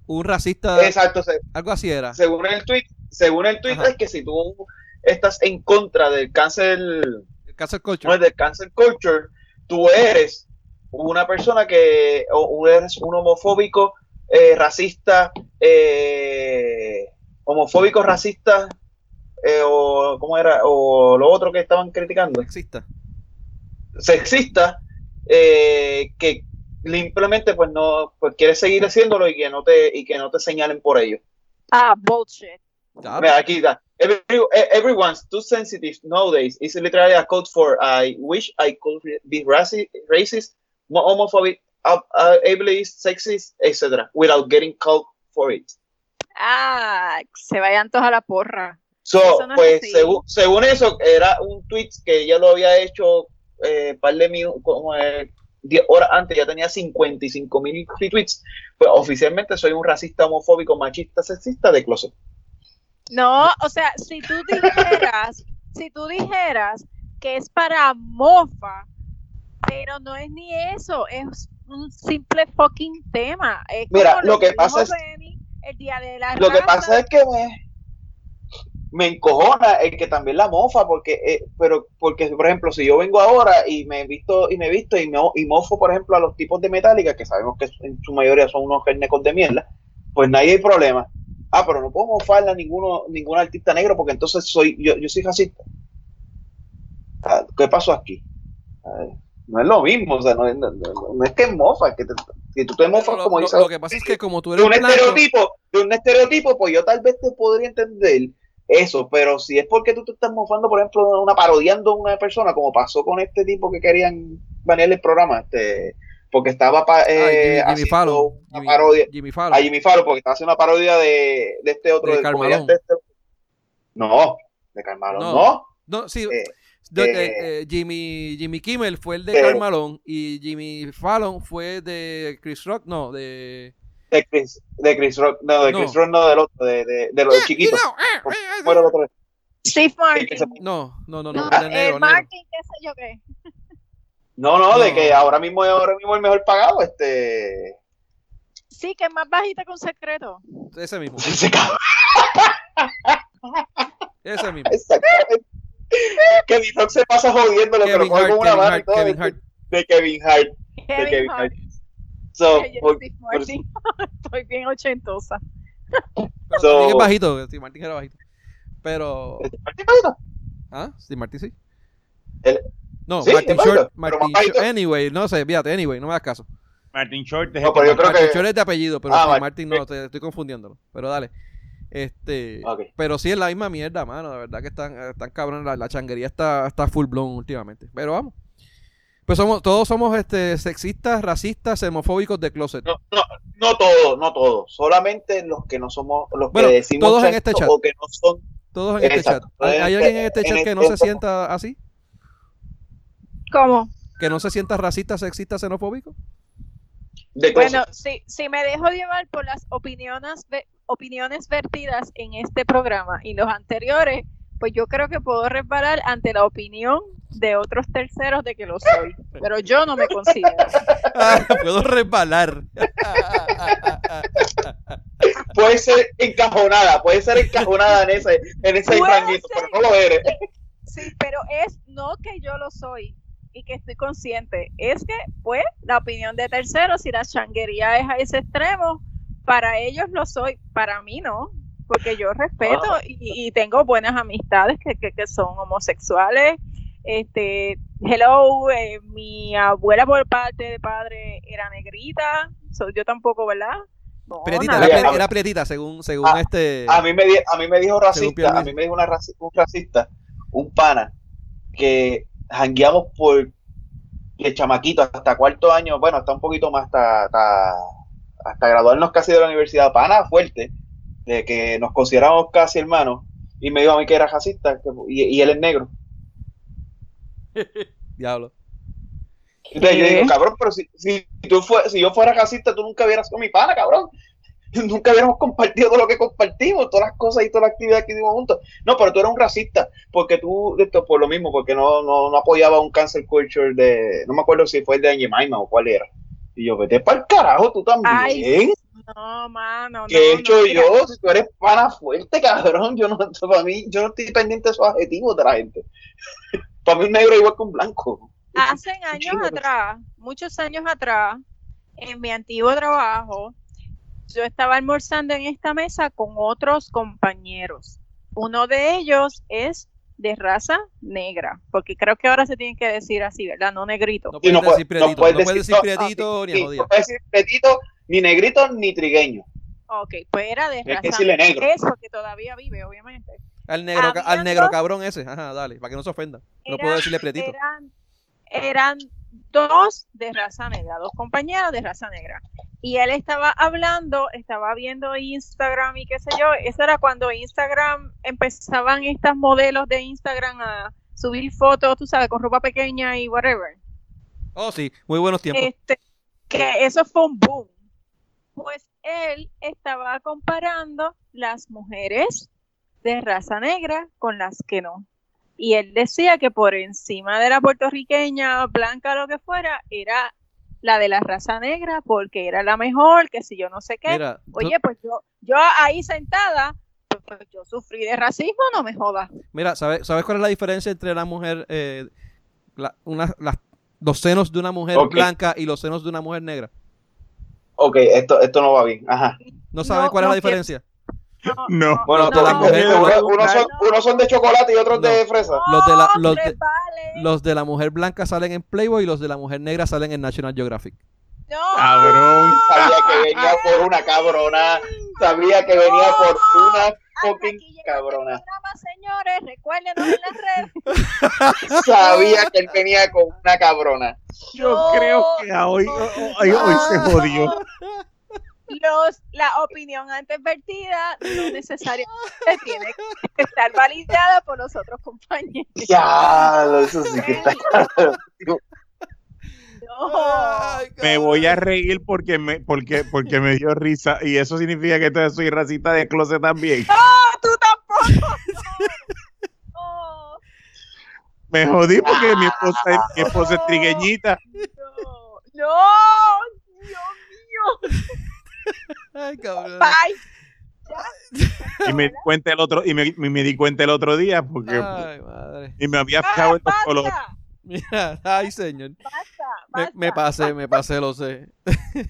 [SPEAKER 1] un racista.
[SPEAKER 2] Exacto,
[SPEAKER 1] algo así era.
[SPEAKER 2] Según el tweet, según el tweet es que si tú estás en contra del cancel,
[SPEAKER 1] el cancel culture,
[SPEAKER 2] del cancel culture, tú eres una persona que o eres un homofóbico, eh, racista, eh, homofóbico, racista, eh, o cómo era, o lo otro que estaban criticando,
[SPEAKER 1] sexista,
[SPEAKER 2] sexista, que simplemente pues no, pues quieres seguir haciéndolo y que no te y que no te señalen por ello.
[SPEAKER 4] Ah, bullshit.
[SPEAKER 2] Mira, aquí está. Every, everyone's too sensitive nowadays is literally a code for I wish I could be racist, racist homophobic, uh, uh, ableist, sexist, etc. without getting called for it.
[SPEAKER 4] Ah, se vayan todos a la porra.
[SPEAKER 2] So, pues según, según, eso, era un tweet que ella lo había hecho eh, par de minutos, como 10 horas antes, ya tenía 55 mil retweets. Pues oficialmente soy un racista, homofóbico, machista, sexista de closet.
[SPEAKER 4] No, o sea, si tú dijeras, si tú dijeras que es para mofa, pero no es ni eso, es un simple fucking tema.
[SPEAKER 2] Mira, lo, que pasa es
[SPEAKER 4] el día de la
[SPEAKER 2] lo que pasa es que me, me encojona el que también la mofa porque eh, pero porque por ejemplo si yo vengo ahora y me he visto y me he visto y, me, y mofo por ejemplo a los tipos de metálica que sabemos que en su mayoría son unos gernecos de mierda pues nadie hay problema ah, pero no puedo mofarle a ninguno, ningún artista negro porque entonces soy, yo, yo soy racista. Ah, ¿Qué pasó aquí? no es lo mismo, o sea, no, es que mofa, que, que tú te mofas como
[SPEAKER 1] dices. Lo que pasa es que como tú eres
[SPEAKER 2] de un estereotipo, de un estereotipo, pues yo tal vez te podría entender eso, pero si es porque tú te estás mofando, por ejemplo, una parodiando a una persona, como pasó con este tipo que querían banear el programa, este porque estaba eh,
[SPEAKER 1] Jimmy, haciendo
[SPEAKER 2] una parodia. Jimmy Fallon. a Jimmy Fallon porque estaba haciendo una parodia de, de este otro
[SPEAKER 1] de
[SPEAKER 2] de este... no de Carmalón no.
[SPEAKER 1] no, sí eh, eh, eh, Jimmy Jimmy Kimmel fue el de Carmalón y Jimmy Fallon fue de Chris Rock no de
[SPEAKER 2] de Chris, de Chris Rock no de Chris Rock no del otro de, de, de los yeah, chiquitos bueno,
[SPEAKER 4] otro. Steve Martin.
[SPEAKER 1] No no no no,
[SPEAKER 4] no eh, Martin qué sé yo qué
[SPEAKER 2] no, no, de que ahora mismo es ahora mismo el mejor pagado, este.
[SPEAKER 4] Sí, que es más bajita que un secreto.
[SPEAKER 1] Ese mismo.
[SPEAKER 2] Ese
[SPEAKER 1] Ese mismo.
[SPEAKER 2] Exactamente. Kevin Hart se pasa jodiendo, pero con una mano y todo. Kevin Hart. De Kevin Hart.
[SPEAKER 4] Kevin
[SPEAKER 2] de Kevin
[SPEAKER 4] Hart.
[SPEAKER 2] So,
[SPEAKER 4] Estoy bien ochentosa.
[SPEAKER 1] Pero so, es bajito, Steve Martin era bajito. Pero. ¿Steve Martin bajito? ¿Ah? Steve Martin sí.
[SPEAKER 2] El,
[SPEAKER 1] no, Martin Short, Martin Short, anyway, no sé, fíjate, anyway, no me hagas caso.
[SPEAKER 3] Martin Short
[SPEAKER 2] es, no, pero yo creo
[SPEAKER 1] Martin
[SPEAKER 2] que...
[SPEAKER 1] Short es de apellido, pero ah, Martin no, te estoy confundiéndolo. Pero dale. Este, okay. pero sí es la misma mierda, mano, de verdad que están, están cabrón, la, la, changuería está, está full blown últimamente. Pero vamos. Pues somos, todos somos este, sexistas, racistas, homofóbicos de closet.
[SPEAKER 2] No, no, no todos, no todos. Solamente los que no somos, los que decimos
[SPEAKER 1] todos en este chat.
[SPEAKER 2] o que no son.
[SPEAKER 1] Todos en este chat. ¿Hay, ¿Hay, alguien en este chat que no se sienta así?
[SPEAKER 4] ¿Cómo?
[SPEAKER 1] ¿Que no se sienta racista, sexista, xenofóbico?
[SPEAKER 4] bueno, si, si me dejo llevar por las opiniones, opiniones vertidas en este programa y los anteriores, pues yo creo que puedo resbalar ante la opinión de otros terceros de que lo soy, pero yo no me considero.
[SPEAKER 1] Ah, puedo resbalar.
[SPEAKER 2] puede ser encajonada, puede ser encajonada en ese, en ese pero no lo eres.
[SPEAKER 4] Sí, pero es no que yo lo soy y que estoy consciente, es que, pues, la opinión de terceros, si la changuería es a ese extremo, para ellos lo soy, para mí no, porque yo respeto ah. y, tengo buenas amistades que, que, son homosexuales. Este, hello, eh, mi abuela por parte de padre era negrita, soy yo tampoco, ¿verdad?
[SPEAKER 1] prietita, era, prietita, según, según
[SPEAKER 2] a,
[SPEAKER 1] este.
[SPEAKER 2] A mí, me, a mí me dijo racista, a mí me dijo una un racista, un pana, que jangueamos por el chamaquito hasta cuarto año, bueno, hasta un poquito más, hasta, hasta, hasta graduarnos casi de la universidad, pana fuerte, de que nos consideramos casi hermanos, y me dijo a mí que era racista, y, él es negro.
[SPEAKER 1] Diablo.
[SPEAKER 2] yo digo, cabrón, pero si, si, tú si yo fuera racista, tú nunca hubieras sido mi pana, cabrón. Nunca hubiéramos compartido todo lo que compartimos, todas las cosas y todas las actividades que hicimos juntos. No, pero tú eres un racista, porque tú, esto, por lo mismo, porque no, no, no apoyaba un cancel culture de, no me acuerdo si fue el de Añemaima o cuál era. Y yo, vete para el carajo, tú también.
[SPEAKER 4] No, mano.
[SPEAKER 2] ¿Qué he hecho yo? Si tú eres pana fuerte, cabrón. Yo no, para mí, yo no estoy pendiente de esos adjetivos de la gente. para mí un negro igual que un blanco.
[SPEAKER 4] Hace años atrás, muchos años atrás, en mi antiguo trabajo, yo estaba almorzando en esta mesa con otros compañeros. Uno de ellos es de raza negra, porque creo que ahora se tiene que decir así, ¿verdad? No negrito.
[SPEAKER 1] No puedes decir prietito, no puedes decir, prietito ni
[SPEAKER 2] No puedes decir prietito, ni negrito, ni trigueño.
[SPEAKER 4] Ok, pues era de raza.
[SPEAKER 2] Es negro.
[SPEAKER 4] Eso que todavía vive, obviamente.
[SPEAKER 1] Al negro, al negro cabrón ese, ajá, dale, para que no se ofenda. No puedo decirle prietito.
[SPEAKER 4] Eran, eran dos de raza negra, dos compañeros de raza negra. Y él estaba hablando, estaba viendo Instagram y qué sé yo, eso era cuando Instagram empezaban estas modelos de Instagram a subir fotos, tú sabes, con ropa pequeña y whatever.
[SPEAKER 1] Oh, sí, muy buenos tiempos.
[SPEAKER 4] Este, que eso fue un boom. Pues él estaba comparando las mujeres de raza negra con las que no y él decía que por encima de la puertorriqueña, blanca, lo que fuera, era la de la raza negra porque era la mejor, que si yo no sé qué. Oye, pues yo, yo ahí sentada, pues, yo sufrí de racismo, no me jodas.
[SPEAKER 1] Mira, ¿sabes, ¿sabes cuál es la diferencia entre la mujer, eh, una, los senos de una mujer blanca y los senos de una mujer negra?
[SPEAKER 2] Ok, esto, esto no va bien. Ajá.
[SPEAKER 1] ¿No sabes cuál es la diferencia?
[SPEAKER 3] No.
[SPEAKER 2] Bueno, de unos, son, uno son de chocolate y otros de fresa.
[SPEAKER 1] Los de, la, los, de, la mujer blanca salen en Playboy y los de la mujer negra salen en National Geographic.
[SPEAKER 4] No.
[SPEAKER 2] Cabrón. Sabía que venía por una cabrona. Sabía que venía por una fucking cabrona.
[SPEAKER 4] señores, recuérdenos en las
[SPEAKER 2] redes. Sabía que él venía con una cabrona.
[SPEAKER 3] Yo creo que hoy, hoy, hoy se jodió
[SPEAKER 4] los, la opinión antes vertida no necesariamente tiene que estar validada por los otros compañeros.
[SPEAKER 2] Ya, eso sí que está
[SPEAKER 3] me voy a reír porque me, porque, porque me dio risa y eso significa que entonces soy racista de closet también.
[SPEAKER 4] ¡No! ¡Tú tampoco!
[SPEAKER 3] Me jodí porque mi esposa, mi esposa es trigueñita.
[SPEAKER 4] No, no, Dios mío.
[SPEAKER 1] Ay, cabrón.
[SPEAKER 3] Y me di cuenta el otro, y me, me, di cuenta el otro día porque
[SPEAKER 1] ay, madre.
[SPEAKER 3] y me había fijado en los colores.
[SPEAKER 1] Mira, ay señor. Me, me, pasé, me pasé, lo sé.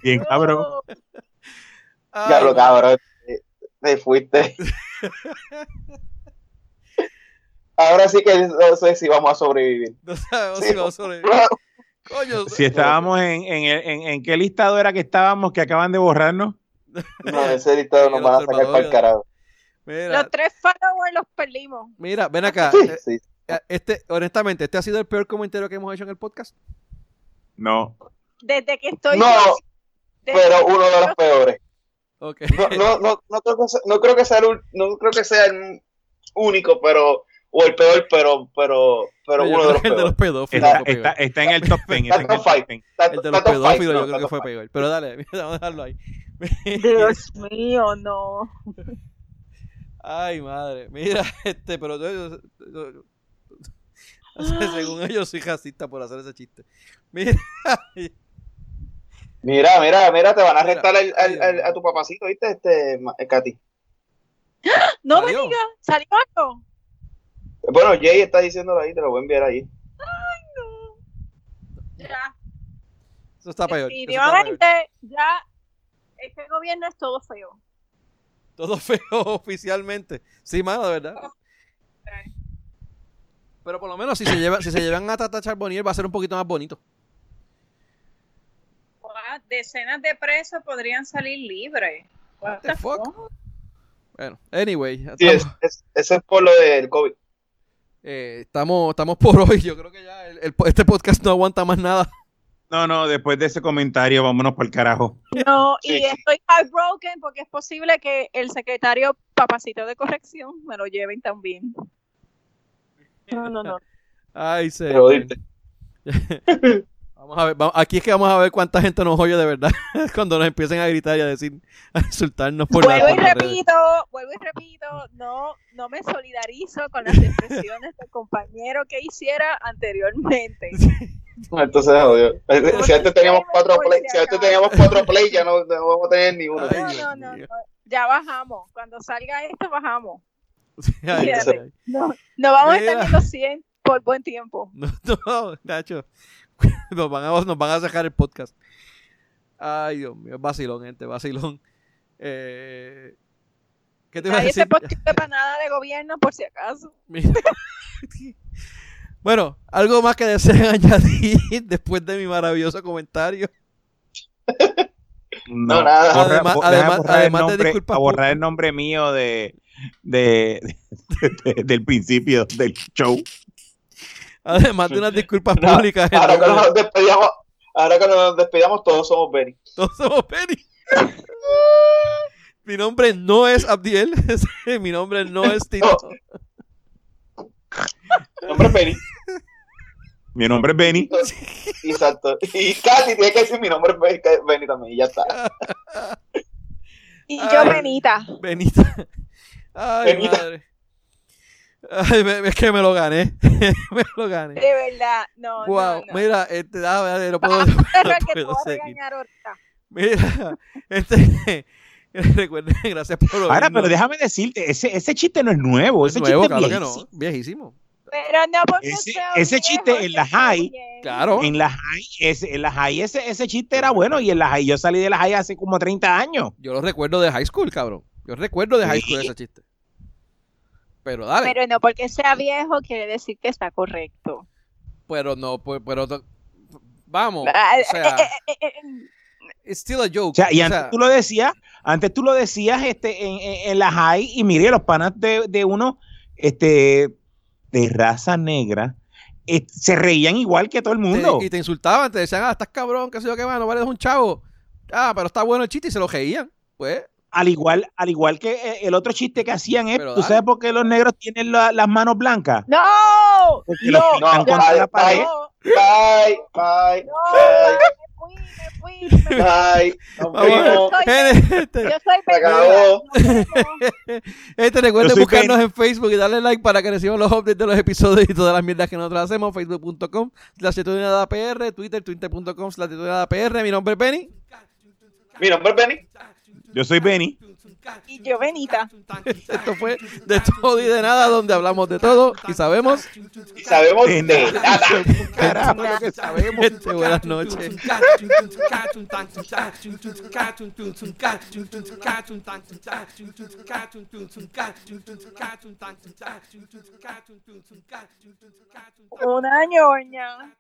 [SPEAKER 3] Bien, cabrón.
[SPEAKER 2] ya lo cabrón. Te fuiste. Ahora sí que no sé si vamos a sobrevivir.
[SPEAKER 1] No sabemos si vamos a sobrevivir.
[SPEAKER 3] Coño, si estábamos en, en, en, en, qué listado era que estábamos que acaban de borrarnos.
[SPEAKER 2] No, ese listado nos van a sacar para el carajo.
[SPEAKER 4] los tres followers los perdimos.
[SPEAKER 1] Mira, ven acá. Eh, eh, este, honestamente, ¿este ha sido el peor comentario que hemos hecho en el podcast?
[SPEAKER 3] No.
[SPEAKER 4] Desde que estoy.
[SPEAKER 2] No, pero uno de los peores.
[SPEAKER 1] Okay.
[SPEAKER 2] No, no, no, no, creo que sea, no creo que sea el, no creo que sea el único, pero o el peor, pero, pero, pero uno de los,
[SPEAKER 1] el de los pedófilos.
[SPEAKER 3] Está, está, en el top 10.
[SPEAKER 1] Está, en el, top 10. el de los pedófilos yo creo que fue peor. Pero dale, vamos a dejarlo ahí.
[SPEAKER 4] Dios mío, no.
[SPEAKER 1] Ay, madre. Mira, este, pero yo, según ellos soy racista por hacer ese chiste. Mira.
[SPEAKER 2] Mira, mira, mira, te van a arrestar a tu papacito, ¿viste? Este, Katy.
[SPEAKER 4] No me digas, salió algo.
[SPEAKER 2] Bueno, Jay está diciéndolo ahí, te lo voy a enviar ahí.
[SPEAKER 4] Ay, no. Ya.
[SPEAKER 1] Eso está peor.
[SPEAKER 4] Definitivamente, ya este gobierno es todo feo.
[SPEAKER 1] Todo feo oficialmente. Sí, mano, de verdad. Pero por lo menos si se, lleva, si se llevan a Tata Charbonnier va a ser un poquito más bonito.
[SPEAKER 4] Decenas de presos podrían salir libres. What, the fuck?
[SPEAKER 1] Bueno, anyway.
[SPEAKER 2] Sí, es, eso es por lo del COVID.
[SPEAKER 1] Eh, estamos, estamos por hoy. Yo creo que ya este podcast no aguanta más nada.
[SPEAKER 3] No, no, después de ese comentario, vámonos por el carajo.
[SPEAKER 4] No, y estoy heartbroken porque es posible que el secretario Papacito de Corrección me lo lleven también. No, no, no.
[SPEAKER 1] Ay, se. Vamos a ver, aquí es que vamos a ver cuánta gente nos oye de verdad cuando nos empiecen a gritar y a decir, a insultarnos por
[SPEAKER 4] Vuelvo y repito, vuelvo y repito, no, no me solidarizo con las expresiones del compañero que hiciera anteriormente.
[SPEAKER 2] Entonces, odio. Si antes teníamos cuatro play, si antes teníamos cuatro play, ya no, no vamos a tener ni uno.
[SPEAKER 4] no, no, no, ya bajamos. Cuando salga esto, bajamos. no, no vamos a estar en los 100 por buen tiempo.
[SPEAKER 1] No, no, Nacho. nos, van a, nos van a sacar el podcast. Ay, Dios mío, vacilón, gente, vacilón. Eh,
[SPEAKER 4] ¿Qué te iba a decir? se para nada de gobierno, por si acaso.
[SPEAKER 1] bueno, algo más que deseen añadir después de mi maravilloso comentario.
[SPEAKER 2] No, nada.
[SPEAKER 1] además, además, además
[SPEAKER 3] nombre,
[SPEAKER 1] de disculpas.
[SPEAKER 3] A borrar el nombre mío de, de, de, del principio del show.
[SPEAKER 1] Además de unas disculpas públicas.
[SPEAKER 2] Ahora que, nos despedíamos, ahora que nos despedíamos, todos somos Benny.
[SPEAKER 1] Todos somos Benny. mi nombre no es Abdiel. mi nombre no es Tito.
[SPEAKER 2] Mi nombre es Benny.
[SPEAKER 3] Mi nombre es Benny.
[SPEAKER 2] Exacto. Y Katy tiene que decir mi nombre es Benny también. Y ya está.
[SPEAKER 4] Y yo, Benita.
[SPEAKER 1] Benita. Ay, Benita. madre. Ay, es que me lo gané. me lo gané.
[SPEAKER 4] De verdad, no.
[SPEAKER 1] Wow,
[SPEAKER 4] no,
[SPEAKER 1] mira, este, dame, no puedo, no puedo seguir. Mira, este. Recuerden, gracias por
[SPEAKER 3] Ahora, pero déjame decirte, ese, ese chiste no es nuevo. Ese
[SPEAKER 1] nuevo,
[SPEAKER 3] chiste
[SPEAKER 1] claro
[SPEAKER 3] es
[SPEAKER 1] que no. Viejísimo.
[SPEAKER 4] Pero no porque
[SPEAKER 3] ese, ese chiste en la high,
[SPEAKER 1] claro.
[SPEAKER 3] en la high, ese, en la high ese, ese chiste era bueno y en la high yo salí de la high hace como 30 años.
[SPEAKER 1] Yo lo recuerdo de high school, cabrón. Yo recuerdo de high school ese chiste. Pero dale.
[SPEAKER 4] Pero no porque sea viejo quiere decir que está correcto.
[SPEAKER 1] Pero no, pero vamos, o sea, eh, eh, eh, it's still a joke.
[SPEAKER 3] O sea, y antes tú lo decías, antes tú lo decías este en, en, la high y mire los panas de, de uno este de raza negra se reían igual que todo el mundo.
[SPEAKER 1] Te, y te insultaban, te decían, ah, estás cabrón, qué sé yo qué, no vale, es un chavo. Ah, pero está bueno el chiste y se lo reían. Pues,
[SPEAKER 3] al igual, al igual que eh, el otro chiste que hacían es, ¿tú sabes por qué los negros tienen la, las manos blancas?
[SPEAKER 4] No,
[SPEAKER 3] Porque no, los no, contra
[SPEAKER 2] la pared. Bye, bye,
[SPEAKER 4] no, bye. Me fui, me fui.
[SPEAKER 2] Bye.
[SPEAKER 4] Yo soy,
[SPEAKER 1] este,
[SPEAKER 4] yo soy
[SPEAKER 2] acabó.
[SPEAKER 1] este recuerden buscarnos Penny. en Facebook y darle like para que reciban los updates de los episodios y todas las mierdas que nosotros hacemos. Facebook.com slash PR, Twitter, twitter.com slash PR. Mi nombre es Benny.
[SPEAKER 2] Mi nombre es Benny.
[SPEAKER 3] Yo soy Benny.
[SPEAKER 4] Y yo Benita.
[SPEAKER 1] Esto fue de todo y de nada, donde hablamos de todo y sabemos.
[SPEAKER 2] Y sabemos de, nada.
[SPEAKER 1] Carajo, lo que sabemos. Este, buenas noches.
[SPEAKER 4] Una ñoña.